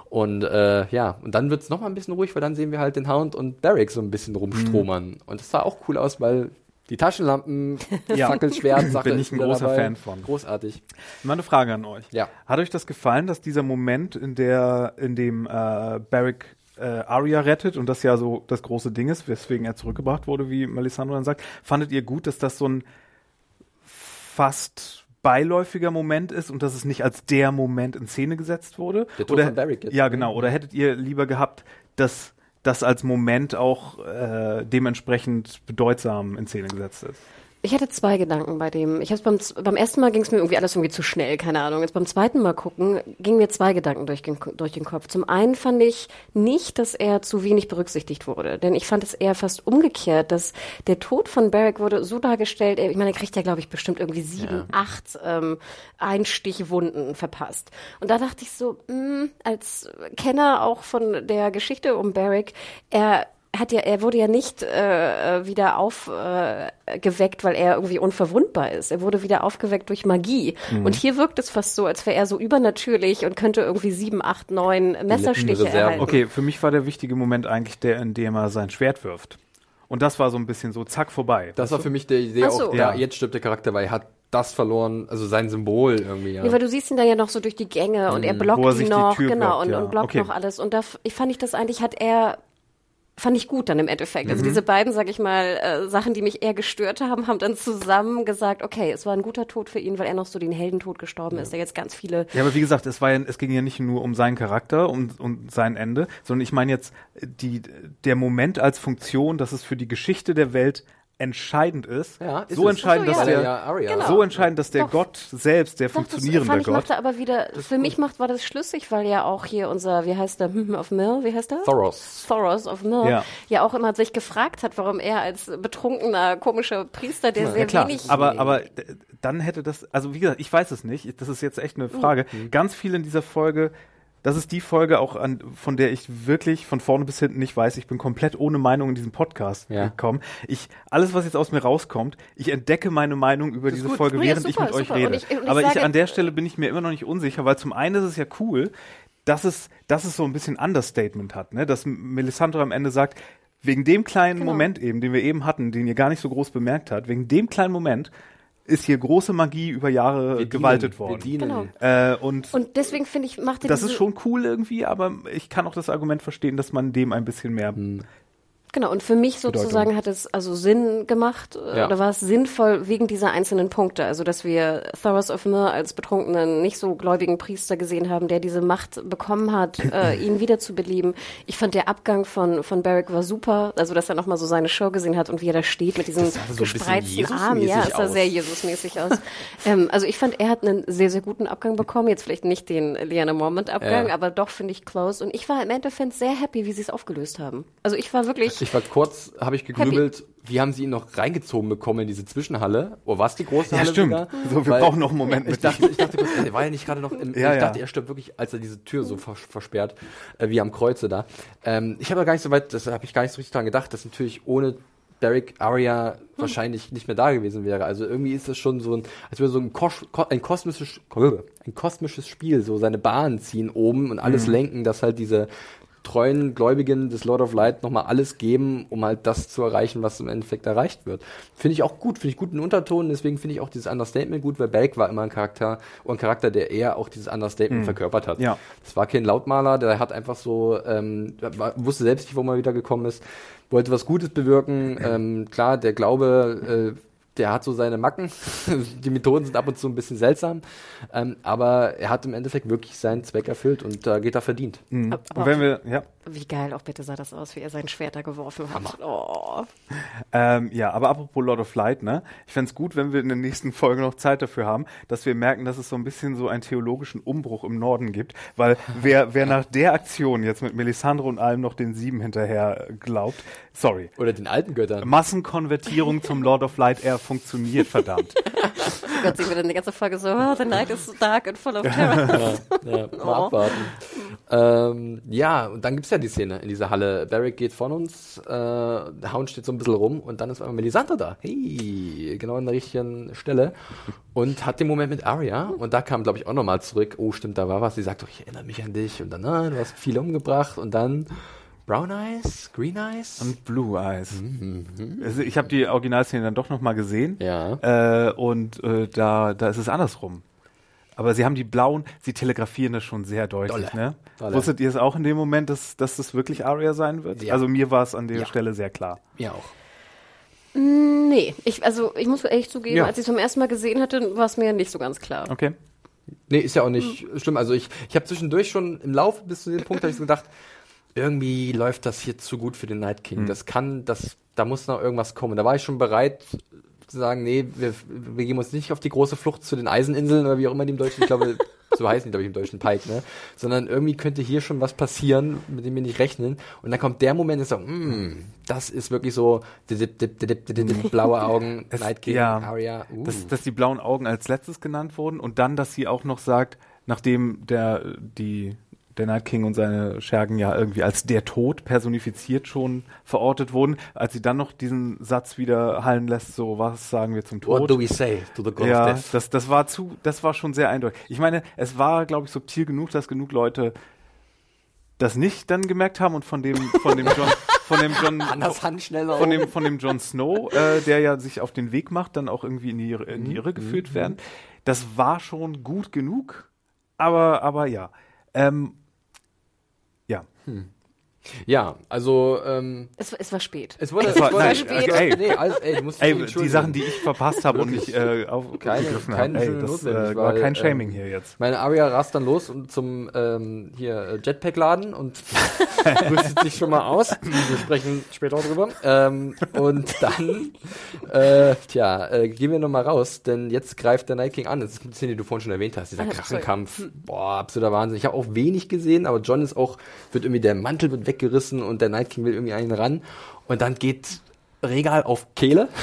Und äh, ja, und dann wird's noch mal ein bisschen ruhig, weil dann sehen wir halt den Hound und Barrick so ein bisschen rumstromern. Und das sah auch cool aus, weil die Taschenlampen, *laughs* Ja. Fackelschwert, Sache Bin ich ein großer dabei. Fan von. Großartig. Mal eine Frage an euch. Ja. Hat euch das gefallen, dass dieser Moment, in der, in dem äh, Barrick äh, Arya rettet und das ja so das große Ding ist, weswegen er zurückgebracht wurde, wie Melisandre dann sagt, fandet ihr gut, dass das so ein fast beiläufiger Moment ist und dass es nicht als der Moment in Szene gesetzt wurde? Der Tod oder, von Barrick jetzt, Ja, genau. Oder hättet ihr lieber gehabt, dass das als Moment auch äh, dementsprechend bedeutsam in Szene gesetzt ist? Ich hatte zwei Gedanken bei dem. Ich hab's beim, beim ersten Mal ging es mir irgendwie alles irgendwie zu schnell, keine Ahnung. Jetzt beim zweiten Mal gucken, gingen mir zwei Gedanken durch den, durch den Kopf. Zum einen fand ich nicht, dass er zu wenig berücksichtigt wurde. Denn ich fand es eher fast umgekehrt, dass der Tod von Barrick wurde so dargestellt, ich meine, er kriegt ja, glaube ich, bestimmt irgendwie sieben, acht ähm, Einstichwunden verpasst. Und da dachte ich so, mh, als Kenner auch von der Geschichte um Barrick, er hat ja, er wurde ja nicht äh, wieder aufgeweckt, äh, weil er irgendwie unverwundbar ist. Er wurde wieder aufgeweckt durch Magie. Mhm. Und hier wirkt es fast so, als wäre er so übernatürlich und könnte irgendwie sieben, acht, neun Messerstiche erhalten. Okay, für mich war der wichtige Moment eigentlich der, in dem er sein Schwert wirft. Und das war so ein bisschen so, zack, vorbei. Das war für mich der Idee so. auch, ja, Ja. jetzt stirbt der Charakter, weil er hat das verloren, also sein Symbol irgendwie. Ja. Ja, weil du siehst ihn da ja noch so durch die Gänge und er blockt Mhm. Wo er ihn noch, Tür genau, blockt, und, ja. und blockt Okay. noch alles. Und da ich fand ich das eigentlich, hat er, fand ich gut dann im Endeffekt. Mhm. Also diese beiden, sag ich mal, äh, Sachen, die mich eher gestört haben, haben dann zusammen gesagt, okay, es war ein guter Tod für ihn, weil er noch so den Heldentod gestorben ist, der jetzt ganz viele Ja, aber wie gesagt, es war ja, es ging ja nicht nur um seinen Charakter und, und sein Ende, sondern ich meine jetzt die, der Moment als Funktion, dass es für die Geschichte der Welt entscheidend ist. Ja, ist so entscheidend, so, er der, ja Genau. so entscheidend, dass der Doch. Gott selbst, der Doch, das funktionierende fand ich Gott. machte aber wieder, für mich macht, war das schlüssig, weil ja auch hier unser, wie heißt der, hm, *laughs* of Mill, wie heißt der? Thoros. Thoros of Mill, Ja. ja. auch immer sich gefragt hat, warum er als betrunkener, komischer Priester, der sehr klar, wenig aber, aber d- dann hätte das, also wie gesagt, ich weiß es nicht, das ist jetzt echt eine Frage. Mhm. Ganz viel in dieser Folge, das ist die Folge auch, an, von der ich wirklich von vorne bis hinten nicht weiß. Ich bin komplett ohne Meinung in diesen Podcast Ja. gekommen. Ich, alles, was jetzt aus mir rauskommt, ich entdecke meine Meinung über diese gut. Folge, ja, während ich super, mit euch super. rede. Und ich- und ich aber ich, an der Stelle bin ich mir immer noch nicht unsicher, weil zum einen ist es ja cool, dass es, dass es so ein bisschen Understatement hat, ne? dass Melisandre am Ende sagt, wegen dem kleinen Genau. Moment eben, den wir eben hatten, den ihr gar nicht so groß bemerkt habt, wegen dem kleinen Moment ist hier große Magie über Jahre Wir gewaltet dienen, worden. Wir dienen. Genau. Äh, und, Und deswegen finde ich, machte das ist schon cool irgendwie, aber ich kann auch das Argument verstehen, dass man dem ein bisschen mehr. Genau, und für mich sozusagen hat es also Sinn gemacht äh, Ja. oder war es sinnvoll wegen dieser einzelnen Punkte. Also, dass wir Thoros of Myr als betrunkenen, nicht so gläubigen Priester gesehen haben, der diese Macht bekommen hat, *clears throat* äh, ihn wieder zu beleben. Ich fand der Abgang von, von Barrick war super. Also, dass er nochmal so seine Show gesehen hat und wie er da steht mit diesen so gespreizten Armen. Ja, es sah aus. sehr Jesusmäßig aus. ähm, also, ich fand, er hat einen sehr, sehr guten Abgang bekommen. Jetzt vielleicht nicht den Liana Mormont-Abgang, Ja. aber doch finde ich close. Und ich war im Endeffekt sehr happy, wie sie es aufgelöst haben. Also, ich war wirklich. Ich war kurz, habe ich gegrübelt, wie haben sie ihn noch reingezogen bekommen in diese Zwischenhalle? Oder war es die große Ja, Halle stimmt. sogar? So, wir Weil- brauchen noch einen Moment Ich mit dachte, ich dachte kurz, er war ja nicht gerade noch im, Ja, ich ja. dachte, er stirbt wirklich, als er diese Tür so vers versperrt, äh, wie am Kreuze da. Ähm, ich habe ja gar nicht so weit, das habe ich gar nicht so richtig dran gedacht, dass natürlich ohne Derek Arya wahrscheinlich nicht mehr da gewesen wäre. Also irgendwie ist es schon so ein, als würde so ein, Kos ko ein kosmisches, ein kosmisches Spiel, so seine Bahn ziehen oben und alles lenken, dass halt diese treuen Gläubigen des Lord of Light nochmal alles geben, um halt das zu erreichen, was im Endeffekt erreicht wird. Finde ich auch gut, finde ich guten Unterton, deswegen finde ich auch dieses Understatement gut, weil Belk war immer ein Charakter, und ein Charakter, der eher auch dieses Understatement verkörpert hat. Ja. Das war kein Lautmaler, der hat einfach so, ähm, wusste selbst nicht, wo man wieder gekommen ist, wollte was Gutes bewirken. *clears throat* Ähm, klar, der Glaube, äh, der hat so seine Macken. *laughs* Die Methoden sind ab und zu ein bisschen seltsam. Ähm, aber er hat im Endeffekt wirklich seinen Zweck erfüllt und da geht er verdient. Mhm. Aber Und wenn wir, ja, Wie geil auch bitte sah das aus, wie er sein Schwert da geworfen hat. Oh. Ähm, ja, aber apropos Lord of Light, ne? Ich fänd's gut, wenn wir in den nächsten Folgen noch Zeit dafür haben, dass wir merken, dass es so ein bisschen so einen theologischen Umbruch im Norden gibt. Weil *laughs* wer, wer nach der Aktion jetzt mit Melisandre und allem noch den Sieben hinterher glaubt, sorry. Oder den alten Göttern. Massenkonvertierung zum Lord of Light Air funktioniert, verdammt. Gott, sehen wir dann die ganze Folge so, oh, the night is so dark and full of terror. Ja, mal *laughs* Oh. abwarten. Ähm, ja, und dann gibt's ja die Szene in dieser Halle. Barrick geht von uns, äh, der Hound steht so ein bisschen rum und dann ist einmal Melisandre da. Hey, genau an der richtigen Stelle. Und hat den Moment mit Arya. Und da kam, glaube ich, auch nochmal zurück. Oh, stimmt, da war was. Sie sagt doch, ich erinnere mich an dich. Und dann, ah, du hast viele umgebracht. Und dann Brown Eyes, Green Eyes. Und Blue Eyes. Also ich habe die Originalszene dann doch noch mal gesehen. Ja. Äh, und äh, da, da ist es andersrum. Aber sie haben die blauen, sie telegrafieren das schon sehr deutlich, Dolle. ne? Dolle. Wusstet ihr es auch in dem Moment, dass, dass das wirklich Arya sein wird? Ja. Also mir war es an der Ja. Stelle sehr klar. ja, auch. nee, ich, also ich muss ehrlich zugeben, Ja. als ich es zum ersten Mal gesehen hatte, war es mir nicht so ganz klar. Okay. Nee, ist ja auch nicht schlimm. Also ich, ich habe zwischendurch schon im Laufe bis zu dem Punkt habe ich so gedacht, irgendwie läuft das hier zu gut für den Night King. Das kann, das, da muss noch irgendwas kommen. Da war ich schon bereit zu sagen, nee, wir, wir geben uns nicht auf die große Flucht zu den Eiseninseln oder wie auch immer die im Deutschen, ich glaube, *laughs* so heißen die, glaube ich, im Deutschen Pike, ne? Sondern irgendwie könnte hier schon was passieren, mit dem wir nicht rechnen. Und dann kommt der Moment, und so, mm, das ist wirklich so, dip, dip, dip, dip, dip, dip, blaue Augen, *laughs* Es- Night King, ja, Arya. Uh. Dass, dass die blauen Augen als letztes genannt wurden und dann, dass sie auch noch sagt, nachdem der, die, der Night King und seine Schergen ja irgendwie als der Tod personifiziert schon verortet wurden, als sie dann noch diesen Satz wieder hallen lässt, so was sagen wir zum Tod. What do we say to the God ja, of Death? das, das war zu, das war schon sehr eindeutig. Ich meine, es war, glaube ich, subtil genug, dass genug Leute das nicht dann gemerkt haben und von dem, von dem John, von dem John, *laughs* von dem, von dem Jon Snow, äh, der ja sich auf den Weg macht, dann auch irgendwie in die, Irre- in die Irre geführt werden. Das war schon gut genug, aber, aber ja. Ähm, ja. Ja, also ähm, Es, es war spät. es wurde, Es war- wurde nein, spät. ey. nee, alles, ey, Ey, die Sachen, die ich verpasst habe und nicht äh, aufgegriffen habe, ey, das äh, war weil, kein ähm, Shaming hier jetzt. Meine Aria rast dann los und zum ähm, hier äh, Jetpack laden und *laughs* rüstet sich schon mal aus. Wir sprechen später auch drüber. Ähm, und dann, äh, tja, äh, gehen wir noch mal raus, denn jetzt greift der Night King an. Das ist die Szene, die du vorhin schon erwähnt hast, dieser Krachenkampf. Boah, absoluter Wahnsinn. Ich habe auch wenig gesehen, aber John ist auch, wird irgendwie, der Mantel wird weggerissen und der Night King will irgendwie einen ran. Und dann geht Regal auf Kehle. *laughs*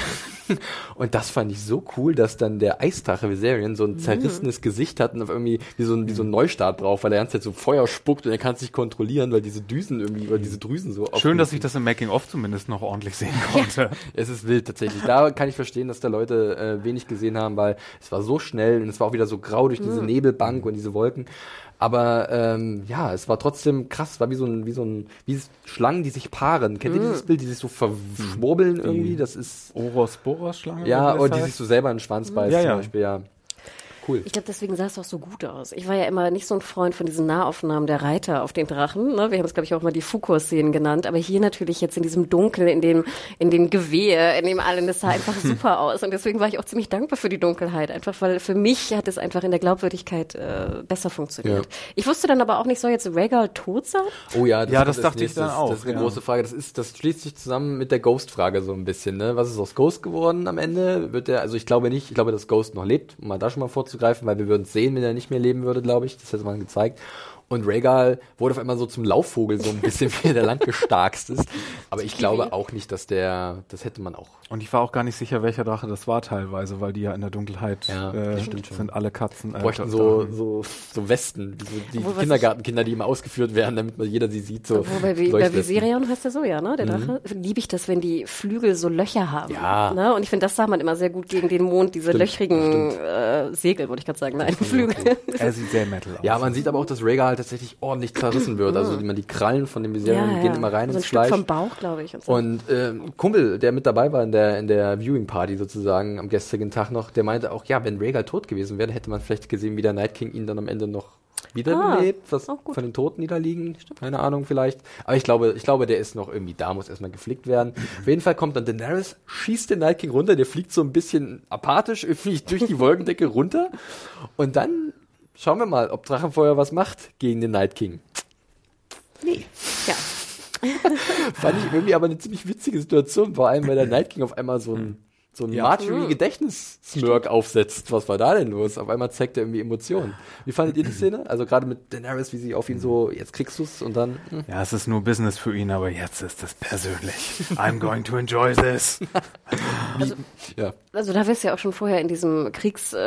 Und das fand ich so cool, dass dann der Eistache Viserion so ein zerrissenes Gesicht hat und auf irgendwie wie so ein, wie so ein Neustart braucht, weil er ganze Zeit so Feuer spuckt und er kann es nicht kontrollieren, weil diese Düsen irgendwie, oder diese Drüsen so Schön, dass ich das im Making-of zumindest noch ordentlich sehen konnte. *laughs* Es ist wild tatsächlich. Da kann ich verstehen, dass da Leute äh, wenig gesehen haben, weil es war so schnell und es war auch wieder so grau durch diese Nebelbank und diese Wolken. Aber ähm, ja, es war trotzdem krass. Es war wie so ein, wie so ein, wie Schlangen, die sich paaren. Kennt ihr dieses Bild, die sich so verschwurbeln irgendwie? Das ist Oros-Boros-Schlange? ja, oder und die sich so selber in den Schwanz beißt Ja, zum. Beispiel, ja. Cool. Ich glaube, deswegen sah es auch so gut aus. Ich war ja immer nicht so ein Freund von diesen Nahaufnahmen der Reiter auf den Drachen. Ne? Wir haben es, glaube ich, auch mal die Foucault-Szenen genannt. Aber hier natürlich jetzt in diesem Dunkel, in dem, in dem Gewehr, in dem allen, das sah einfach *laughs* super aus. Und deswegen war ich auch ziemlich dankbar für die Dunkelheit. Einfach, weil für mich hat es einfach in der Glaubwürdigkeit äh, besser funktioniert. Ja. Ich wusste dann aber auch nicht, soll jetzt Rhaegal tot sein? Oh ja, das, Ja, das als dachte ich nächstes. dann auch, Das ist eine ja. große Frage. Das ist, das schließt sich zusammen mit der Ghost-Frage so ein bisschen. Ne? Was ist aus Ghost geworden am Ende? Wird der? Also ich glaube nicht. Ich glaube, dass Ghost noch lebt, um mal da schon mal vorzugreifen, weil wir würden sehen, wenn er nicht mehr leben würde, glaube ich. Das hätte man gezeigt. Und Rhaegal wurde auf einmal so zum Laufvogel so ein bisschen, wie der landgestarkst ist. Aber ich glaube auch nicht, dass der, das hätte man auch. Und ich war auch gar nicht sicher, welcher Drache das war teilweise, weil die ja in der Dunkelheit Ja, äh, das stimmt schon. sind alle Katzen. Äh, bräuchten so, so, so Westen, so die Obwohl, was Kindergartenkinder, die immer ausgeführt werden, damit man jeder sie sieht. So bei, bei. Viserion heißt er so, ja, ne? Der Drache. Liebe ich das, wenn die Flügel so Löcher haben. Ja. Ne? Und ich finde, das sah man immer sehr gut gegen den Mond, diese Stimmt, löchrigen äh, Segel, wollte ich gerade sagen. Nein, Flügel. Er sieht sehr metal aus. Ja, man sieht aber auch, dass Rhaegal Mal tatsächlich ordentlich zerrissen wird. Also wie man die Krallen von dem Viserion gehen immer rein so ein ins Stück Fleisch. vom Bauch, glaube ich. Und, so. Und ähm, Kumpel, der mit dabei war in der, in der Viewing Party sozusagen am gestrigen Tag noch, der meinte auch, ja, wenn Rhaegal tot gewesen wäre, hätte man vielleicht gesehen, wie der Night King ihn dann am Ende noch wiederbelebt, was auch gut. von den Toten niederliegen. Keine Ahnung vielleicht. Aber ich glaube, ich glaube, der ist noch irgendwie da, muss erstmal geflickt werden. Auf jeden Fall kommt dann Daenerys, schießt den Night King runter, der fliegt so ein bisschen apathisch irgendwie durch die Wolkendecke runter. Und dann schauen wir mal, ob Drachenfeuer was macht gegen den Night King. ja. *laughs* Fand ich irgendwie aber eine ziemlich witzige Situation, vor allem weil der Night King auf einmal so ein so ein Marjorie-Gedächtnis-Smirk aufsetzt. Was war da denn los? Auf einmal zeigt er irgendwie Emotionen. Wie fandet ihr die *clears throat* Szene? Also gerade mit Daenerys, wie sie auf ihn so, jetzt kriegst du's und dann, hm. Ja, es ist nur Business für ihn, aber jetzt ist es persönlich. I'm going to enjoy this. *laughs* ja. Also da wir es ja auch schon vorher in diesem Kriegs, äh,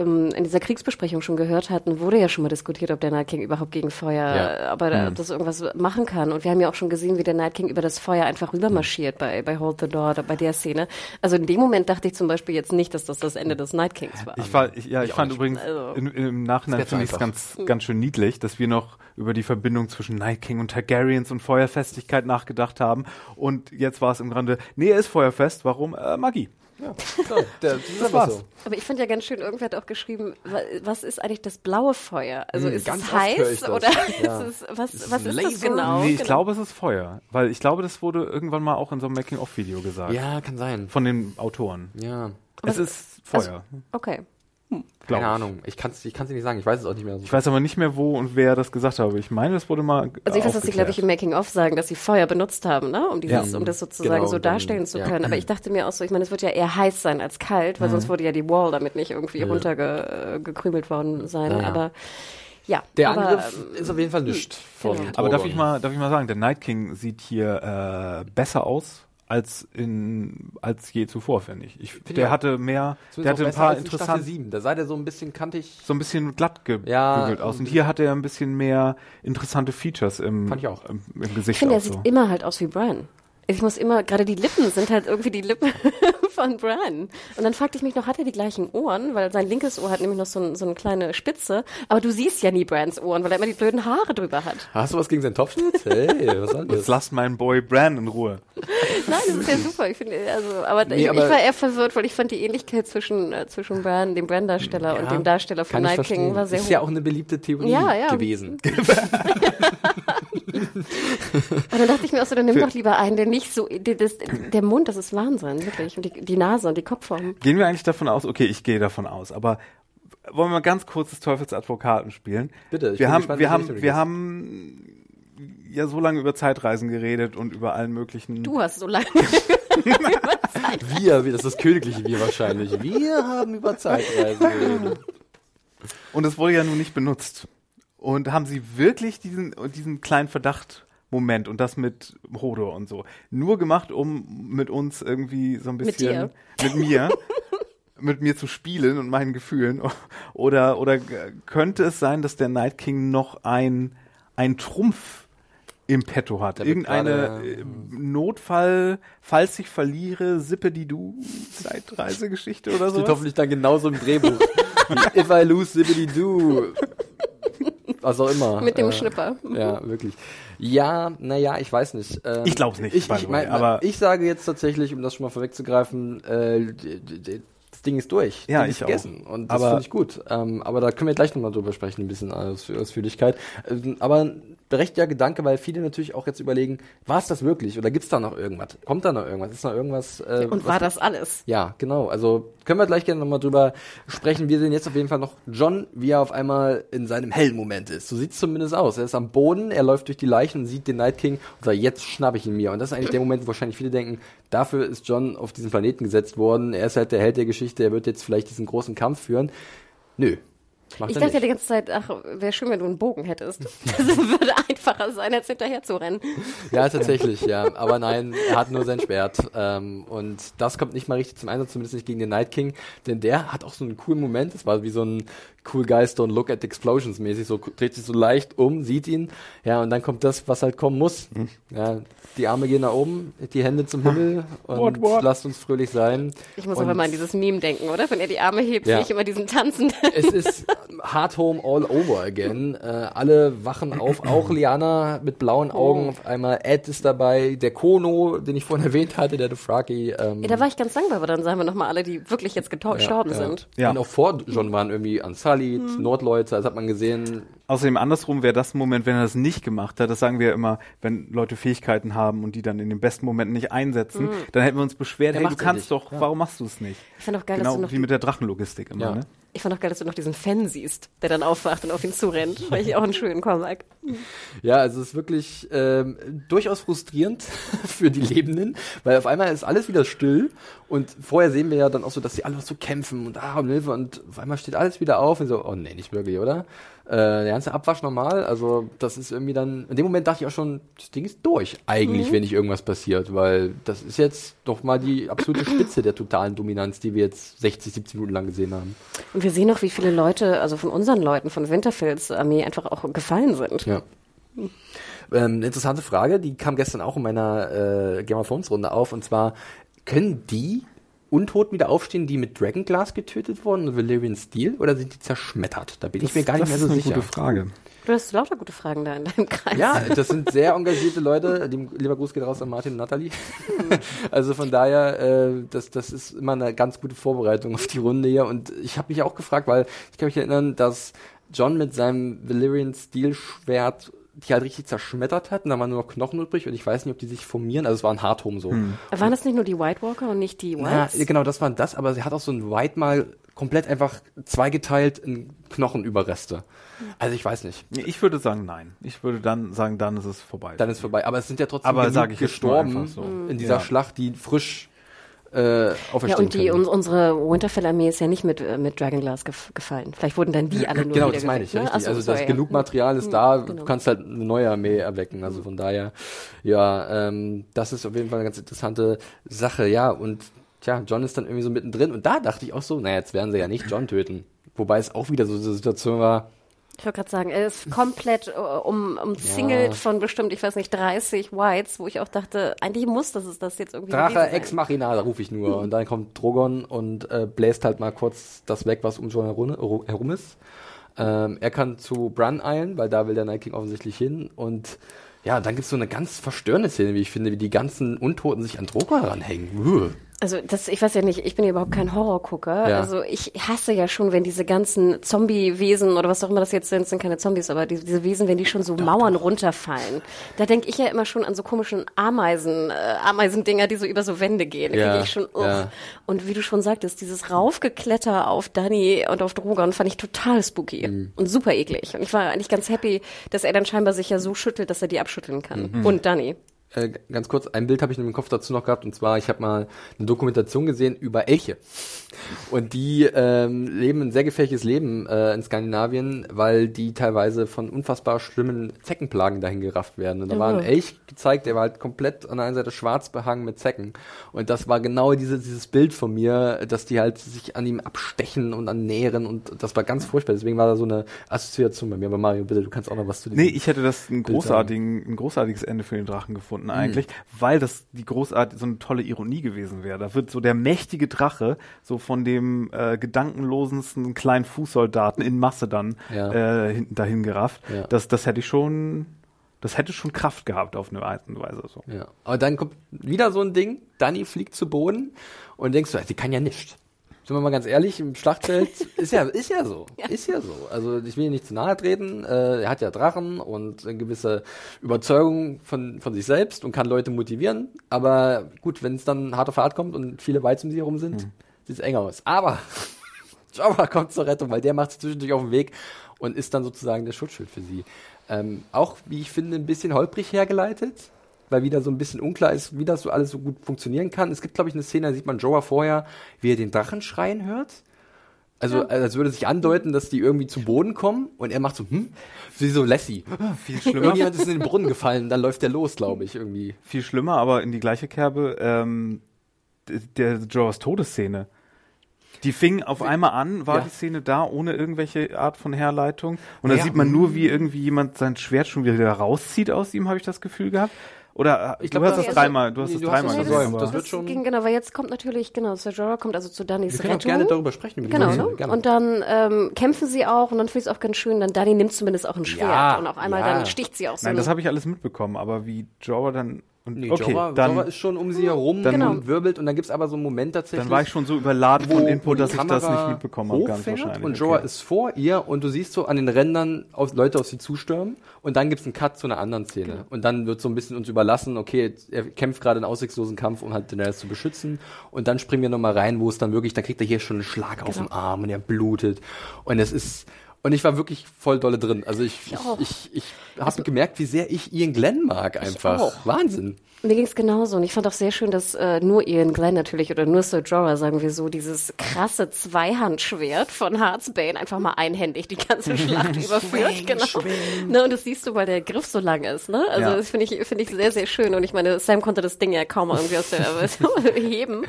ähm, in dieser Kriegsbesprechung schon gehört hatten, wurde ja schon mal diskutiert, ob der Night King überhaupt gegen Feuer, Ja. äh, aber da, das irgendwas machen kann. Und wir haben ja auch schon gesehen, wie der Night King über das Feuer einfach rübermarschiert bei, bei Hold the Door, bei der Szene. Also in dem Moment dachte ich zum Beispiel jetzt nicht, dass das das Ende des Night Kings war. Ich, war, ich, ja, ich, auch fand übrigens Also- in, im Nachhinein finde ich es ganz, ganz schön niedlich, dass wir noch über die Verbindung zwischen Night King und Targaryens und Feuerfestigkeit nachgedacht haben. Und jetzt war es im Grunde, nee, er ist feuerfest. Warum? Äh, Magie. So, der, das ist einfach war's. so. Aber ich fand ja ganz schön, irgendwer hat auch geschrieben, wa- was ist eigentlich das blaue Feuer? Also Hm, ist ganz es heiß das. oder Ja. ist es, was, Ist was es ist das genau? nee, ich genau. glaube, es ist Feuer. Weil ich glaube, das wurde irgendwann mal auch in so einem Making-of-Video gesagt. Ja, kann sein. Von den Autoren. Ja. Es ist Feuer. Okay. Glaub Keine ich. Ahnung. Ich kann es ich kann's nicht sagen. Ich weiß es auch nicht mehr. Ich weiß aber nicht mehr, wo und wer das gesagt hat. Aber ich meine, das wurde mal. Also ich weiß, dass sie, glaube ich, im. Making-of sagen, dass sie Feuer benutzt haben, ne? um, dieses, Ja. um das sozusagen Genau, so dann- darstellen zu ja. können. Aber ich dachte mir auch so, ich meine, es wird ja eher heiß sein als kalt, weil sonst würde ja die Wall damit nicht irgendwie runtergekrümelt worden sein. Aber ja. Der aber, Angriff ist auf jeden Fall nischt von genau. Aber darf ich mal, darf ich mal sagen, der Night King sieht hier äh, besser aus als in als je zuvor, finde ich. ich ich der auch. hatte mehr, der hatte ein paar in interessante, 7. Da sah der so ein bisschen kantig. so ein bisschen glatt gebügelt Ja, aus. Und hier hat er ein bisschen mehr interessante Features im, Fand ich auch. im, im ich Gesicht finde, auch er sieht so. immer halt aus wie Bran. Ich muss immer, gerade die Lippen sind halt irgendwie die Lippen *laughs* von Bran. Und dann fragte ich mich noch, hat er die gleichen Ohren? Weil sein linkes Ohr hat nämlich noch so, ein, so eine kleine Spitze. Aber du siehst ja nie Brans Ohren, weil er immer die blöden Haare drüber hat. Hast du was gegen seinen Topfschnitt? Hey, was soll Jetzt das? lasst meinen Boy Bran in Ruhe. Nein, das ist ja super. Ich finde, also, aber, Nee, ich, aber- ich war eher verwirrt, weil ich fand die Ähnlichkeit zwischen, äh, zwischen Bran, dem Bran-Darsteller und dem Darsteller von Night King war sehr Ist hoch. ja auch eine beliebte Theorie Ja, ja. gewesen. *laughs* *laughs* Und dann dachte ich mir auch so, dann nimm doch lieber einen, der nicht so, der, das, der Mund, das ist Wahnsinn, wirklich. Und die, die Nase und die Kopfform. Gehen wir eigentlich davon aus, okay, ich gehe davon aus, aber wollen wir mal ganz kurz des Teufels Advokaten spielen? Bitte, ich wir bin haben, gespannt, wir haben, wir haben ja so lange über Zeitreisen geredet und über allen möglichen. Du hast so lange. *laughs* Wir, wir, das ist das königliche Wir wahrscheinlich. Wir haben über Zeitreisen geredet. Und es wurde ja nun nicht benutzt. Und haben sie wirklich diesen, diesen kleinen Verdachtmoment und das mit Hodor und so nur gemacht, um mit uns irgendwie so ein Mit bisschen mit, mir *laughs* mit mir zu spielen und meinen Gefühlen *laughs* oder oder könnte es sein, dass der Night King noch ein ein Trumpf im Petto hat. Der wird Irgendeine gerade, äh, Notfall, falls ich verliere, sippe die du Zeitreisegeschichte oder so. Steht hoffentlich dann genauso im Drehbuch. *laughs* If I lose, zippity do. Was auch immer. Mit dem Äh, Schnipper. Ja, wirklich. Ja, naja, ich weiß nicht. Ähm, Ich glaub's nicht, Ich, ich, mein, aber- ich sage jetzt tatsächlich, um das schon mal vorwegzugreifen, äh, das Ding ist durch. Ja, Ding ich ist auch. gegessen. Und das Aber- finde ich gut. Ähm, aber da können wir gleich nochmal drüber sprechen, ein bisschen Aus Ausführlichkeit. Ähm, aber berechtigter Gedanke, weil viele natürlich auch jetzt überlegen, war es das wirklich? Oder gibt's da noch irgendwas? Kommt da noch irgendwas? Ist noch irgendwas? Äh, Und war das alles? ja, genau. Also können wir gleich gerne nochmal drüber sprechen. Wir sehen jetzt auf jeden Fall noch John, wie er auf einmal in seinem hellen Moment ist. So sieht's zumindest aus. Er ist am Boden, er läuft durch die Leichen und sieht den Night King und sagt, jetzt schnapp ich ihn mir. Und das ist eigentlich der Moment, wo wahrscheinlich viele denken, dafür ist John auf diesen Planeten gesetzt worden. Er ist halt der Held der Geschichte, er wird jetzt vielleicht diesen großen Kampf führen. Nö. Macht Ich dachte ja nicht. die ganze Zeit, ach, wäre schön, wenn du einen Bogen hättest. *laughs* Das würde einfacher sein, als hinterher zu rennen. Ja, tatsächlich, ja. Aber nein, er hat nur sein Schwert. Ähm, und das kommt nicht mal richtig zum Einsatz, zumindest nicht gegen den Night King. Denn der hat auch so einen coolen Moment. Das war wie so ein Cool Guys Don't Look at Explosions mäßig, so dreht sich so leicht um, sieht ihn, ja, und dann kommt das, was halt kommen muss. Hm. Ja, die Arme gehen nach oben, die Hände zum Himmel *laughs* und What, what? lasst uns fröhlich sein. Ich muss und aber mal an dieses Meme denken, oder? Wenn er die Arme hebt, Ja. sehe ich immer diesen Tanzen. *laughs* es ist Hard Home all over again. Äh, alle wachen auf, auch Liana mit blauen Oh. Augen. Auf einmal Ed ist dabei, der Kono, den ich vorhin erwähnt hatte, der Dothraki. Ähm, Ja, da war ich ganz dankbar, weil dann sahen wir nochmal alle, die wirklich jetzt gestorben ja. sind. Ja. Und auch vor John waren irgendwie Unsullied, Hm. Nordleute, das hat man gesehen. Außerdem andersrum wäre das ein Moment, wenn er das nicht gemacht hat. Das sagen wir ja immer, wenn Leute Fähigkeiten haben und die dann in den besten Momenten nicht einsetzen, dann hätten wir uns beschwert, Er hey, du kannst doch, Ja. warum machst du es nicht? Ich fand auch geil, dass Genau du noch wie mit der Drachenlogistik immer, Ja. ne? Ich fand auch geil, dass du noch diesen Fan siehst, der dann aufwacht und auf ihn zurennt. Fand ich auch einen schönen Comeback. Ja, also es ist wirklich ähm, durchaus frustrierend *laughs* für die Lebenden, weil auf einmal ist alles wieder still und vorher sehen wir ja dann auch so, dass sie alle noch so kämpfen und ah und Hilfe und auf einmal steht alles wieder auf und so, oh nee, nicht wirklich, oder? Äh, der ganze Abwasch normal, also das ist irgendwie dann, in dem Moment dachte ich auch schon, das Ding ist durch eigentlich, wenn nicht irgendwas passiert, weil das ist jetzt doch mal die absolute Spitze der totalen Dominanz, die wir jetzt 60, 70 Minuten lang gesehen haben. Und wir sehen auch, wie viele Leute, also von unseren Leuten, von Winterfelds Armee, einfach auch gefallen sind. Ja. Ähm, interessante Frage, die kam gestern auch in meiner äh, Game of Thrones Runde auf, und zwar, können die Untoten wieder aufstehen, die mit Dragonglass getötet wurden und Valyrian Steel, oder sind die zerschmettert? Da bin ich mir gar nicht das mehr so ist eine sicher. gute Frage. Du hast lauter gute Fragen da in deinem Kreis. Ja, das sind sehr engagierte Leute. Lieber Gruß geht raus an Martin und Nathalie. *laughs* also von daher, äh, das, das ist immer eine ganz gute Vorbereitung auf die Runde hier. Und ich habe mich auch gefragt, weil ich kann mich erinnern, dass John mit seinem Valyrian Steel Schwert die halt richtig zerschmettert hat und da waren nur noch Knochen übrig und ich weiß nicht, ob die sich formieren. Also es war ein Hardhome so. Waren das nicht nur die White Walker und nicht die Ja, Whites? genau, das waren das, aber sie hat auch so ein White mal komplett einfach zweigeteilt in Knochenüberreste. Also ich weiß nicht. Ich würde sagen, nein. Ich würde dann sagen, dann ist es vorbei. Dann ist vorbei. Aber es sind ja trotzdem Aber gestorben so. in dieser Ja. Schlacht, die frisch äh, ja, auferstehen und die, uns, unsere Winterfell-Armee ist ja nicht mit, äh, mit Dragonglass gef gefallen. Vielleicht wurden dann die alle nur genau, das meine ich. ne? Richtig. Ach so, also das ja. genug Material ist Hm, da, genau. du kannst halt eine neue Armee erwecken. Also von daher, ja, ähm, das ist auf jeden Fall eine ganz interessante Sache. Ja, und tja, John ist dann irgendwie so mittendrin. Und da dachte ich auch so, naja, jetzt werden sie ja nicht John töten. Wobei es auch wieder so eine Situation war, Ich wollte gerade sagen, er ist komplett äh, um, umzingelt Ja. von bestimmt, ich weiß nicht, 30 Whites, wo ich auch dachte, eigentlich muss das, ist das jetzt irgendwie Drache. Ex Machina, da rufe ich nur. Und dann kommt Drogon und äh, bläst halt mal kurz das weg, was um John herum, herum ist. Ähm, er kann zu Bran eilen, weil da will der Night King offensichtlich hin. Und ja, dann gibt es so eine ganz verstörende Szene, wie ich finde, wie die ganzen Untoten sich an Drogon ranhängen. Uah. Also das, ich weiß ja nicht, ich bin ja überhaupt kein Horrorgucker. Ja. Also ich hasse ja schon, wenn diese ganzen Zombie-Wesen oder was auch immer das jetzt sind, sind keine Zombies, aber die, diese Wesen, wenn die schon so Mauern runterfallen. Da denke ich ja immer schon an so komischen Ameisen, äh, Ameisendinger, die so über so Wände gehen. Da Ja, kriege ich schon, uff. ja. Und wie du schon sagtest, dieses Raufgekletter auf Danny und auf Drogon fand ich total spooky Mhm. und super eklig. Und ich war eigentlich ganz happy, dass er dann scheinbar sich ja so schüttelt, dass er die abschütteln kann. Mhm. Und Danny. Äh, ganz kurz, ein Bild habe ich im Kopf dazu noch gehabt, und zwar, ich habe mal eine Dokumentation gesehen über Elche. Und die ähm, leben ein sehr gefährliches Leben äh, in Skandinavien, weil die teilweise von unfassbar schlimmen Zeckenplagen dahin gerafft werden. Und da war ein. Elch gezeigt, der war halt komplett an der einen Seite schwarz behangen mit Zecken. Und das war genau dieses, dieses Bild von mir, dass die halt sich an ihm abstechen und annähern und das war ganz furchtbar. Deswegen war da so eine Assoziation bei mir. Aber Mario, bitte, du kannst auch noch was zu diesem Nee, ich hätte das ein, großartigen, ein großartiges Ende für den Drachen gefunden eigentlich, weil das die großartige, so eine tolle Ironie gewesen wäre. Da wird so der mächtige Drache so von dem äh, gedankenlosensten kleinen Fußsoldaten in Masse dann Ja. äh, hinten dahin gerafft. Ja. Das, das hätte ich schon, das hätte schon Kraft gehabt auf eine Art und Weise. So. Ja. Aber dann kommt wieder so ein Ding, Danny fliegt zu Boden und denkst du, die kann ja nicht. Sind wir mal ganz ehrlich, im Schlachtfeld *laughs* ist ja, ist ja so. Ist ja so. Also ich will nicht zu nahe treten. Äh, er hat ja Drachen und eine gewisse Überzeugung von, von sich selbst und kann Leute motivieren. Aber gut, wenn es dann hart auf hart kommt und viele Weizen um sie herum sind, sieht es eng aus. Aber *laughs* Jabba kommt zur Rettung, weil der macht sich zwischendurch auf den Weg und ist dann sozusagen der Schutzschild für sie. Ähm, auch, wie ich finde, ein bisschen holprig hergeleitet, weil wieder so ein bisschen unklar ist, wie das so alles so gut funktionieren kann. Es gibt, glaube ich, eine Szene, da sieht man Joa vorher, wie er den Drachen schreien hört. Also, als würde sich andeuten, dass die irgendwie zu Boden kommen und er macht so, hm, wie so Lassie. Viel schlimmer. Irgendjemand ist in den Brunnen gefallen, dann läuft der los, glaube ich, irgendwie. Viel schlimmer, aber in die gleiche Kerbe, ähm, der Joas Todesszene. Die fing auf einmal an, war Ja. die Szene da, ohne irgendwelche Art von Herleitung. Und da Ja. sieht man nur, wie irgendwie jemand sein Schwert schon wieder rauszieht aus ihm, habe ich das Gefühl gehabt. Oder äh, Ich du glaub, hast das- das dreimal, du hast Nee, das du dreimal das gesehen. versäumt. aber- Das wird schon- Ging, genau, weil jetzt kommt natürlich, genau, Sir Jorah kommt also zu Dannys Wir können auch Rettung. gerne darüber sprechen. Genau, ne? Und dann ähm, kämpfen sie auch und dann finde ich es auch ganz schön, dann Dani nimmt zumindest auch ein Schwert Ja, und auf einmal ja. dann sticht sie auch so. Nein, ein- das habe ich alles mitbekommen, aber wie Jorah dann und Nee, okay, Jorah, dann, Jorah ist schon um sie herum Dann- und wirbelt und dann gibt's aber so einen Moment tatsächlich. dann war ich schon so überladen von Input, dass ich das nicht mitbekommen habe, ganz wahrscheinlich. Und Okay. Jorah ist vor ihr und du siehst so an den Rändern aus, Leute auf sie zustürmen und dann gibt's einen Cut zu einer anderen Szene. Genau. Und dann wird so ein bisschen uns überlassen, okay, er kämpft gerade einen aussichtslosen Kampf, um halt Daenerys zu beschützen. Und dann springen wir nochmal rein, wo es dann wirklich, dann kriegt er hier schon einen Schlag auf Genau. den Arm und er blutet. Und es ist, und ich war wirklich voll dolle drin. Also ich, ich, ich, ich habe gemerkt, wie sehr ich Ian Glenn mag einfach. auch. Wahnsinn. Mir ging es genauso und ich fand auch sehr schön, dass äh, nur Ian Glenn natürlich oder nur Sir Jorah, sagen wir so, dieses krasse Zweihandschwert von Heartsbane einfach mal einhändig die ganze *laughs* Schlacht überführt. Genau. Ne, und das siehst du, weil der Griff so lang ist. Ne? Also Ja. das finde ich, finde ich sehr, sehr schön. Und ich meine, Sam konnte das Ding ja kaum irgendwie aus der *laughs* heben.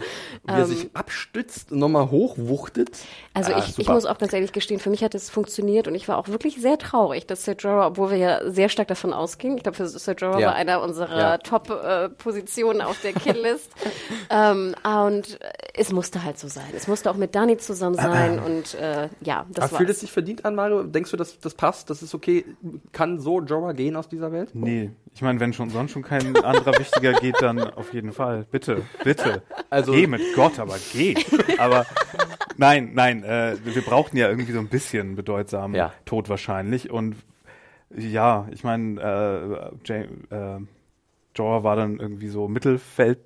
Wie er sich abstützt und nochmal hochwuchtet. Also Ah, ich, ich muss auch ganz ehrlich gestehen, für mich hat es funktioniert und ich war auch wirklich sehr traurig, dass Sir Jorah, obwohl wir ja sehr stark davon ausgingen, ich glaube, Sir Jorah Ja. war einer unserer Ja. Top-Positionen auf der Killlist. *laughs* ähm, und es musste halt so sein. Es musste auch mit Dani zusammen sein und äh, ja, das Aber fühlt es sich verdient an, Mario? Denkst du, dass das passt? Das ist okay? Kann so Jorah gehen aus dieser Welt? Nee, ich meine, wenn schon sonst schon kein anderer wichtiger geht, dann auf jeden Fall. Bitte, bitte. Also- geh mit Gott, aber geh. Aber nein, nein, äh, wir brauchten ja irgendwie so ein bisschen bedeutsamen Ja. Tod wahrscheinlich. Und ja, ich meine, äh, äh, Jorah war dann irgendwie so Mittelfeld.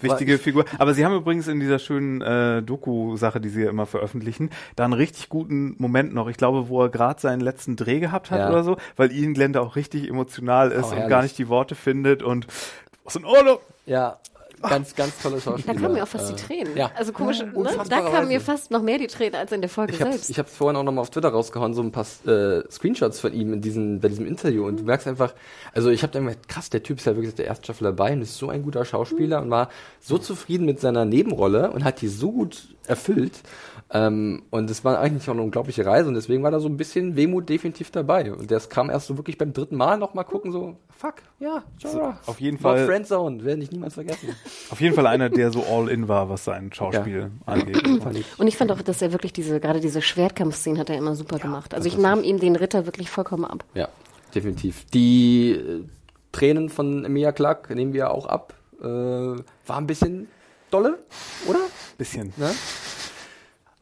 Wichtige Aber- Figur. Aber sie haben übrigens in dieser schönen äh, Doku-Sache, die sie ja immer veröffentlichen, da einen richtig guten Moment noch. Ich glaube, wo er gerade seinen letzten Dreh gehabt hat Ja. oder so, weil Ian Glenn da auch richtig emotional ist Oh, und gar nicht die Worte findet und was in Ordnung. Ja, ganz, ganz tolle Da Schauspieler. kamen mir auch fast die Äh, Tränen. Ja. Also komisch, ne? da kamen mir fast noch mehr die Tränen als in der Folge Ich hab's, selbst. ich hab's vorhin auch nochmal auf Twitter rausgehauen, so ein paar äh, Screenshots von ihm in diesem, bei diesem Interview und du merkst einfach, also ich hab dann gedacht, krass, der Typ ist ja wirklich der ersten Staffel dabei und ist so ein guter Schauspieler und war so zufrieden mit seiner Nebenrolle und hat die so gut erfüllt ähm, und es war eigentlich auch eine unglaubliche Reise und deswegen war da so ein bisschen Wehmut definitiv dabei und das kam erst so wirklich beim dritten Mal nochmal gucken, so, fuck, ja, Jorah. auf jeden Not Fall- Friendzone, werde ich niemals vergessen. *laughs* Auf jeden Fall einer, der so all in war, was sein Schauspiel angeht. *clears throat* Fand ich. Und ich fand auch, dass er wirklich diese, gerade diese Schwertkampfszenen hat er immer super gemacht. Also ich nahm ihm den Ritter wirklich vollkommen ab. Ja, definitiv. Die äh, Tränen von Emilia Clark nehmen wir auch ab. Äh, war ein bisschen dolle, oder? Bisschen. Ne?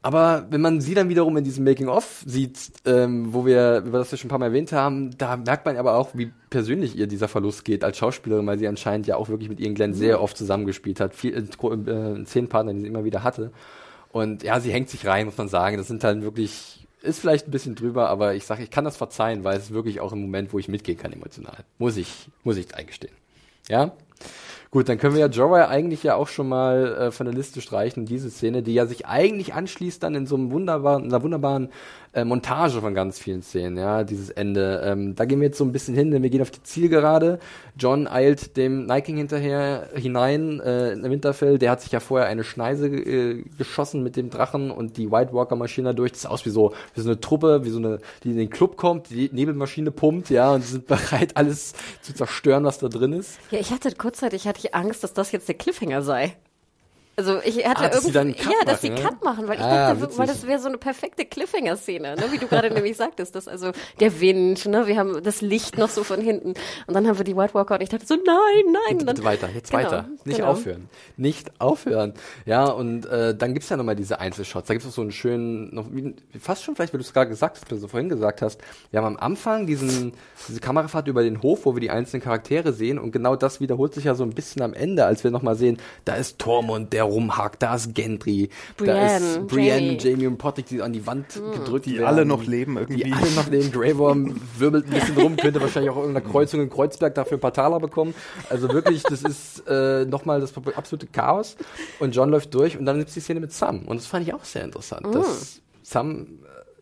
Aber wenn man sie dann wiederum in diesem Making-of sieht, ähm, wo wir, über das wir schon ein paar Mal erwähnt haben, da merkt man aber auch, wie persönlich ihr dieser Verlust geht als Schauspielerin, weil sie anscheinend ja auch wirklich mit ihren Glenn sehr oft zusammengespielt hat, viel, äh, äh, Szenenpartner, die sie immer wieder hatte. Und ja, sie hängt sich rein, muss man sagen. Das sind halt wirklich, ist vielleicht ein bisschen drüber, aber ich sage, ich kann das verzeihen, weil es wirklich auch ein Moment, wo ich mitgehen kann emotional. Muss ich, muss ich eingestehen. Ja? Gut, dann können wir ja Jorah eigentlich ja auch schon mal äh, von der Liste streichen, diese Szene, die ja sich eigentlich anschließt dann in so einem wunderbaren, einer wunderbaren äh, Montage von ganz vielen Szenen, ja, dieses Ende. Ähm, da gehen wir jetzt so ein bisschen hin, denn wir gehen auf die Zielgerade. John eilt dem Night King hinterher hinein äh, in Winterfell. Der hat sich ja vorher eine Schneise äh, geschossen mit dem Drachen und die White Walker Maschine durch. Das sah aus wie so, wie so eine Truppe, wie so eine, die in den Club kommt, die Nebelmaschine pumpt, ja, und sie sind *laughs* bereit, alles zu zerstören, was da drin ist. Ja, ich hatte kurzzeitig hatte ich Angst, dass das jetzt der Cliffhanger sei. Also ich hatte Ah, dass sie irgendwie, dann einen Cut ja, dass sie machen, ne? Cut machen, weil ich Ah, dachte, witzig. weil das wäre so eine perfekte Cliffhanger-Szene, ne? wie du gerade nämlich sagtest, dass also der Wind, ne, wir haben das Licht noch so von hinten und dann haben wir die White Walker und ich dachte so, nein, nein, und dann, weiter, jetzt Genau, weiter. Nicht genau. aufhören. Nicht aufhören. Ja, und äh, dann gibt's ja nochmal diese Einzelshots. Da gibt's auch so einen schönen, noch wie, fast schon vielleicht, wie du es gerade gesagt hast, wie du so vorhin gesagt hast. Wir haben am Anfang diesen, diese Kamerafahrt über den Hof, wo wir die einzelnen Charaktere sehen und genau das wiederholt sich ja so ein bisschen am Ende, als wir nochmal sehen, da ist Tormund, der rumhakt, da ist Gendry, da Brienne, ist Brienne, Jamie. Und Pottick, die an die Wand gedrückt Die werden. alle noch leben irgendwie. Die alle noch leben. Grey Worm wirbelt ein bisschen rum, könnte wahrscheinlich auch irgendeiner Kreuzung in Kreuzberg dafür ein paar Taler bekommen. Also wirklich, das ist äh, nochmal das absolute Chaos. Und John läuft durch und dann gibt's die Szene mit Sam. Und das fand ich auch sehr interessant, dass Sam,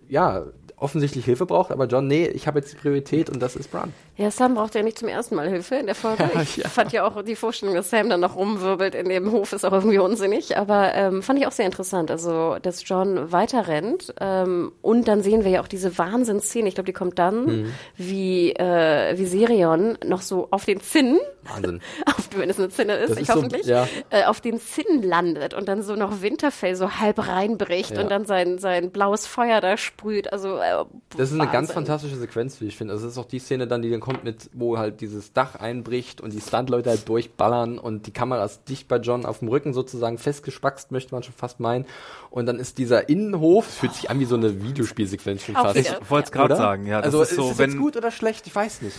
äh, ja, offensichtlich Hilfe braucht, aber John, nee, ich habe jetzt die Priorität und das ist Bran. Ja, Sam braucht ja nicht zum ersten Mal Hilfe in der Folge. Ich fand ja auch die Vorstellung, dass Sam dann noch rumwirbelt in dem Hof, ist auch irgendwie unsinnig. Aber ähm, fand ich auch sehr interessant. Also, dass John weiter rennt ähm, und dann sehen wir ja auch diese Wahnsinnsszene. Ich glaube, die kommt dann, Mhm. wie, äh, wie Sirion noch so auf den Zinnen, Wahnsinn. *laughs* auf, wenn es eine Zinne ist, ich ist so- hoffentlich, ja. äh, auf den Zinnen landet und dann so noch Winterfell so halb reinbricht Ja. und dann sein, sein blaues Feuer da sprüht. Also, äh, Das ist eine ganz fantastische Sequenz, wie ich finde. Also das ist auch die Szene dann, die dann kommt mit, wo halt dieses Dach einbricht und die Stuntleute halt durchballern und die Kamera ist dicht bei John auf dem Rücken sozusagen festgespackst, möchte man schon fast meinen. Und dann ist dieser Innenhof, es fühlt sich an wie so eine Videospielsequenz schon fast. Ich wollte es gerade sagen, ja. Das also ist so, es wenn jetzt gut oder schlecht? Ich weiß nicht.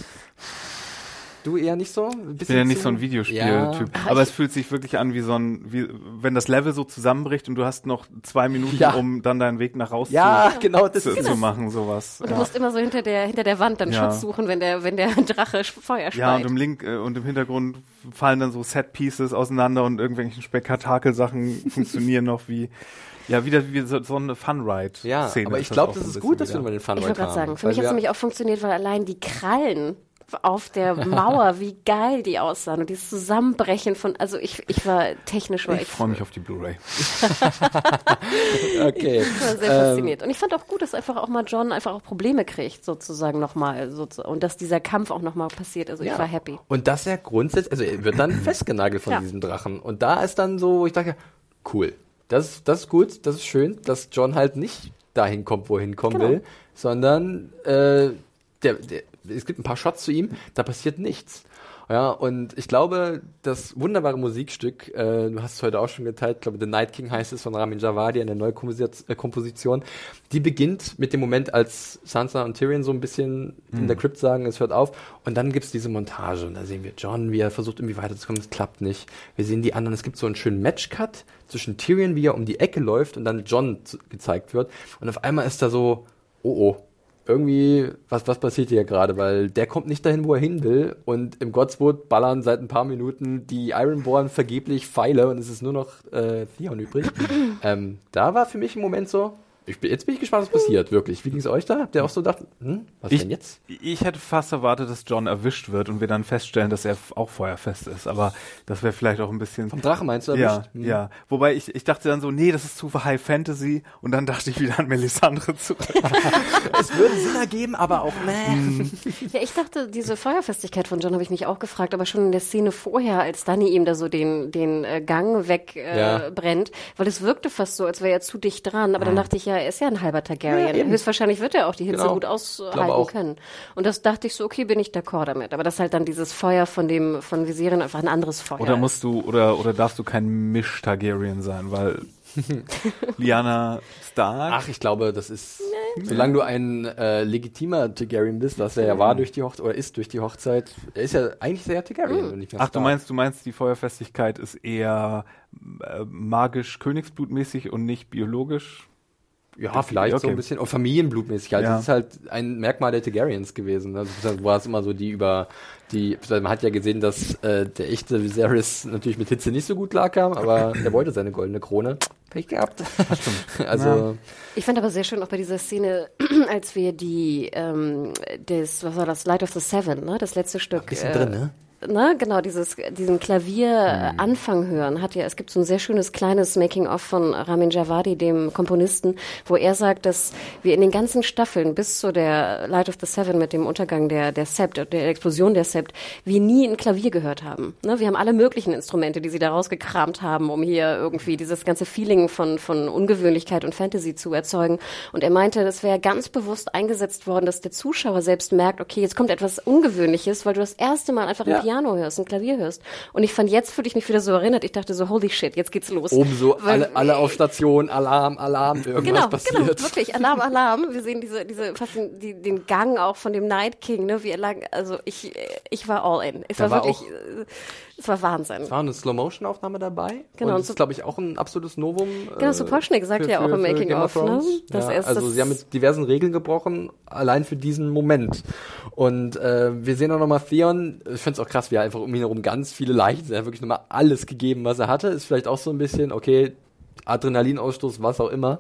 Du eher nicht so? Ich bin ja nicht so ein Ja. Videospieltyp. Aber es fühlt sich wirklich an wie so ein, wie, wenn das Level so zusammenbricht und du hast noch zwei Minuten, Ja. um dann deinen Weg nach raus Ja, genau, das zu, ist zu machen, sowas. Und du Ja. musst immer so hinter der, hinter der Wand dann Ja. Schutz suchen, wenn der, wenn der *laughs* Drache Feuer speit. Ja, und im Link äh, und im Hintergrund fallen dann so Set Pieces auseinander und irgendwelche Spektakelsachen *laughs* funktionieren noch wie ja wieder wie so, so eine Fun Ride Ja, aber ich glaube, das ist gut, dass wir mal den Fun ich Ride wollte gerade haben. sagen, für mich hat es nämlich auch funktioniert, weil allein die Krallen auf der *laughs* Mauer, wie geil die aussahen und dieses Zusammenbrechen von, also ich, ich war technisch war Ich freue mich auf die Blu-ray. *laughs* Okay. Ich war sehr fasziniert. Und ich fand auch gut, dass einfach auch mal John einfach auch Probleme kriegt, sozusagen nochmal. So, und dass dieser Kampf auch nochmal passiert. Also ich war happy. Und dass er grundsätzlich, also er wird dann *clears throat* festgenagelt von Ja. diesem Drachen. Und da ist dann so, wo ich dachte, cool. Das, das ist gut, das ist schön, dass John halt nicht dahin kommt, wo er hinkommen Genau. will, sondern äh, der, der, es gibt ein paar Shots zu ihm, da passiert nichts. Ja, und ich glaube, das wunderbare Musikstück, äh, du hast es heute auch schon geteilt, ich glaube, The Night King heißt es von Ramin Javadi, eine neue Komposit- äh, Komposition, die beginnt mit dem Moment, als Sansa und Tyrion so ein bisschen in der Crypt sagen, es hört auf, und dann gibt's diese Montage, und da sehen wir John, wie er versucht, irgendwie weiterzukommen, es klappt nicht. Wir sehen die anderen, es gibt so einen schönen Matchcut zwischen Tyrion, wie er um die Ecke läuft, und dann John gezeigt wird, und auf einmal ist da so, oh oh, irgendwie, was, was passiert hier gerade? Weil der kommt nicht dahin, wo er hin will. Und im Godswood ballern seit ein paar Minuten die Ironborn vergeblich Pfeile und es ist nur noch äh, Theon übrig. *laughs* ähm, da war für mich im Moment so, ich bin, jetzt bin ich gespannt, was passiert, wirklich. Wie ging es euch da? Habt ihr auch so gedacht, hm, was Ich, denn jetzt? ich hätte fast erwartet, dass John erwischt wird und wir dann feststellen, dass er auch feuerfest ist. Aber das wäre vielleicht auch ein bisschen. Vom Drachen meinst du ja, erwischt? Hm. ja. Wobei ich, ich dachte dann so, nee, das ist zu High Fantasy. Und dann dachte ich wieder an Melisandre zurück. *laughs* Es würde Sinn ergeben, aber auch, nee. *laughs* Ja, ich dachte, diese Feuerfestigkeit von John habe ich mich auch gefragt, aber schon in der Szene vorher, als Danny ihm da so den, den äh, Gang wegbrennt, äh, Ja. brennt, weil es wirkte fast so, als wäre er zu dicht dran. Aber dann dachte ich, ja, er ist ja ein halber Targaryen. Ja. Höchstwahrscheinlich wird er auch die Hitze Genau. gut aushalten können. Und das dachte ich so, okay, bin ich d'accord damit. Aber das halt dann dieses Feuer von dem, von Viserion einfach ein anderes Feuer. Oder ist. musst du, oder, oder darfst du kein Misch-Targaryen sein, weil *laughs* Lyanna Stark. Ach, ich glaube, das ist, solange du ein äh, legitimer Targaryen bist, was er ja war durch die Hochzeit, oder ist durch die Hochzeit, er ist ja eigentlich sehr Targaryen mehr Ach, du Stark. meinst, du meinst, die Feuerfestigkeit ist eher äh, magisch Königsblutmäßig und nicht biologisch? Ja, vielleicht so Okay. ein bisschen, auch familienblutmäßig. Also Ja. das ist halt ein Merkmal der Targaryens gewesen. Also das war es immer so die über die, man hat ja gesehen, dass äh, der echte Viserys natürlich mit Hitze nicht so gut klarkam, aber *laughs* er wollte seine goldene Krone. Pech gehabt. *laughs* also Ich fand aber sehr schön auch bei dieser Szene, *clears throat* als wir die, ähm, das, was war das, Light of the Seven, ne, das letzte Stück. bisschen drin, ne? Ne, genau, dieses, diesen Klavier-Anfang hören hat ja, es gibt so ein sehr schönes kleines Making-of von Ramin Javadi, dem Komponisten, wo er sagt, dass wir in den ganzen Staffeln bis zu der Light of the Seven mit dem Untergang der, der Sept, der Explosion der Sept, wir nie ein Klavier gehört haben. Ne, wir haben alle möglichen Instrumente, die sie da rausgekramt haben, um hier irgendwie dieses ganze Feeling von, von Ungewöhnlichkeit und Fantasy zu erzeugen. Und er meinte, das wäre ganz bewusst eingesetzt worden, dass der Zuschauer selbst merkt, okay, jetzt kommt etwas Ungewöhnliches, weil du das erste Mal einfach Ja. ein Piano hörst, ein Klavier hörst. Und ich fand, jetzt fühle ich mich wieder so erinnert. Ich dachte so, holy shit, jetzt geht's los. oben so Weil- alle, alle auf Station, Alarm, Alarm, irgendwas Genau, passiert. genau, wirklich, Alarm, Alarm. Wir sehen diese, diese, fast den, die, den Gang auch von dem Night King, ne, wie er lang, also ich, ich war all in. Es Da war wirklich, äh, es war Wahnsinn. Es war eine Slow-Motion-Aufnahme dabei. Genau, Und das so- ist, glaube ich, auch ein absolutes Novum. Genau, Suposchnik sagt ja auch im Game Making of, ne, dass ja, also das- sie haben mit diversen Regeln gebrochen, allein für diesen Moment. Und äh, wir sehen auch nochmal Theon, ich finde es auch krass, wie er einfach um ihn herum ganz viele Leichen. Er hat wirklich nochmal alles gegeben, was er hatte. Ist vielleicht auch so ein bisschen, okay, Adrenalinausstoß, was auch immer.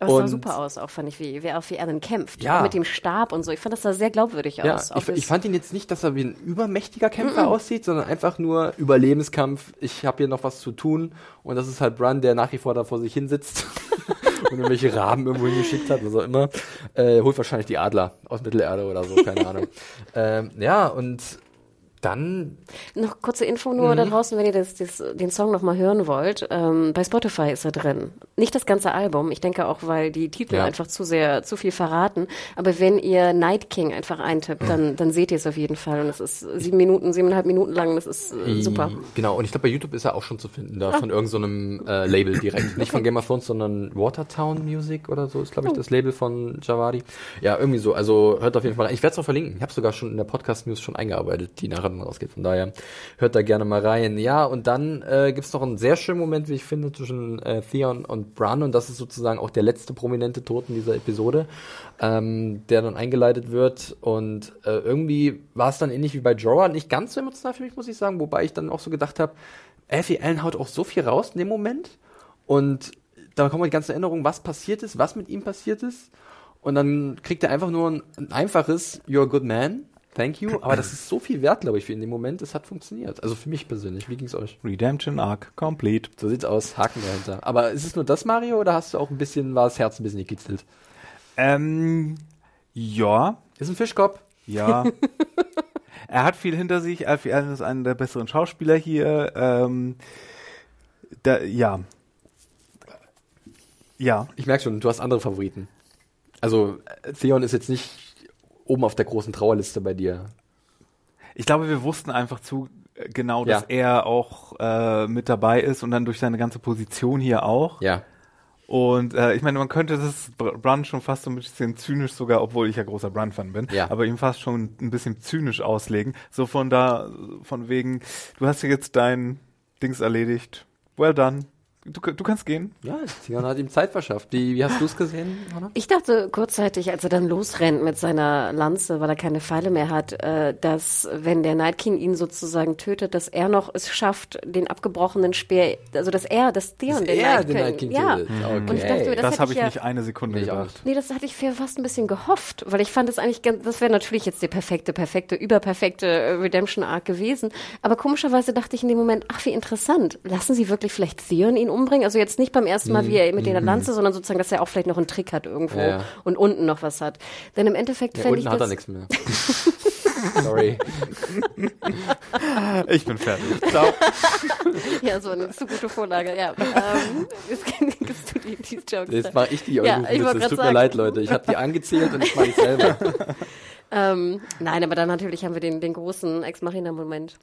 Aber es sah Und- super aus, auch fand ich, wie, wie, auch wie Alan kämpft. Ja. Auch mit dem Stab und so. Ich fand das sah sehr glaubwürdig Ja, aus. Ich, ich fand ihn jetzt nicht, dass er wie ein übermächtiger Kämpfer aussieht, sondern einfach nur Überlebenskampf. Ich habe hier noch was zu tun und das ist halt Brun, der nach wie vor da vor sich hinsitzt *laughs* und irgendwelche Raben irgendwo hingeschickt hat, was auch immer. Äh, holt wahrscheinlich die Adler aus Mittelerde oder so, keine Ahnung. *laughs* Ähm, ja, und dann Noch kurze Info nur Mhm. da draußen, wenn ihr das, das, den Song nochmal hören wollt. Ähm, bei Spotify ist er drin. Nicht das ganze Album. Ich denke auch, weil die Titel Ja. einfach zu sehr, zu viel verraten. Aber wenn ihr Night King einfach eintippt, Mhm. dann, dann seht ihr es auf jeden Fall. Und es ist sieben Minuten, siebeneinhalb Minuten lang. Das ist äh, super. Genau, und ich glaube, bei YouTube ist er auch schon zu finden, da von irgendeinem so äh, Label direkt. Nicht von Game of Thrones, sondern Watertown Music oder so ist, glaube ich, das Label von Javadi. Ja, irgendwie so. Also hört auf jeden Fall rein. Ich werde es auch verlinken. Ich habe sogar schon in der Podcast-News schon eingearbeitet, die nachher dann rausgeht. Von daher hört da gerne mal rein. Ja, und dann äh, gibt es noch einen sehr schönen Moment, wie ich finde, zwischen äh, Theon und Bran. Und das ist sozusagen auch der letzte prominente Tod in dieser Episode, ähm, der dann eingeleitet wird. Und äh, irgendwie war es dann ähnlich wie bei Jorah. Nicht ganz so emotional für mich, muss ich sagen. Wobei ich dann auch so gedacht habe, Alfie Allen haut auch so viel raus in dem Moment. Und da kommen die ganzen Erinnerungen, was passiert ist, was mit ihm passiert ist. Und dann kriegt er einfach nur ein, ein einfaches You're a good man, thank you. Aber das ist so viel wert, glaube ich, für in dem Moment. Es hat funktioniert. Also für mich persönlich. Wie ging's euch? Redemption Arc complete. So sieht's aus. Haken dahinter. Aber ist es nur das, Mario, oder hast du auch ein bisschen, war das Herz ein bisschen gekitzelt? Ähm, ja, Ist ein Fischkopf. ja. *laughs* er hat viel hinter sich. Alfie Allen ist einer der besseren Schauspieler hier. Ähm, da, ja. Ja. Ich merke schon, du hast andere Favoriten. Also, Theon ist jetzt nicht oben auf der großen Trauerliste bei dir. Ich glaube, wir wussten einfach zu äh, genau, dass Ja. er auch äh, mit dabei ist und dann durch seine ganze Position hier auch. Ja. Und äh, ich meine, man könnte das Br- Brun schon fast so ein bisschen zynisch sogar, obwohl ich ja großer Brun-Fan bin, Ja. aber ihm fast schon ein bisschen zynisch auslegen. So von da, von wegen, du hast ja jetzt dein Dings erledigt. Well done. Du, du kannst gehen. Ja, Theon hat ihm Zeit verschafft. Wie, wie hast du es gesehen, Hannah? Ich dachte kurzzeitig, als er dann losrennt mit seiner Lanze, weil er keine Pfeile mehr hat, äh, dass wenn der Night King ihn sozusagen tötet, dass er noch es schafft, den abgebrochenen Speer, also dass er, dass Theon den, er Night den King, Night King ja. tötet. Und ich dachte das, Das, habe ich ja, nicht eine Sekunde Ich auch gedacht. Nee, das hatte ich für fast ein bisschen gehofft, weil ich fand es eigentlich ganz, das wäre natürlich jetzt die perfekte, perfekte, überperfekte äh, Redemption Arc gewesen. Aber komischerweise dachte ich in dem Moment, ach, wie interessant. Lassen sie wirklich vielleicht Theon ihn umbringen? Also jetzt nicht beim ersten Mal, wie er mit der Lanze, sondern sozusagen, dass er auch vielleicht noch einen Trick hat irgendwo Mhm. Ja, ja. und unten noch was hat. Denn im Endeffekt Ja, fände unten ich hat er nichts mehr. *laughs* Sorry. *laughs* Ich bin fertig. Ciao. *laughs* ja, so eine zu gute Vorlage, ja. ähm, jetzt gibst du die, die Jokes. Jetzt mache ich die Ja, ich Es tut mir sagen. leid, Leute. Ich habe die angezählt und ich mache ich selber. Ähm, nein, aber dann natürlich haben wir den, den großen Ex-Machina-Moment.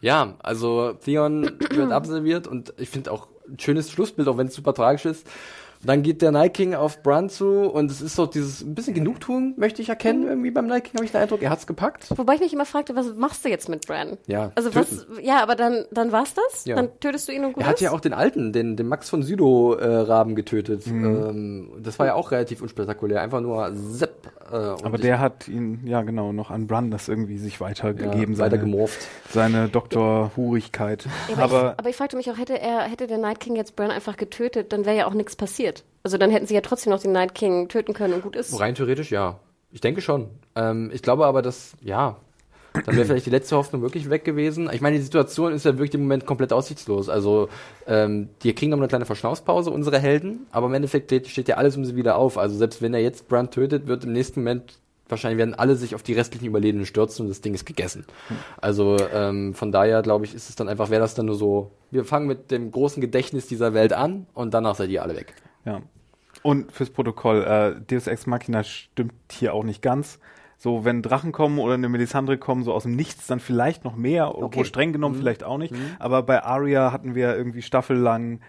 Ja, also Theon wird *clears throat* absolviert und ich finde auch schönes Schlussbild, auch wenn es super tragisch ist. Dann geht der Night King auf Bran zu und es ist so dieses ein bisschen Genugtuung, möchte ich erkennen, irgendwie beim Night King, habe ich den Eindruck, er hat's gepackt. Wobei ich mich immer fragte, was machst du jetzt mit Bran? Ja, Also was, ja, aber dann, dann war's das? Ja. Dann tötest du ihn und gut Er hat ja auch den alten, den, den Max von Südow äh, Raben getötet. Ähm, das war ja auch relativ unspektakulär, einfach nur Sepp. Äh, und Aber der hat ihn, ja genau, noch an Brun das irgendwie sich ja, weitergegeben, weiter seine, gemorpht. seine Doktorhurigkeit. Ja, aber, aber ich, aber ich fragte mich auch, hätte er, hätte der Night King jetzt Bran einfach getötet, dann wäre ja auch nichts passiert. Also dann hätten sie ja trotzdem noch den Night King töten können und gut ist. Rein theoretisch ja. Ich denke schon. Ähm, ich glaube aber, dass, ja, dann wäre vielleicht die letzte Hoffnung wirklich weg gewesen. Ich meine, die Situation ist ja wirklich im Moment komplett aussichtslos. Also, ähm, die kriegen noch eine kleine Verschnaufspause, unsere Helden, aber im Endeffekt steht- steht ja alles um sie wieder auf. Also, selbst wenn er jetzt Brand tötet, wird im nächsten Moment wahrscheinlich werden alle sich auf die restlichen Überlebenden stürzen und das Ding ist gegessen. Also, ähm, von daher glaube ich, ist es dann einfach, wäre das dann nur so, wir fangen mit dem großen Gedächtnis dieser Welt an und danach seid ihr alle weg. Ja. Und fürs Protokoll, äh, Deus Ex Machina stimmt hier auch nicht ganz. So, wenn Drachen kommen oder eine Melisandre kommen, so aus dem Nichts, dann vielleicht noch mehr, obwohl Okay. streng genommen vielleicht auch nicht. Aber bei Arya hatten wir irgendwie staffellang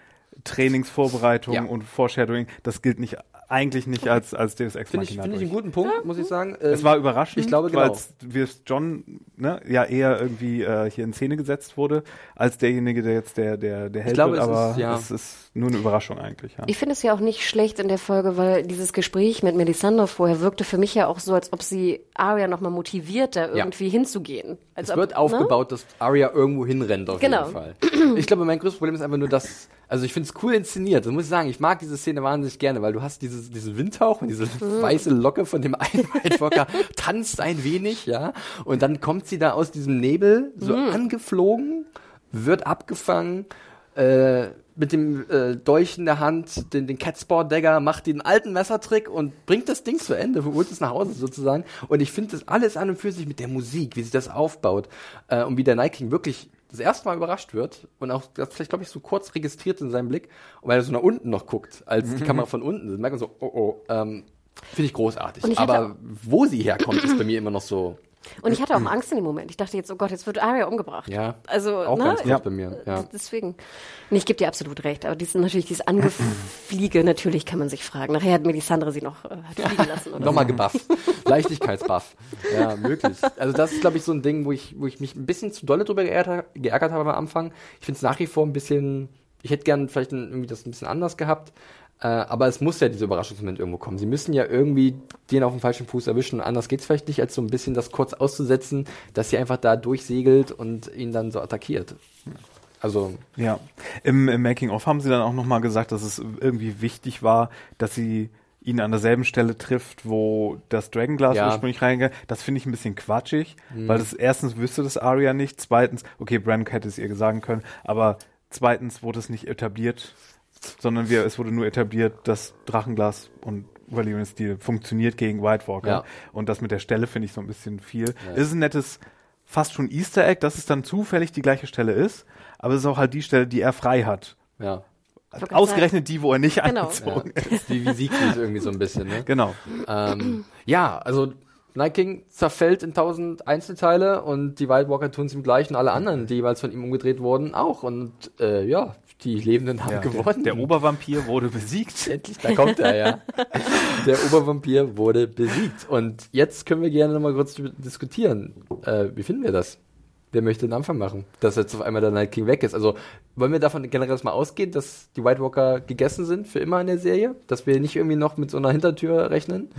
Trainingsvorbereitung Ja. und Foreshadowing. Das gilt nicht, eigentlich nicht als, als Deus Ex Finde ich, Machina. finde ich einen guten Punkt, muss ich sagen. es Ähm, war überraschend, ich glaube, genau. weil wir John ne, ja eher irgendwie äh, hier in Szene gesetzt wurde, als derjenige, der jetzt der, der, der Held glaube, wird. es Aber ist- ja. es ist nur eine Überraschung eigentlich. Ja. Ich finde es ja auch nicht schlecht in der Folge, weil dieses Gespräch mit Melisandre vorher wirkte für mich ja auch so, als ob sie Arya nochmal motiviert, da Ja. irgendwie hinzugehen. Als Es ob, wird ne? aufgebaut, dass Arya irgendwo hinrennt auf Genau. jeden Fall. Ich glaube, mein größtes Problem ist einfach nur, dass Also ich finde es cool inszeniert. Das muss ich sagen, ich mag diese Szene wahnsinnig gerne, weil du hast dieses, diesen Windhauch und diese weiße Locke von dem *laughs* Walker tanzt ein wenig, ja. Und dann kommt sie da aus diesem Nebel so angeflogen, wird abgefangen, äh, mit dem äh, Dolch in der Hand, den, den Catsport-Dagger, macht den alten Messertrick und bringt das Ding zu Ende, holt es nach Hause sozusagen. Und ich finde das alles an und für sich mit der Musik, wie sich das aufbaut äh, und wie der Night King wirklich das erste Mal überrascht wird und auch das vielleicht, glaube ich, so kurz registriert in seinem Blick, und weil er so nach unten noch guckt, als die Kamera von unten ist, merkt man so, oh oh, ähm, finde ich großartig. Ich Aber wo sie herkommt, ist bei mir immer noch so, Und ich hatte auch Angst in dem Moment. Ich dachte jetzt, oh Gott, jetzt wird Arya umgebracht. ja, Also, auch ne? ganz kurz bei mir. Ja. Deswegen. Nee, ich gebe dir absolut recht. Aber dies, natürlich dieses Angefliege, natürlich kann man sich fragen. Nachher hat Melisandre sie noch äh, hat fliegen lassen. Oder Nochmal gebufft. Leichtigkeitsbuff. Ja, möglich. Also das ist, glaube ich, so ein Ding, wo ich, wo ich mich ein bisschen zu dolle drüber geärgert, geärgert habe am Anfang. Ich finde es nach wie vor ein bisschen, ich hätte gern vielleicht ein, irgendwie das ein bisschen anders gehabt. Äh, aber es muss ja dieser Überraschungsmoment irgendwo kommen. Sie müssen ja irgendwie den auf dem falschen Fuß erwischen. Anders geht's vielleicht nicht, als so ein bisschen das kurz auszusetzen, dass sie einfach da durchsegelt und ihn dann so attackiert. Also, Ja, im, im Making-of haben sie dann auch nochmal gesagt, dass es irgendwie wichtig war, dass sie ihn an derselben Stelle trifft, wo das Dragonglass Ja. ursprünglich reingeht. Das finde ich ein bisschen quatschig, weil das erstens wüsste das Arya nicht, zweitens, okay, Bran hätte es ihr sagen können, aber zweitens wurde es nicht etabliert, sondern wir, es wurde nur etabliert, dass Drachenglas und überlebenden Stil funktioniert gegen White Walker. Ja. Und das mit der Stelle finde ich so ein bisschen viel. Es ist ein nettes, fast schon Easter Egg, dass es dann zufällig die gleiche Stelle ist, aber es ist auch halt die Stelle, die er frei hat. ja. Ausgerechnet die, wo er nicht Genau. eingezogen ja. ist. Wie, wie Siegfried irgendwie so ein bisschen, ne? Genau. Ähm, ja, also Night King zerfällt in tausend Einzelteile und die White Walker tun es ihm gleich und alle anderen, die jeweils von ihm umgedreht wurden, auch. Und äh, ja, die Lebenden haben Ja, gewonnen. Der, der Obervampir wurde besiegt. Endlich, da kommt er, ja. *laughs* Der Obervampir wurde besiegt. Und jetzt können wir gerne nochmal kurz diskutieren. Äh, wie finden wir das? Wer möchte den Anfang machen? Dass jetzt auf einmal der Night King weg ist. Also wollen wir davon generell erstmal ausgehen, dass die White Walker gegessen sind für immer in der Serie? Dass wir nicht irgendwie noch mit so einer Hintertür rechnen?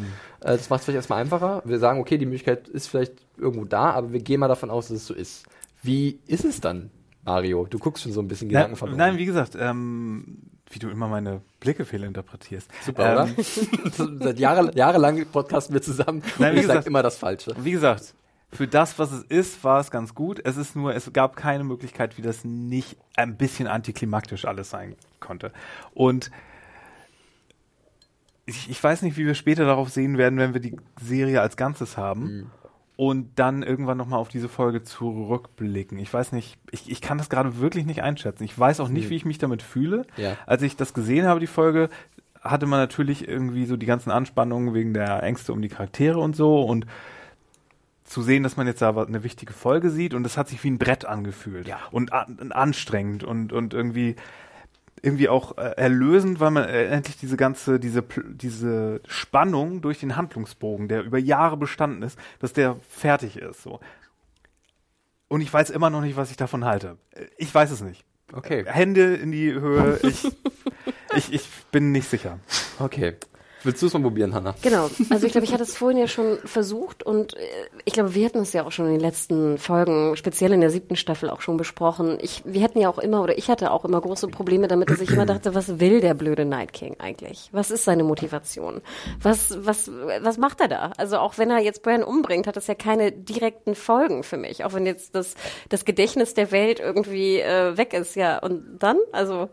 Äh, das macht es vielleicht erstmal einfacher. Wir sagen, okay, die Möglichkeit ist vielleicht irgendwo da, aber wir gehen mal davon aus, dass es so ist. Wie ist es dann, Mario? Du guckst schon so ein bisschen Gedanken Nein, verloren. nein, wie gesagt, ähm, wie du immer meine Blicke fehlinterpretierst. Super, ähm, oder? *laughs* *laughs* Seit Jahre, jahrelang podcasten wir zusammen Nein, und ich sag gesagt- immer das Falsche. Wie gesagt, für das, was es ist, war es ganz gut. Es ist nur, es gab keine Möglichkeit, wie das nicht ein bisschen antiklimaktisch alles sein konnte. Und ich, ich weiß nicht, wie wir später darauf sehen werden, wenn wir die Serie als Ganzes haben. Und dann irgendwann nochmal auf diese Folge zurückblicken. Ich weiß nicht, ich, ich kann das gerade wirklich nicht einschätzen. Ich weiß auch nicht, wie ich mich damit fühle. Ja. Als ich das gesehen habe, die Folge, hatte man natürlich irgendwie so die ganzen Anspannungen wegen der Ängste um die Charaktere und so. Und zu sehen, dass man jetzt da eine wichtige Folge sieht und das hat sich wie ein Brett angefühlt Ja. und an, anstrengend und und irgendwie irgendwie auch äh, erlösend, weil man äh, endlich diese ganze diese diese Spannung durch den Handlungsbogen, der über Jahre bestanden ist, dass der fertig ist so. Und ich weiß immer noch nicht, was ich davon halte. Äh, Ich weiß es nicht. Okay. Hände in die Höhe. Ich *laughs* ich, ich bin nicht sicher. Okay. Willst du es mal probieren, Hanna? Genau. Also ich glaube, ich *laughs* hatte es vorhin ja schon versucht und äh, ich glaube, wir hatten es ja auch schon in den letzten Folgen, speziell in der siebten Staffel auch schon besprochen. Ich, wir hatten ja auch immer oder ich hatte auch immer große Probleme damit, dass ich immer dachte, was will der blöde Night King eigentlich? Was ist seine Motivation? Was, was, was macht er da? Also auch wenn er jetzt Bran umbringt, hat das ja keine direkten Folgen für mich. Auch wenn jetzt das, das Gedächtnis der Welt irgendwie äh, weg ist, ja. Und dann? Also,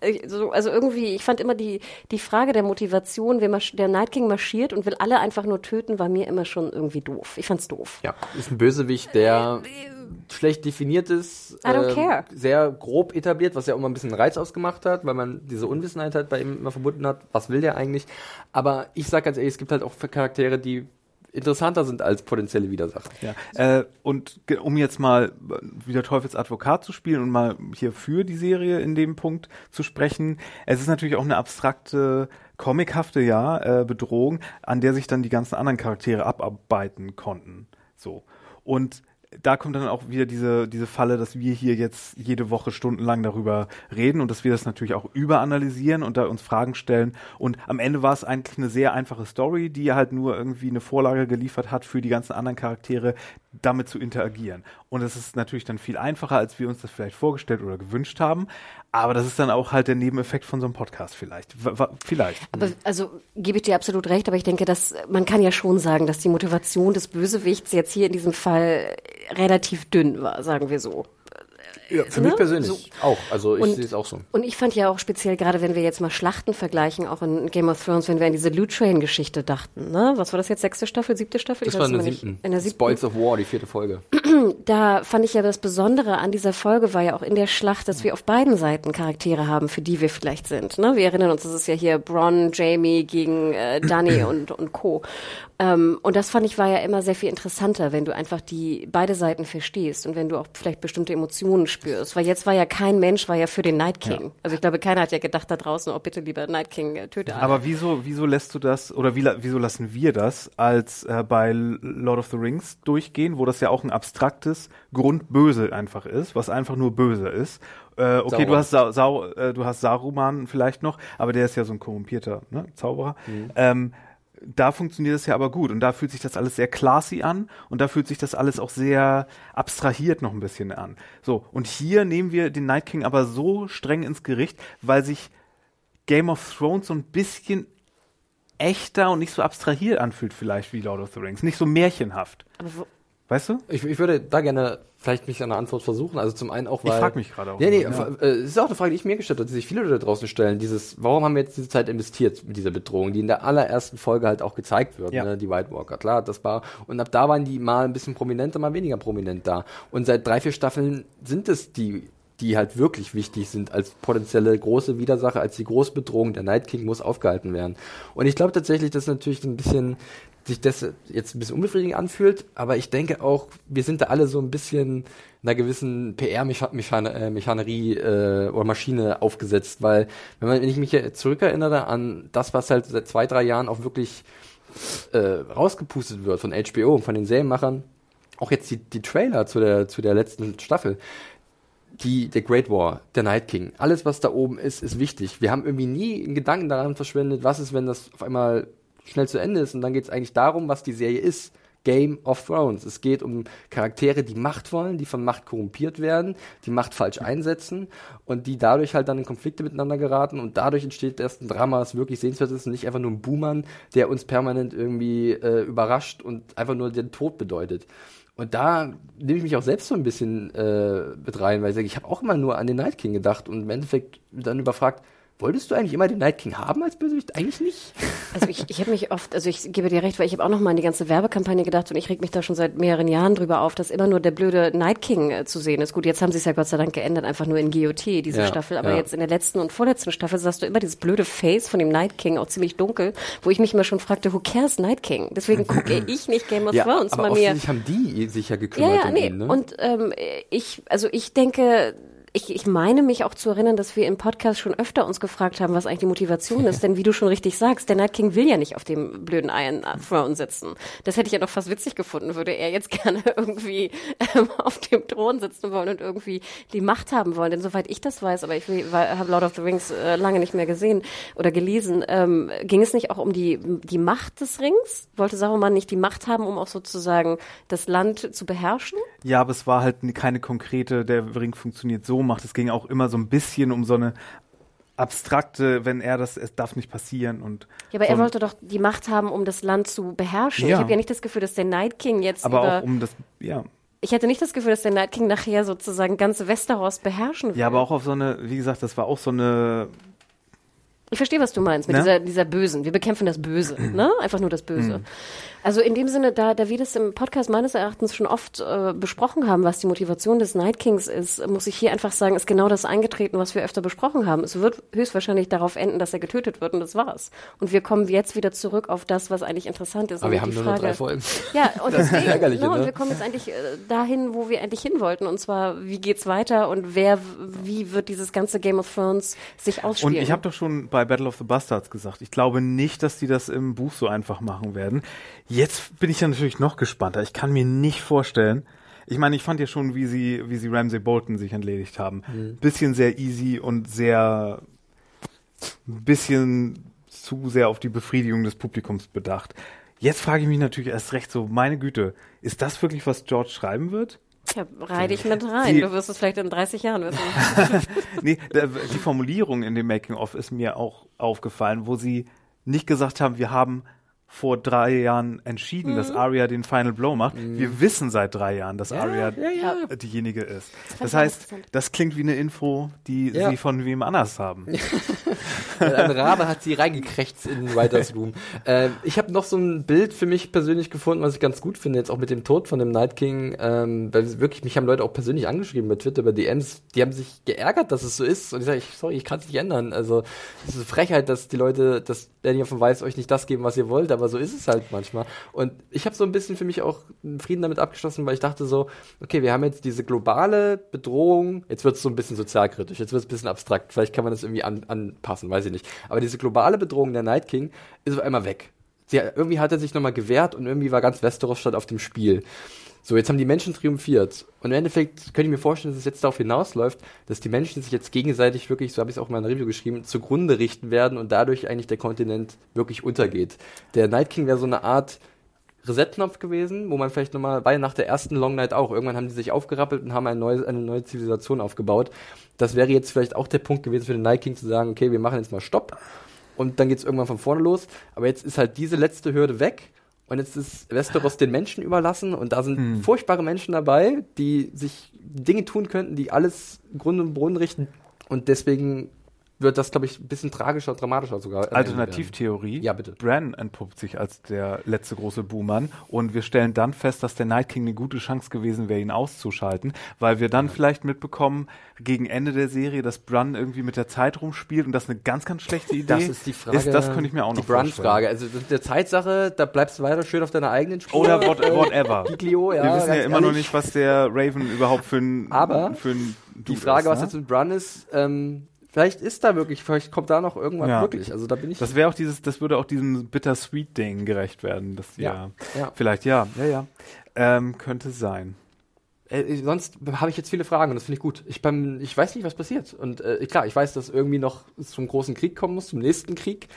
ich, so, also irgendwie, ich fand immer die, die Frage der Motivation, wer marsch, der Night King marschiert und will alle einfach nur töten, war mir immer schon irgendwie doof. Ich fand's doof. Ja. Ist ein Bösewicht, der schlecht definiert ist, I don't care. sehr grob etabliert, was ja auch immer ein bisschen Reiz ausgemacht hat, weil man diese Unwissenheit halt bei ihm immer verbunden hat, was will der eigentlich. Aber ich sag ganz ehrlich, es gibt halt auch Charaktere, die interessanter sind als potenzielle Widersacher. Ja. Äh, und um jetzt mal äh, wieder Teufels Advokat zu spielen und mal hier für die Serie in dem Punkt zu sprechen, es ist natürlich auch eine abstrakte, comichafte ja, äh, Bedrohung, an der sich dann die ganzen anderen Charaktere abarbeiten konnten. So. Und da kommt dann auch wieder diese, diese Falle, dass wir hier jetzt jede Woche stundenlang darüber reden und dass wir das natürlich auch überanalysieren und da uns Fragen stellen. Und am Ende war es eigentlich eine sehr einfache Story, die halt nur irgendwie eine Vorlage geliefert hat für die ganzen anderen Charaktere, damit zu interagieren. Und es ist natürlich dann viel einfacher, als wir uns das vielleicht vorgestellt oder gewünscht haben. Aber das ist dann auch halt der Nebeneffekt von so einem Podcast vielleicht. W vielleicht. Aber also gebe ich dir absolut recht, aber ich denke, dass man kann ja schon sagen, dass die Motivation des Bösewichts jetzt hier in diesem Fall relativ dünn war, sagen wir so. Ja, für Ne? mich persönlich So. auch. Also ich sehe es auch so. Und ich fand ja auch speziell, gerade wenn wir jetzt mal Schlachten vergleichen, auch in Game of Thrones, wenn wir an diese Loot Train-Geschichte dachten, ne? Was war das jetzt? Sechste Staffel, siebte Staffel? Das Ich war in der siebten. In der siebten. Spoils of War, die vierte Folge. *clears throat* Da fand ich ja das Besondere an dieser Folge war ja auch in der Schlacht, dass wir auf beiden Seiten Charaktere haben, für die wir vielleicht sind. Ne? Wir erinnern uns, das ist ja hier Bronn, Jamie gegen äh, Dany *clears throat* und, und Co. Ähm, und das fand ich war ja immer sehr viel interessanter, wenn du einfach die beide Seiten verstehst und wenn du auch vielleicht bestimmte Emotionen spürst. Weil jetzt war ja kein Mensch, war ja für den Night King. Also ich glaube, keiner hat ja gedacht da draußen, oh bitte lieber Night King, äh, töte alle. Aber wieso, wieso lässt du das, oder wie, la- wieso lassen wir das als äh, bei Lord of the Rings durchgehen, wo das ja auch ein abstraktes Grundböse einfach ist, was einfach nur böse ist. Äh, okay, du hast, Sa Sau äh, du hast Saruman vielleicht noch, aber der ist ja so ein korrumpierter ne, Zauberer. Ähm, da funktioniert es ja aber gut und da fühlt sich das alles sehr classy an und da fühlt sich das alles auch sehr abstrahiert noch ein bisschen an. So, und hier nehmen wir den Night King aber so streng ins Gericht, weil sich Game of Thrones so ein bisschen echter und nicht so abstrahiert anfühlt vielleicht wie Lord of the Rings, nicht so märchenhaft. Aber wo, Weißt du? Ich, ich würde da gerne vielleicht mich an einer Antwort versuchen. Also zum einen auch, Ich weil... frag mich gerade auch Nee, nee, ja. äh, es ist auch eine Frage, die ich mir gestellt habe, die sich viele Leute da draußen stellen. Dieses, warum haben wir jetzt diese Zeit investiert mit dieser Bedrohung, die in der allerersten Folge halt auch gezeigt wird, Ja. ne, die White Walker. Klar, das war, und ab da waren die mal ein bisschen prominenter, mal weniger prominent da. Und seit drei, vier Staffeln sind es die die halt wirklich wichtig sind als potenzielle große Widersacher, als die große Bedrohung. Der Night King muss aufgehalten werden. Und ich glaube tatsächlich, dass natürlich ein bisschen sich das jetzt ein bisschen unbefriedigend anfühlt, aber ich denke auch, wir sind da alle so ein bisschen einer gewissen PR-Mechanerie äh, oder Maschine aufgesetzt, weil wenn, man, wenn ich mich zurückerinnere an das, was halt seit zwei, drei Jahren auch wirklich äh, rausgepustet wird von HBO und von den Serienmachern, auch jetzt die, die Trailer zu der, zu der letzten Staffel, die, der Great War, der Night King, alles, was da oben ist, ist wichtig. Wir haben irgendwie nie einen Gedanken daran verschwendet, was ist, wenn das auf einmal schnell zu Ende ist und dann geht es eigentlich darum, was die Serie ist. Game of Thrones. Es geht um Charaktere, die Macht wollen, die von Macht korrumpiert werden, die Macht falsch einsetzen und die dadurch halt dann in Konflikte miteinander geraten und dadurch entsteht erst ein Drama, das wirklich sehenswert ist und nicht einfach nur ein Buhmann, der uns permanent irgendwie äh, überrascht und einfach nur den Tod bedeutet. Und da nehme ich mich auch selbst so ein bisschen äh, mit rein, weil ich sage, ich habe auch immer nur an den Night King gedacht und im Endeffekt dann überfragt, wolltest du eigentlich immer den Night King haben als Bösewicht? Eigentlich nicht. Also ich, ich habe mich oft, also ich gebe dir recht, weil ich habe auch noch mal an die ganze Werbekampagne gedacht und ich reg mich da schon seit mehreren Jahren drüber auf, dass immer nur der blöde Night King äh, zu sehen ist. Gut, jetzt haben sie es ja Gott sei Dank geändert, einfach nur in GOT, diese Ja, Staffel. Aber ja. jetzt in der letzten und vorletzten Staffel sahst du immer dieses blöde Face von dem Night King, auch ziemlich dunkel, wo ich mich immer schon fragte, who cares Night King? Deswegen gucke *laughs* ich nicht Game of Thrones aber mal mehr. offensichtlich haben die sich ja Ja, gekümmert ja, um nee. ihn, ne? Und ähm, ich, also ich denke, ich, ich meine mich auch zu erinnern, dass wir im Podcast schon öfter uns gefragt haben, was eigentlich die Motivation ist. Denn wie du schon richtig sagst, der Night King will ja nicht auf dem blöden Iron Throne sitzen. Das hätte ich ja noch fast witzig gefunden, würde er jetzt *laughs* gerne irgendwie ähm, auf dem Thron sitzen wollen und irgendwie die Macht haben wollen. Denn soweit ich das weiß, aber ich habe Lord of the Rings äh, lange nicht mehr gesehen oder gelesen, ähm, ging es nicht auch um die, die Macht des Rings? Wollte Saruman nicht die Macht haben, um auch sozusagen das Land zu beherrschen? Ja, aber es war halt keine konkrete, der Ring funktioniert so, macht. Es ging auch immer so ein bisschen um so eine abstrakte, wenn er das, es darf nicht passieren und. Ja, aber so er wollte doch die Macht haben, um das Land zu beherrschen. Ja. Ich habe ja nicht das Gefühl, dass der Night King jetzt Aber über. auch um das, ja. ich hätte nicht das Gefühl, dass der Night King nachher sozusagen ganz Westeros beherrschen will. Ja, aber auch auf so eine, wie gesagt, das war auch so eine, Ich verstehe, was du meinst mit Ne? dieser, dieser Bösen. Wir bekämpfen das Böse, *clears throat* ne? Einfach nur das Böse. Also in dem Sinne, da, da wir das im Podcast meines Erachtens schon oft äh, besprochen haben, was die Motivation des Night Kings ist, muss ich hier einfach sagen, ist genau das eingetreten, was wir öfter besprochen haben. Es wird höchstwahrscheinlich darauf enden, dass er getötet wird und das war's. Und wir kommen jetzt wieder zurück auf das, was eigentlich interessant ist. aber wir haben nur noch Frage, drei Folgen. Ja, *laughs* und Das ist deswegen, Ärgerliche, ne, und ne? wir kommen jetzt eigentlich äh, dahin, wo wir eigentlich hin wollten. Und zwar, wie geht's weiter und wer, wie wird dieses ganze Game of Thrones sich Und ausspielen? ich habe doch schon bei Battle of the Bastards gesagt, ich glaube nicht, dass die das im Buch so einfach machen werden. Jetzt bin ich ja natürlich noch gespannter. Ich kann mir nicht vorstellen, Ich meine, ich fand ja schon, wie sie, wie sie Ramsey Bolton sich entledigt haben. Bisschen sehr easy und sehr, bisschen zu sehr auf die Befriedigung des Publikums bedacht. Jetzt frage ich mich natürlich erst recht so, meine Güte, ist das wirklich, was George schreiben wird? Ja, reih dich mit rein. Die- Du wirst es vielleicht in 30 Jahren wissen. *laughs* nee, die Formulierung in dem Making-of ist mir auch aufgefallen, wo sie nicht gesagt haben, wir haben vor drei Jahren entschieden, dass Arya den Final Blow macht. Wir wissen seit drei Jahren, dass Arya ja. diejenige ist. Das ich heißt, das klingt wie eine Info, die Ja. sie von wem anders haben. *laughs* Ein Rabe hat sie reingekrächzt in den Writers Room. äh, ich habe noch so ein Bild für mich persönlich gefunden, was ich ganz gut finde, jetzt auch mit dem Tod von dem Night King. Ähm, weil wirklich, mich haben Leute auch persönlich angeschrieben bei Twitter, bei DMs, die haben sich geärgert, dass es so ist. Und ich sage, ich, sorry, ich kann es nicht ändern. Also, es ist eine Frechheit, dass die Leute, dass Danny von Weiß euch nicht das geben, was ihr wollt, aber so ist es halt manchmal. Und ich habe so ein bisschen für mich auch Frieden damit abgeschlossen, weil ich dachte so, okay, wir haben jetzt diese globale Bedrohung, jetzt wird es so ein bisschen sozialkritisch, jetzt wird es ein bisschen abstrakt, vielleicht kann man das irgendwie an, anpassen, weiß ich nicht. Aber diese globale Bedrohung der Night King ist auf einmal weg. Sie, irgendwie hat er sich nochmal gewehrt und irgendwie war ganz Westeros statt auf dem Spiel. So, jetzt haben die Menschen triumphiert. Und im Endeffekt könnte ich mir vorstellen, dass es jetzt darauf hinausläuft, dass die Menschen sich jetzt gegenseitig wirklich, so habe ich es auch in meiner Review geschrieben, zugrunde richten werden und dadurch eigentlich der Kontinent wirklich untergeht. Der Night King wäre so eine Art Reset-Knopf gewesen, wo man vielleicht nochmal, weil nach der ersten Long Night auch, irgendwann haben die sich aufgerappelt und haben ein neues, eine neue Zivilisation aufgebaut. Das wäre jetzt vielleicht auch der Punkt gewesen für den Night King zu sagen, okay, wir machen jetzt mal Stopp und dann geht's irgendwann von vorne los. Aber jetzt ist halt diese letzte Hürde weg und jetzt ist Westeros den Menschen überlassen und da sind furchtbare Menschen dabei, die sich Dinge tun könnten, die alles Grund und Boden richten. Und deswegen wird das, glaube ich, ein bisschen tragischer, dramatischer sogar. werden. Alternativtheorie. Ja, bitte. Bran entpuppt sich als der letzte große Buhmann und wir stellen dann fest, dass der Night King eine gute Chance gewesen wäre, ihn auszuschalten, weil wir dann vielleicht mitbekommen, gegen Ende der Serie, dass Bran irgendwie mit der Zeit rumspielt und das eine ganz, ganz schlechte Idee. Das ist die Frage. Ist, das könnte ich mir auch noch Die Brun-Frage. Also das ist eine Zeitsache, da bleibst du weiter schön auf deiner eigenen Spur. Oder what, *laughs* whatever. Giglio, ja, wir wissen ja immer noch ehrlich. nicht, was der Raven überhaupt für ein, Aber für ein Die Frage, ist, was ne? jetzt mit Brun ist, ähm, vielleicht ist da wirklich, vielleicht kommt da noch irgendwas Ja. wirklich. Also da bin ich. Das wäre auch dieses, das würde auch diesem Bittersweet-Ding gerecht werden. Die Ja, ja. Vielleicht, ja, ja, ja. Ähm, könnte sein. Äh, sonst habe ich jetzt viele Fragen und das finde ich gut. Ich, beim, ich weiß nicht, was passiert. Und äh, klar, ich weiß, dass irgendwie noch zum großen Krieg kommen muss, zum nächsten Krieg.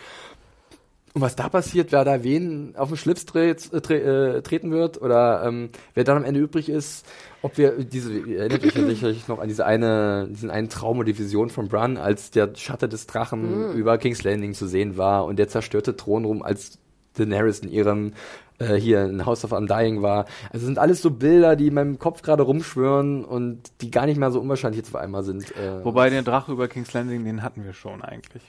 Und was da passiert, wer da wen auf den Schlips dreht, äh, tre äh, treten wird oder ähm, wer dann am Ende übrig ist, ob wir diese, ihr erinnert euch ja sicherlich noch an diese eine, diesen einen Traum oder die Vision von Bran, als der Schatten des Drachen über King's Landing zu sehen war und der zerstörte Thron rum, als Daenerys in ihrem äh, hier in House of Undying war. Also es sind alles so Bilder, die in meinem Kopf gerade rumschwören und die gar nicht mehr so unwahrscheinlich jetzt auf einmal sind. Äh, Wobei den Drache über King's Landing, den hatten wir schon eigentlich.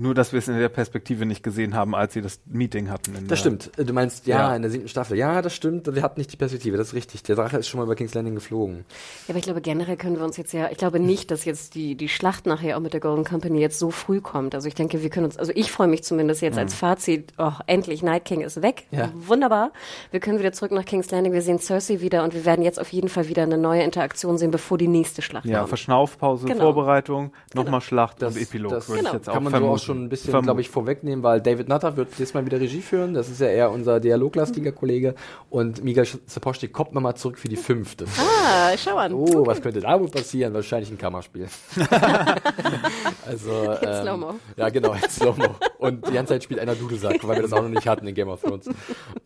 Nur, dass wir es in der Perspektive nicht gesehen haben, als sie das Meeting hatten. In Das stimmt. Du meinst, ja, Ja. in der siebten Staffel. Ja, das stimmt. Wir hatten nicht die Perspektive. Das ist richtig. Der Drache ist schon mal über King's Landing geflogen. Ja, aber ich glaube, generell können wir uns jetzt ja, ich glaube nicht, dass jetzt die, die Schlacht nachher auch mit der Golden Company jetzt so früh kommt. Also ich denke, wir können uns, also ich freue mich zumindest jetzt als Fazit, oh, endlich, Night King ist weg. Ja. Wunderbar. Wir können wieder zurück nach King's Landing, wir sehen Cersei wieder und wir werden jetzt auf jeden Fall wieder eine neue Interaktion sehen, bevor die nächste Schlacht Ja, kommt. Verschnaufpause, Genau. Vorbereitung, nochmal Schlacht Das- und Epilog. das würde genau. ich jetzt auch Kann man schon ein bisschen, glaube ich, vorwegnehmen, weil David Nutter wird jetzt mal wieder Regie führen. Das ist ja eher unser dialoglastiger Kollege. Und Miguel Sapochnik kommt nochmal zurück für die fünfte. Ah, schau an. Oh, was könnte da wohl passieren? Wahrscheinlich ein Kammerspiel. *laughs* also, ähm, Slow-Mo. Ja, genau, Slow-Mo. Und die ganze Zeit spielt einer Dudelsack, weil wir das auch noch nicht hatten in Game of Thrones.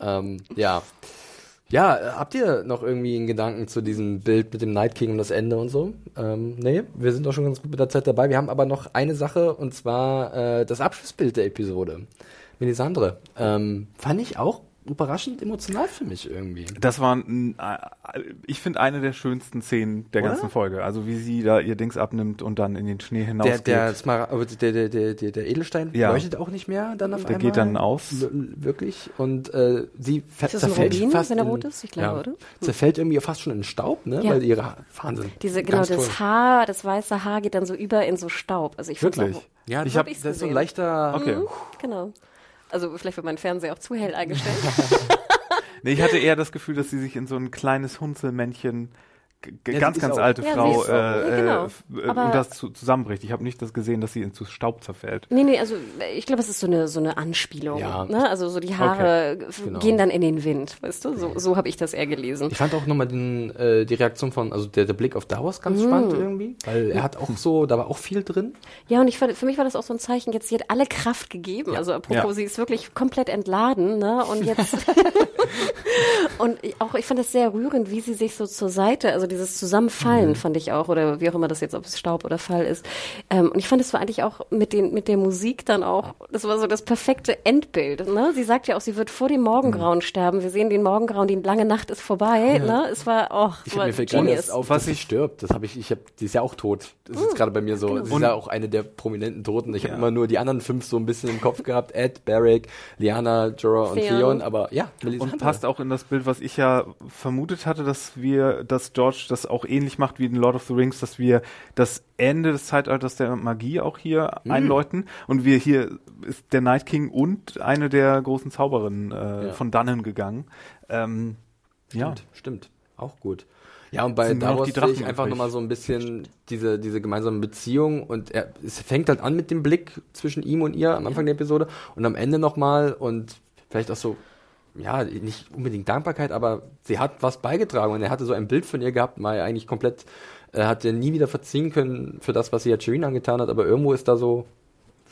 ähm, ja. Ja, äh, habt ihr noch irgendwie einen Gedanken zu diesem Bild mit dem Night King und das Ende und so? Ähm, nee, wir sind doch schon ganz gut mit der Zeit dabei. Wir haben aber noch eine Sache und zwar äh, das Abschlussbild der Episode. Melisandre. Ähm, fand ich auch überraschend emotional für mich irgendwie. Das war, ein, äh, ich finde, eine der schönsten Szenen der Oder? ganzen Folge. Also wie sie da ihr Dings abnimmt und dann in den Schnee Der, hinausgeht. der, der, der, der, der, der Edelstein Ja. leuchtet auch nicht mehr dann auf Der einmal. geht dann aus. L- Wirklich. Und äh, sie Ist das ein zerfällt Rubin, fast wenn er in- rot ist? Ich glaube, oder? Zerfällt irgendwie fast schon in Staub, ne? Ja. Weil ihre Wahnsinn. Diese, genau, Ganz toll. das Haar, das weiße Haar geht dann so über in so Staub. Also ich Wirklich? Auch, Ja, Ich ich hab- habe das ist so ein gesehen. leichter. Okay. genau. Also vielleicht wird mein Fernseher auch zu hell eingestellt. *laughs* Nee, ich hatte eher das Gefühl, dass sie sich in so ein kleines Hunzelmännchen Ja, ganz, ganz auch- alte Ja, Frau äh, ja, genau. äh, äh, und das zu, zusammenbricht. Ich habe nicht das gesehen, dass sie in zu Staub zerfällt. Nee, nee, also ich glaube, es ist so eine so eine Anspielung. Ja. Ne? Also so die Haare f- Genau. gehen dann in den Wind, weißt du? So, so habe ich das eher gelesen. Ich fand auch nochmal den, äh, die Reaktion von, also der, der Blick auf Davos ganz Mhm. spannend irgendwie, weil er hat auch so, da war auch viel drin. Ja, und ich fand, für mich war das auch so ein Zeichen, jetzt sie hat alle Kraft gegeben. Also apropos, sie ist wirklich komplett entladen, ne? Und jetzt *laughs* *laughs* und auch ich fand das sehr rührend, wie sie sich so zur Seite, also dieses Zusammenfallen Mhm. fand ich auch, oder wie auch immer das jetzt, ob es Staub oder Fall ist. Ähm, und ich fand es war eigentlich auch mit den mit der Musik dann auch, das war so das perfekte Endbild. Ne? Sie sagt ja auch, sie wird vor dem Morgengrauen Mhm. sterben. Wir sehen den Morgengrauen, die lange Nacht ist vorbei. Ne? Es war, oh, Ich es war hab mir genius. erst auf, was sie stirbt. Das habe ich, ich habe, die ist ja auch tot. Das ist gerade bei mir so. Genau. Sie ist ja auch eine der prominenten Toten. Ich habe immer nur die anderen fünf so ein bisschen im Kopf gehabt. Ed, Barrick, Liana, Jorah und. Theon. Aber ja, Melisandre. Und passt auch in das Bild, was ich ja vermutet hatte, dass wir, dass George das auch ähnlich macht wie in Lord of the Rings, dass wir das Ende des Zeitalters der Magie auch hier Mhm. einläuten. Und wir hier ist der Night King und eine der großen Zauberinnen äh, Ja. von dannen gegangen. Ähm, ja. Stimmt, stimmt. Auch gut. Ja, und bei Davos sehe ich einfach nochmal so ein bisschen diese, diese gemeinsame Beziehung und er, es fängt halt an mit dem Blick zwischen ihm und ihr am Anfang der Episode und am Ende nochmal und vielleicht auch so, ja, nicht unbedingt Dankbarkeit, aber sie hat was beigetragen und er hatte so ein Bild von ihr gehabt, mal eigentlich komplett, er hat ja nie wieder verziehen können für das, was sie jetzt Shireen angetan hat, aber irgendwo ist da so,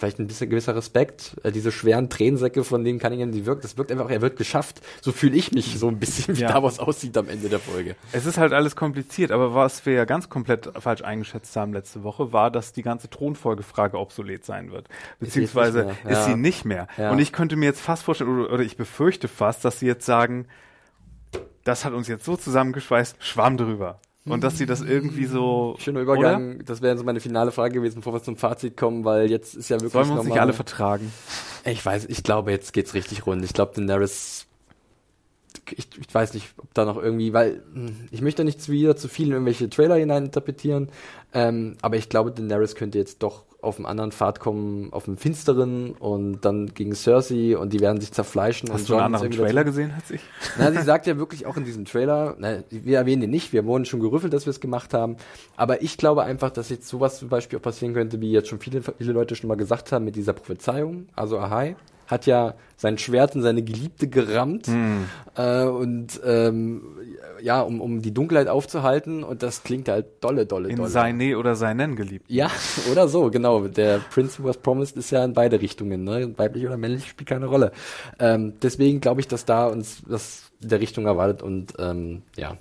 vielleicht ein bisschen gewisser Respekt, äh, diese schweren Tränensäcke, von denen Cunningham die wirkt, das wirkt einfach, er wird geschafft. So fühle ich mich so ein bisschen, wie Ja. Davos aussieht am Ende der Folge. Es ist halt alles kompliziert, aber was wir ja ganz komplett falsch eingeschätzt haben letzte Woche, war, dass die ganze Thronfolgefrage obsolet sein wird. Beziehungsweise ist ja. sie nicht mehr. Ja. Und ich könnte mir jetzt fast vorstellen, oder, oder ich befürchte fast, dass sie jetzt sagen, das hat uns jetzt so zusammengeschweißt, schwamm drüber. Und dass sie das irgendwie so. Schöner Übergang, das wäre so meine finale Frage gewesen, bevor wir zum Fazit kommen, weil jetzt ist ja wirklich Sollen wir uns nicht nochmal- alle vertragen? Ich weiß, ich glaube, jetzt geht's richtig rund. Ich glaube, Daenerys, ich, ich weiß nicht, ob da noch irgendwie, weil hm, ich möchte nicht zu wieder zu viel in irgendwelche Trailer hineininterpretieren, ähm, aber ich glaube, Daenerys könnte jetzt doch auf einen anderen Pfad kommen, auf einen finsteren und dann gegen Cersei und die werden sich zerfleischen. Hast und du einen anderen Trailer dazu- gesehen als ich? na, sie sagt ja wirklich auch in diesem Trailer, na, wir erwähnen den nicht, wir wurden schon gerüffelt, dass wir es gemacht haben, aber ich glaube einfach, dass jetzt sowas zum Beispiel auch passieren könnte, wie jetzt schon viele, viele Leute schon mal gesagt haben mit dieser Prophezeiung. Also Ahai hat ja sein Schwert in seine Geliebte gerammt äh, und ähm, ja, um, um die Dunkelheit aufzuhalten und das klingt halt dolle, dolle, In dolle. seine oder seinen geliebt. Ja, *laughs* oder so, genau. Der Prince Who Was Promised ist ja in beide Richtungen, ne? Weiblich oder männlich spielt keine Rolle. Ähm, deswegen glaube ich, dass da uns das in der Richtung erwartet und ähm, ja,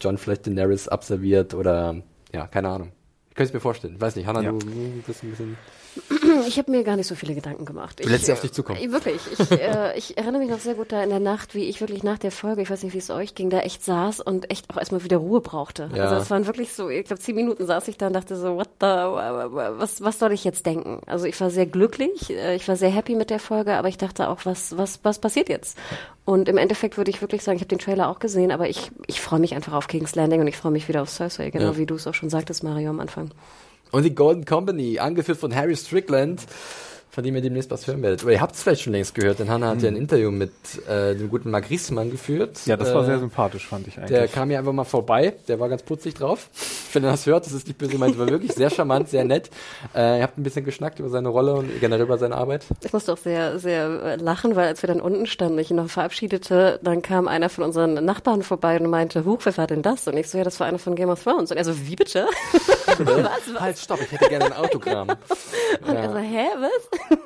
John vielleicht Daenerys abserviert oder ja, keine Ahnung. Ich könnte es mir vorstellen. Ich weiß nicht, Hannah, Ja. du, du bist ein bisschen. *clears throat* Ich habe mir gar nicht so viele Gedanken gemacht. Du lässt ich, sie auf dich zukommen. äh, Wirklich. Ich, äh, *laughs* ich erinnere mich noch sehr gut da in der Nacht, wie ich wirklich nach der Folge, ich weiß nicht, wie es euch ging, da echt saß und echt auch erstmal wieder Ruhe brauchte. Ja. Also es waren wirklich so, ich glaube, zehn Minuten saß ich da und dachte so, what the, was, was soll ich jetzt denken? Also ich war sehr glücklich, äh, ich war sehr happy mit der Folge, aber ich dachte auch, was, was, was passiert jetzt? Und im Endeffekt würde ich wirklich sagen, ich habe den Trailer auch gesehen, aber ich, ich freue mich einfach auf King's Landing und ich freue mich wieder auf Cersei, genau Ja. wie du es auch schon sagtest, Mario, am Anfang. Und die Golden Company, angeführt von Harry Strickland, von dem ihr demnächst was hören werdet. Oder ihr habt es vielleicht schon längst gehört, denn Hannah hat ja ein Interview mit äh, dem guten Mark Riesmann geführt. Ja, das war äh, sehr sympathisch, fand ich eigentlich. Der kam hier einfach mal vorbei, der war ganz putzig drauf. Wenn ihr das hört, das ist nicht böse gemeint, war wirklich sehr charmant, sehr nett. Äh, ihr habt ein bisschen geschnackt über seine Rolle und generell über seine Arbeit. Ich musste auch sehr, sehr äh, lachen, weil als wir dann unten standen, ich ihn noch verabschiedete, dann kam einer von unseren Nachbarn vorbei und meinte, Huch, wer war denn das? Und ich so, ja, das war einer von Game of Thrones. Und er so, wie bitte? *laughs* was, was? Halt, stopp, ich hätte gerne ein Autogramm. Und er so, hä, was?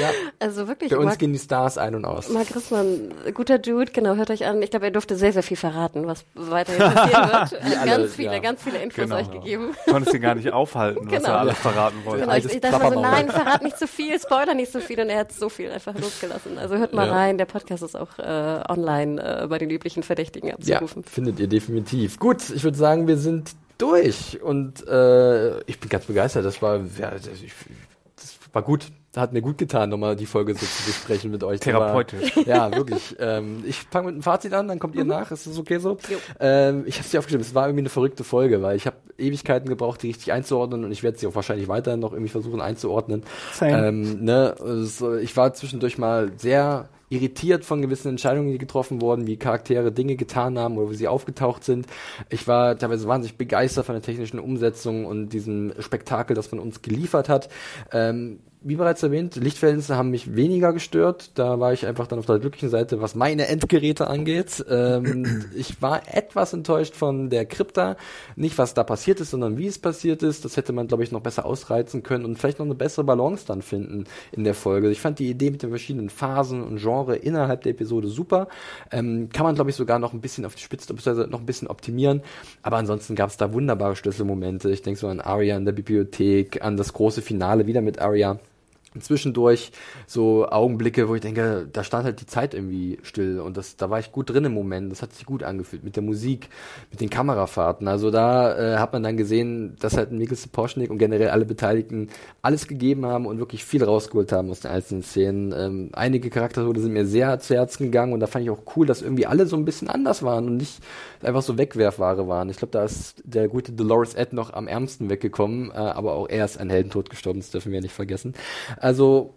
Ja, Also wirklich, bei uns Marc, gehen die Stars ein und aus. Marc Rissmann, guter Dude, genau, hört euch an. Ich glaube, er durfte sehr, sehr viel verraten, was weiterhin passieren *laughs* wird. Er alle, ganz viele, ja. ganz viele Infos Genau. euch gegeben. Konntest ihn gar nicht aufhalten, was Genau. er alles verraten wollte. Genau, ich, ich dachte mal so, nein, verrat nicht zu viel, spoiler nicht zu viel und er hat so viel einfach losgelassen. Also hört mal Ja. rein, der Podcast ist auch äh, online äh, bei den üblichen Verdächtigen Ja, abzurufen. findet ihr definitiv. Gut, ich würde sagen, wir sind durch und äh, ich bin ganz begeistert. Das war, ja, das, war gut. Hat mir gut getan, nochmal die Folge so zu besprechen mit euch. Therapeutisch. War, ja, wirklich. Ähm, ich fange mit einem Fazit an, dann kommt ihr nach. Ist das okay so? Mhm. Ähm, ich habe sie aufgeschrieben. Es war irgendwie eine verrückte Folge, weil ich habe Ewigkeiten gebraucht, die richtig einzuordnen und ich werde sie auch wahrscheinlich weiterhin noch irgendwie versuchen einzuordnen. Same. Ähm, ne, also, ich war zwischendurch mal sehr irritiert von gewissen Entscheidungen, die getroffen wurden, wie Charaktere Dinge getan haben oder wo sie aufgetaucht sind. Ich war teilweise wahnsinnig begeistert von der technischen Umsetzung und diesem Spektakel, das man uns geliefert hat. Ähm, wie bereits erwähnt, Lichtverhältnisse haben mich weniger gestört. Da war ich einfach dann auf der glücklichen Seite, was meine Endgeräte angeht. Ähm, *clears throat* ich war etwas enttäuscht von der Krypta. Nicht, was da passiert ist, sondern wie es passiert ist. Das hätte man, glaube ich, noch besser ausreizen können und vielleicht noch eine bessere Balance dann finden in der Folge. Ich fand die Idee mit den verschiedenen Phasen und Genre innerhalb der Episode super. Ähm, kann man, glaube ich, sogar noch ein bisschen auf die Spitze, beziehungsweise noch ein bisschen optimieren. Aber ansonsten gab es da wunderbare Schlüsselmomente. Ich denke so an Arya in der Bibliothek, an das große Finale wieder mit Arya zwischendurch so Augenblicke, wo ich denke, da stand halt die Zeit irgendwie still und das, da war ich gut drin im Moment. Das hat sich gut angefühlt mit der Musik, mit den Kamerafahrten. Also da äh, hat man dann gesehen, dass halt Mikkel Sapochnik und generell alle Beteiligten alles gegeben haben und wirklich viel rausgeholt haben aus den einzelnen Szenen. Ähm, einige Charaktere sind mir sehr zu Herzen gegangen und da fand ich auch cool, dass irgendwie alle so ein bisschen anders waren und nicht einfach so Wegwerfware waren. Ich glaube, da ist der gute Dolores Ed noch am ärmsten weggekommen, äh, aber auch er ist an Heldentod gestorben, das dürfen wir nicht vergessen. Also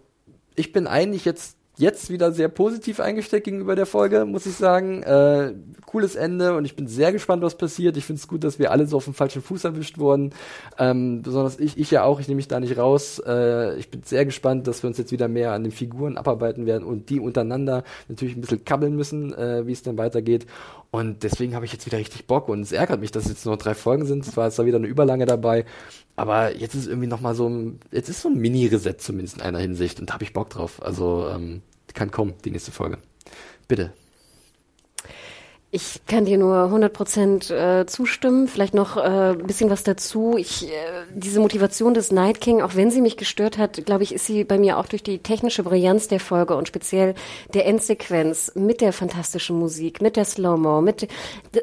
ich bin eigentlich jetzt jetzt wieder sehr positiv eingesteckt gegenüber der Folge, muss ich sagen. Äh, cooles Ende und ich bin sehr gespannt, was passiert. Ich finde es gut, dass wir alle so auf dem falschen Fuß erwischt wurden. Ähm, besonders ich, ich ja auch, ich nehme mich da nicht raus. Äh, ich bin sehr gespannt, dass wir uns jetzt wieder mehr an den Figuren abarbeiten werden und die untereinander natürlich ein bisschen kabbeln müssen, äh, wie es dann weitergeht. Und deswegen habe ich jetzt wieder richtig Bock und es ärgert mich, dass jetzt nur drei Folgen sind. Es war jetzt da wieder eine Überlange dabei. Aber jetzt ist irgendwie nochmal so ein, jetzt ist so ein Mini-Reset zumindest in einer Hinsicht und da habe ich Bock drauf. Also ähm, kann kommen, die nächste Folge. Bitte. Ich kann dir nur 100 Prozent äh, zustimmen. Vielleicht noch äh, ein bisschen was dazu. Ich, äh, diese Motivation des Night King, auch wenn sie mich gestört hat, glaube ich, ist sie bei mir auch durch die technische Brillanz der Folge und speziell der Endsequenz mit der fantastischen Musik, mit der Slow-Mo, mit,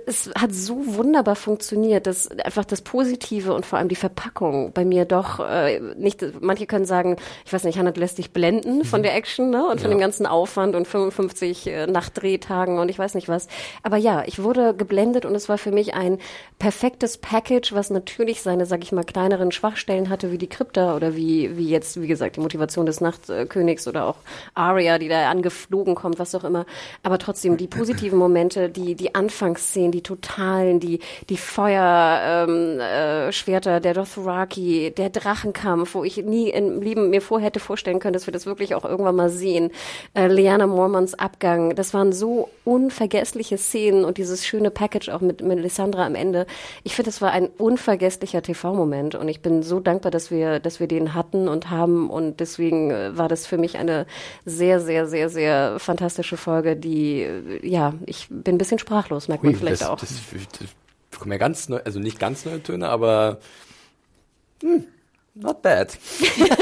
es hat so wunderbar funktioniert, dass einfach das Positive und vor allem die Verpackung bei mir doch äh, nicht, manche können sagen, ich weiß nicht, Hannah, du lässt dich blenden von der Action ne, und von ja. dem ganzen Aufwand und 55 äh, Nachtdrehtagen und ich weiß nicht was. Aber aber ja, ich wurde geblendet und es war für mich ein perfektes Package, was natürlich seine, sag ich mal, kleineren Schwachstellen hatte, wie die Krypta oder wie, wie jetzt, wie gesagt, die Motivation des Nachtkönigs oder auch Arya, die da angeflogen kommt, was auch immer. Aber trotzdem die positiven Momente, die, die Anfangsszenen, die totalen, die, die Feuerschwerter, ähm, äh, der Dothraki, der Drachenkampf, wo ich nie im Leben mir vorher hätte vorstellen können, dass wir das wirklich auch irgendwann mal sehen. Äh, Leanna Mormons Abgang, das waren so unvergessliche Szenen, Szenen und dieses schöne Package auch mit, Lissandra am Ende. Ich finde, es war ein unvergesslicher TV-Moment und ich bin so dankbar, dass wir, dass wir den hatten und haben und deswegen äh, war das für mich eine sehr, sehr, sehr, sehr fantastische Folge, die, äh, ja, ich bin ein bisschen sprachlos, merkt Ui, man vielleicht das, auch. Das, das kommen ja ganz neu, also nicht ganz neue Töne, aber hm, not bad. *laughs*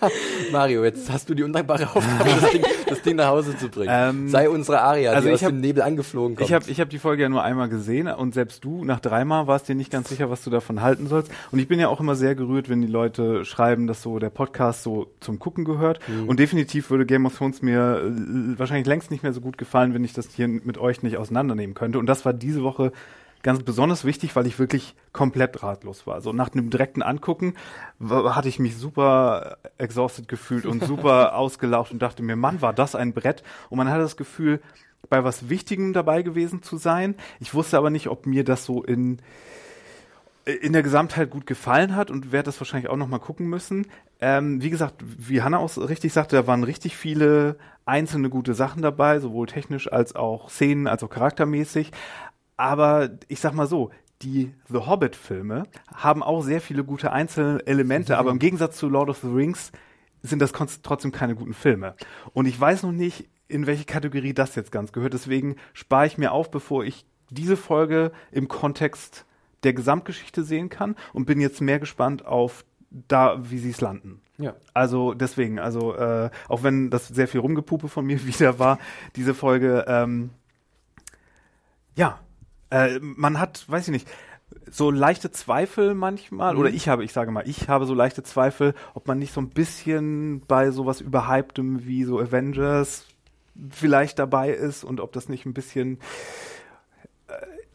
*laughs* Mario, jetzt hast du die undankbare Aufgabe, das Ding, *laughs* das Ding nach Hause zu bringen. Ähm, Sei unsere Aria, also die aus hab, dem Nebel angeflogen kommt. Ich habe ich hab die Folge ja nur einmal gesehen und selbst du nach dreimal warst dir nicht ganz sicher, was du davon halten sollst. Und ich bin ja auch immer sehr gerührt, wenn die Leute schreiben, dass so der Podcast so zum Gucken gehört. Mhm. Und definitiv würde Game of Thrones mir äh, wahrscheinlich längst nicht mehr so gut gefallen, wenn ich das hier mit euch nicht auseinandernehmen könnte. Und das war diese Woche ganz besonders wichtig, weil ich wirklich komplett ratlos war. So nach einem direkten Angucken hatte ich mich super exhausted gefühlt und super ausgelaucht und dachte mir, Mann, war das ein Brett. Und man hatte das Gefühl, bei was Wichtigem dabei gewesen zu sein. Ich wusste aber nicht, ob mir das so in in der Gesamtheit gut gefallen hat und werde das wahrscheinlich auch noch mal gucken müssen. Ähm, wie gesagt, wie Hanna auch richtig sagte, da waren richtig viele einzelne gute Sachen dabei, sowohl technisch als auch Szenen, als auch charaktermäßig. Aber ich sag mal so, die The Hobbit-Filme haben auch sehr viele gute einzelne Elemente, mhm. aber im Gegensatz zu Lord of the Rings sind das trotzdem keine guten Filme. Und ich weiß noch nicht, in welche Kategorie das jetzt ganz gehört. Deswegen spare ich mir auf, bevor ich diese Folge im Kontext der Gesamtgeschichte sehen kann und bin jetzt mehr gespannt auf da, wie sie es landen. Ja. Also deswegen, also äh, auch wenn das sehr viel Rumgepupe von mir *laughs* wieder war, diese Folge, ähm, ja, äh, man hat, weiß ich nicht, so leichte Zweifel manchmal, mhm. oder ich habe, ich sage mal, ich habe so leichte Zweifel, ob man nicht so ein bisschen bei sowas überhyptem wie so Avengers vielleicht dabei ist und ob das nicht ein bisschen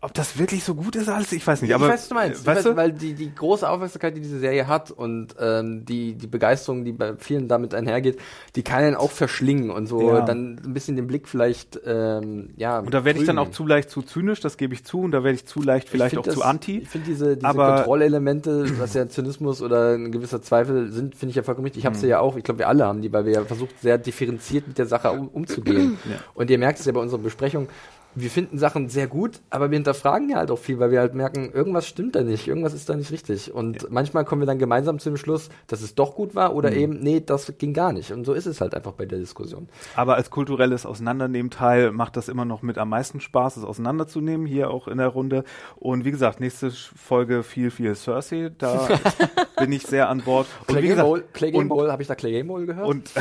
ob das wirklich so gut ist alles, ich weiß nicht. Aber ich weiß, was du meinst. Weißt du? Weil die, die große Aufmerksamkeit, die diese Serie hat und ähm, die, die Begeisterung, die bei vielen damit einhergeht, die kann einen auch verschlingen und so Ja. dann ein bisschen den Blick vielleicht, ähm, ja. Und da werde ich dann auch zu leicht zu zynisch, das gebe ich zu, und da werde ich zu leicht vielleicht Ich auch find zu das- anti. Ich finde diese, diese Aber- Kontrollelemente, was ja Zynismus oder ein gewisser Zweifel sind, finde ich ja vollkommen richtig. Ich habe sie ja auch, ich glaube, wir alle haben die, weil wir ja versucht, sehr differenziert mit der Sache um, umzugehen. *clears throat* Und ihr merkt es ja bei unserer Besprechung, wir finden Sachen sehr gut, aber wir hinterfragen ja halt auch viel, weil wir halt merken, irgendwas stimmt da nicht, irgendwas ist da nicht richtig. Und manchmal kommen wir dann gemeinsam zu dem Schluss, dass es doch gut war oder eben, nee, das ging gar nicht. Und so ist es halt einfach bei der Diskussion. Aber als kulturelles Auseinandernehmen-Teil macht das immer noch mit am meisten Spaß, es auseinanderzunehmen, hier auch in der Runde. Und wie gesagt, nächste Folge viel, viel Cersei, da *laughs* bin ich sehr an Bord. Und Clay wie Game gesagt, Bowl, Clay Game Bowl, habe ich da Clay Game Bowl gehört? Und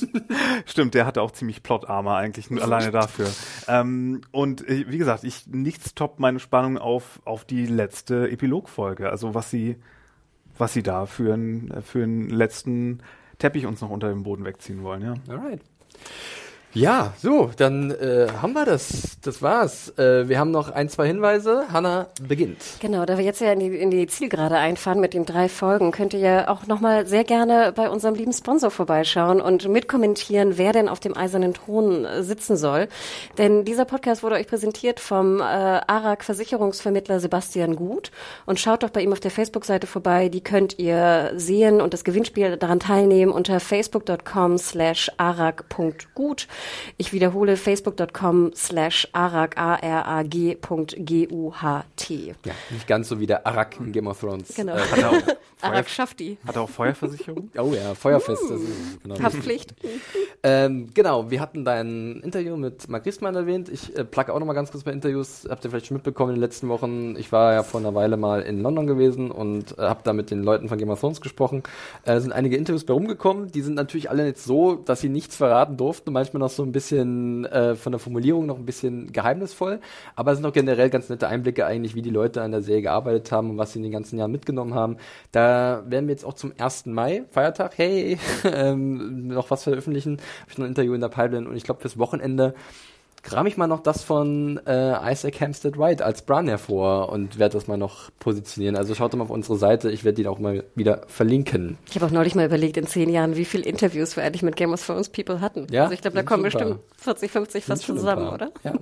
*laughs* stimmt, der hatte auch ziemlich Plot-Armor eigentlich, nur *laughs* alleine dafür. Ähm, und äh, wie gesagt, ich nichts toppt meine Spannung auf, auf die letzte Epilogfolge. Also was sie, was sie da für einen für einen letzten Teppich uns noch unter dem Boden wegziehen wollen, ja. Alright. Ja, so, dann äh, haben wir das. Das war's. Äh, wir haben noch ein, zwei Hinweise. Hanna beginnt. Genau, da wir jetzt ja in die, in die Zielgerade einfahren mit den drei Folgen, könnt ihr ja auch nochmal sehr gerne bei unserem lieben Sponsor vorbeischauen und mitkommentieren, wer denn auf dem eisernen Thron äh, sitzen soll. Denn dieser Podcast wurde euch präsentiert vom äh, ARAG Versicherungsvermittler Sebastian Gut. Und schaut doch bei ihm auf der Facebook-Seite vorbei, die könnt ihr sehen und das Gewinnspiel daran teilnehmen unter facebook.com slash arag.gut. Ich wiederhole facebook.com slash arag, A-R-A-G Punkt G-U-H-T. Ja, nicht ganz so wie der Arak in Game of Thrones. Genau. Äh, er Arag *laughs* schafft die. hat er auch Feuerversicherung? *laughs* oh ja, Feuerfest. Das ist, genau. Haftpflicht. Ähm, genau, wir hatten dein Interview mit Marc Riesmann erwähnt. Ich äh, plug auch noch mal ganz kurz bei Interviews. Habt ihr vielleicht schon mitbekommen in den letzten Wochen. Ich war ja vor einer Weile mal in London gewesen und äh, habe da mit den Leuten von Game of Thrones gesprochen. Äh, sind einige Interviews bei rumgekommen. Die sind natürlich alle jetzt so, dass sie nichts verraten durften. Manchmal noch so ein bisschen äh, von der Formulierung noch ein bisschen geheimnisvoll. Aber es sind auch generell ganz nette Einblicke eigentlich, wie die Leute an der Serie gearbeitet haben und was sie in den ganzen Jahren mitgenommen haben. Da werden wir jetzt auch zum 1. Mai, Feiertag, hey, *laughs* ähm, noch was veröffentlichen. Habe ich noch ein Interview in der Pipeline und ich glaube fürs Wochenende kram ich mal noch das von äh, Isaac Hampstead Wright als Bran hervor und werde das mal noch positionieren. Also schaut mal auf unsere Seite, ich werde die auch mal wieder verlinken. Ich habe auch neulich mal überlegt, in zehn Jahren, wie viele Interviews wir eigentlich mit Game of Thrones People hatten. Ja, also ich glaube, da kommen bestimmt 40, 50 fast zusammen, oder? Ja.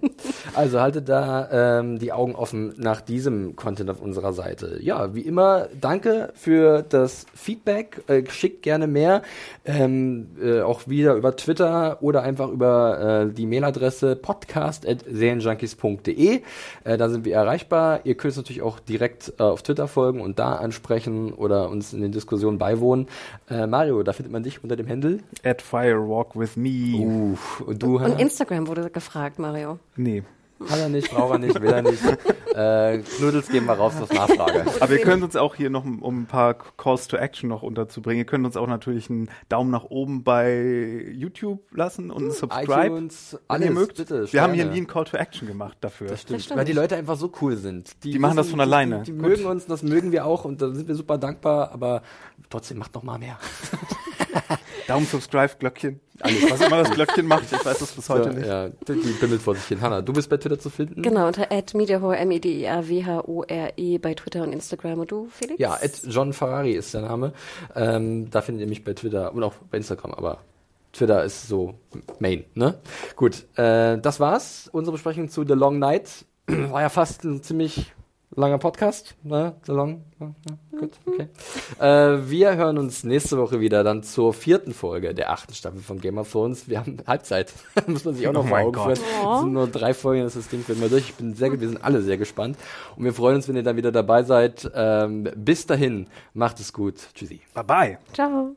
Also haltet da ähm, die Augen offen nach diesem Content auf unserer Seite. Ja, wie immer, danke für das Feedback. Äh, schickt gerne mehr. Ähm, äh, auch wieder über Twitter oder einfach über äh, die Mailadresse podcast.serienjunkies.de. Äh, da sind wir erreichbar. Ihr könnt uns natürlich auch direkt äh, auf Twitter folgen und da ansprechen oder uns in den Diskussionen beiwohnen. Äh, Mario, da findet man dich unter dem Handle. At Firewalk with me. Uff, und du, Und Instagram wurde gefragt, Mario. Nee. Hat er nicht, braucht er nicht, will er nicht. *laughs* Äh, Knuddels geben wir raus auf Nachfrage. Aber ihr könnt uns auch hier noch, um ein paar Calls to Action noch unterzubringen, ihr könnt uns auch natürlich einen Daumen nach oben bei YouTube lassen und einen Subscribe. iTunes, wenn alles, ihr mögt. bitte, Wir haben hier nie einen Call to Action gemacht dafür. Das stimmt, stimmt. weil die Leute einfach so cool sind. Die machen das von alleine. Die, die mögen uns, das mögen wir auch und da sind wir super dankbar, aber trotzdem macht noch mal mehr. *laughs* Daumen, Subscribe, Glöckchen. Alles, was immer das Glöckchen macht, ich weiß das bis heute ja, nicht. ja, die, bimmelt vor sich hin. Hanna, du bist bei Twitter zu finden? Genau, unter @mediahore, M-E-D-I-A-W-H-O-R-E E bei Twitter und Instagram. Und du, Felix? Ja, at John Ferrari ist der Name. Ähm, da findet ihr mich bei Twitter und auch bei Instagram, aber Twitter ist so Main, ne? Gut, äh, das war's. Unsere Besprechung zu The Long Night. *clears throat* War ja fast ein ziemlich langer Podcast, ne? The Long. Ja, gut, okay. äh, wir hören uns nächste Woche wieder dann zur vierten Folge der achten Staffel von Game of Thrones. Wir haben Halbzeit. *laughs* Muss man sich auch noch Oh vor Augen führen. Es sind nur drei Folgen, das ist das Ding für immer durch. Ich bin sehr, wir sind alle sehr gespannt. Und wir freuen uns, wenn ihr dann wieder dabei seid. Ähm, bis dahin, macht es gut. Tschüssi. Bye bye. Ciao.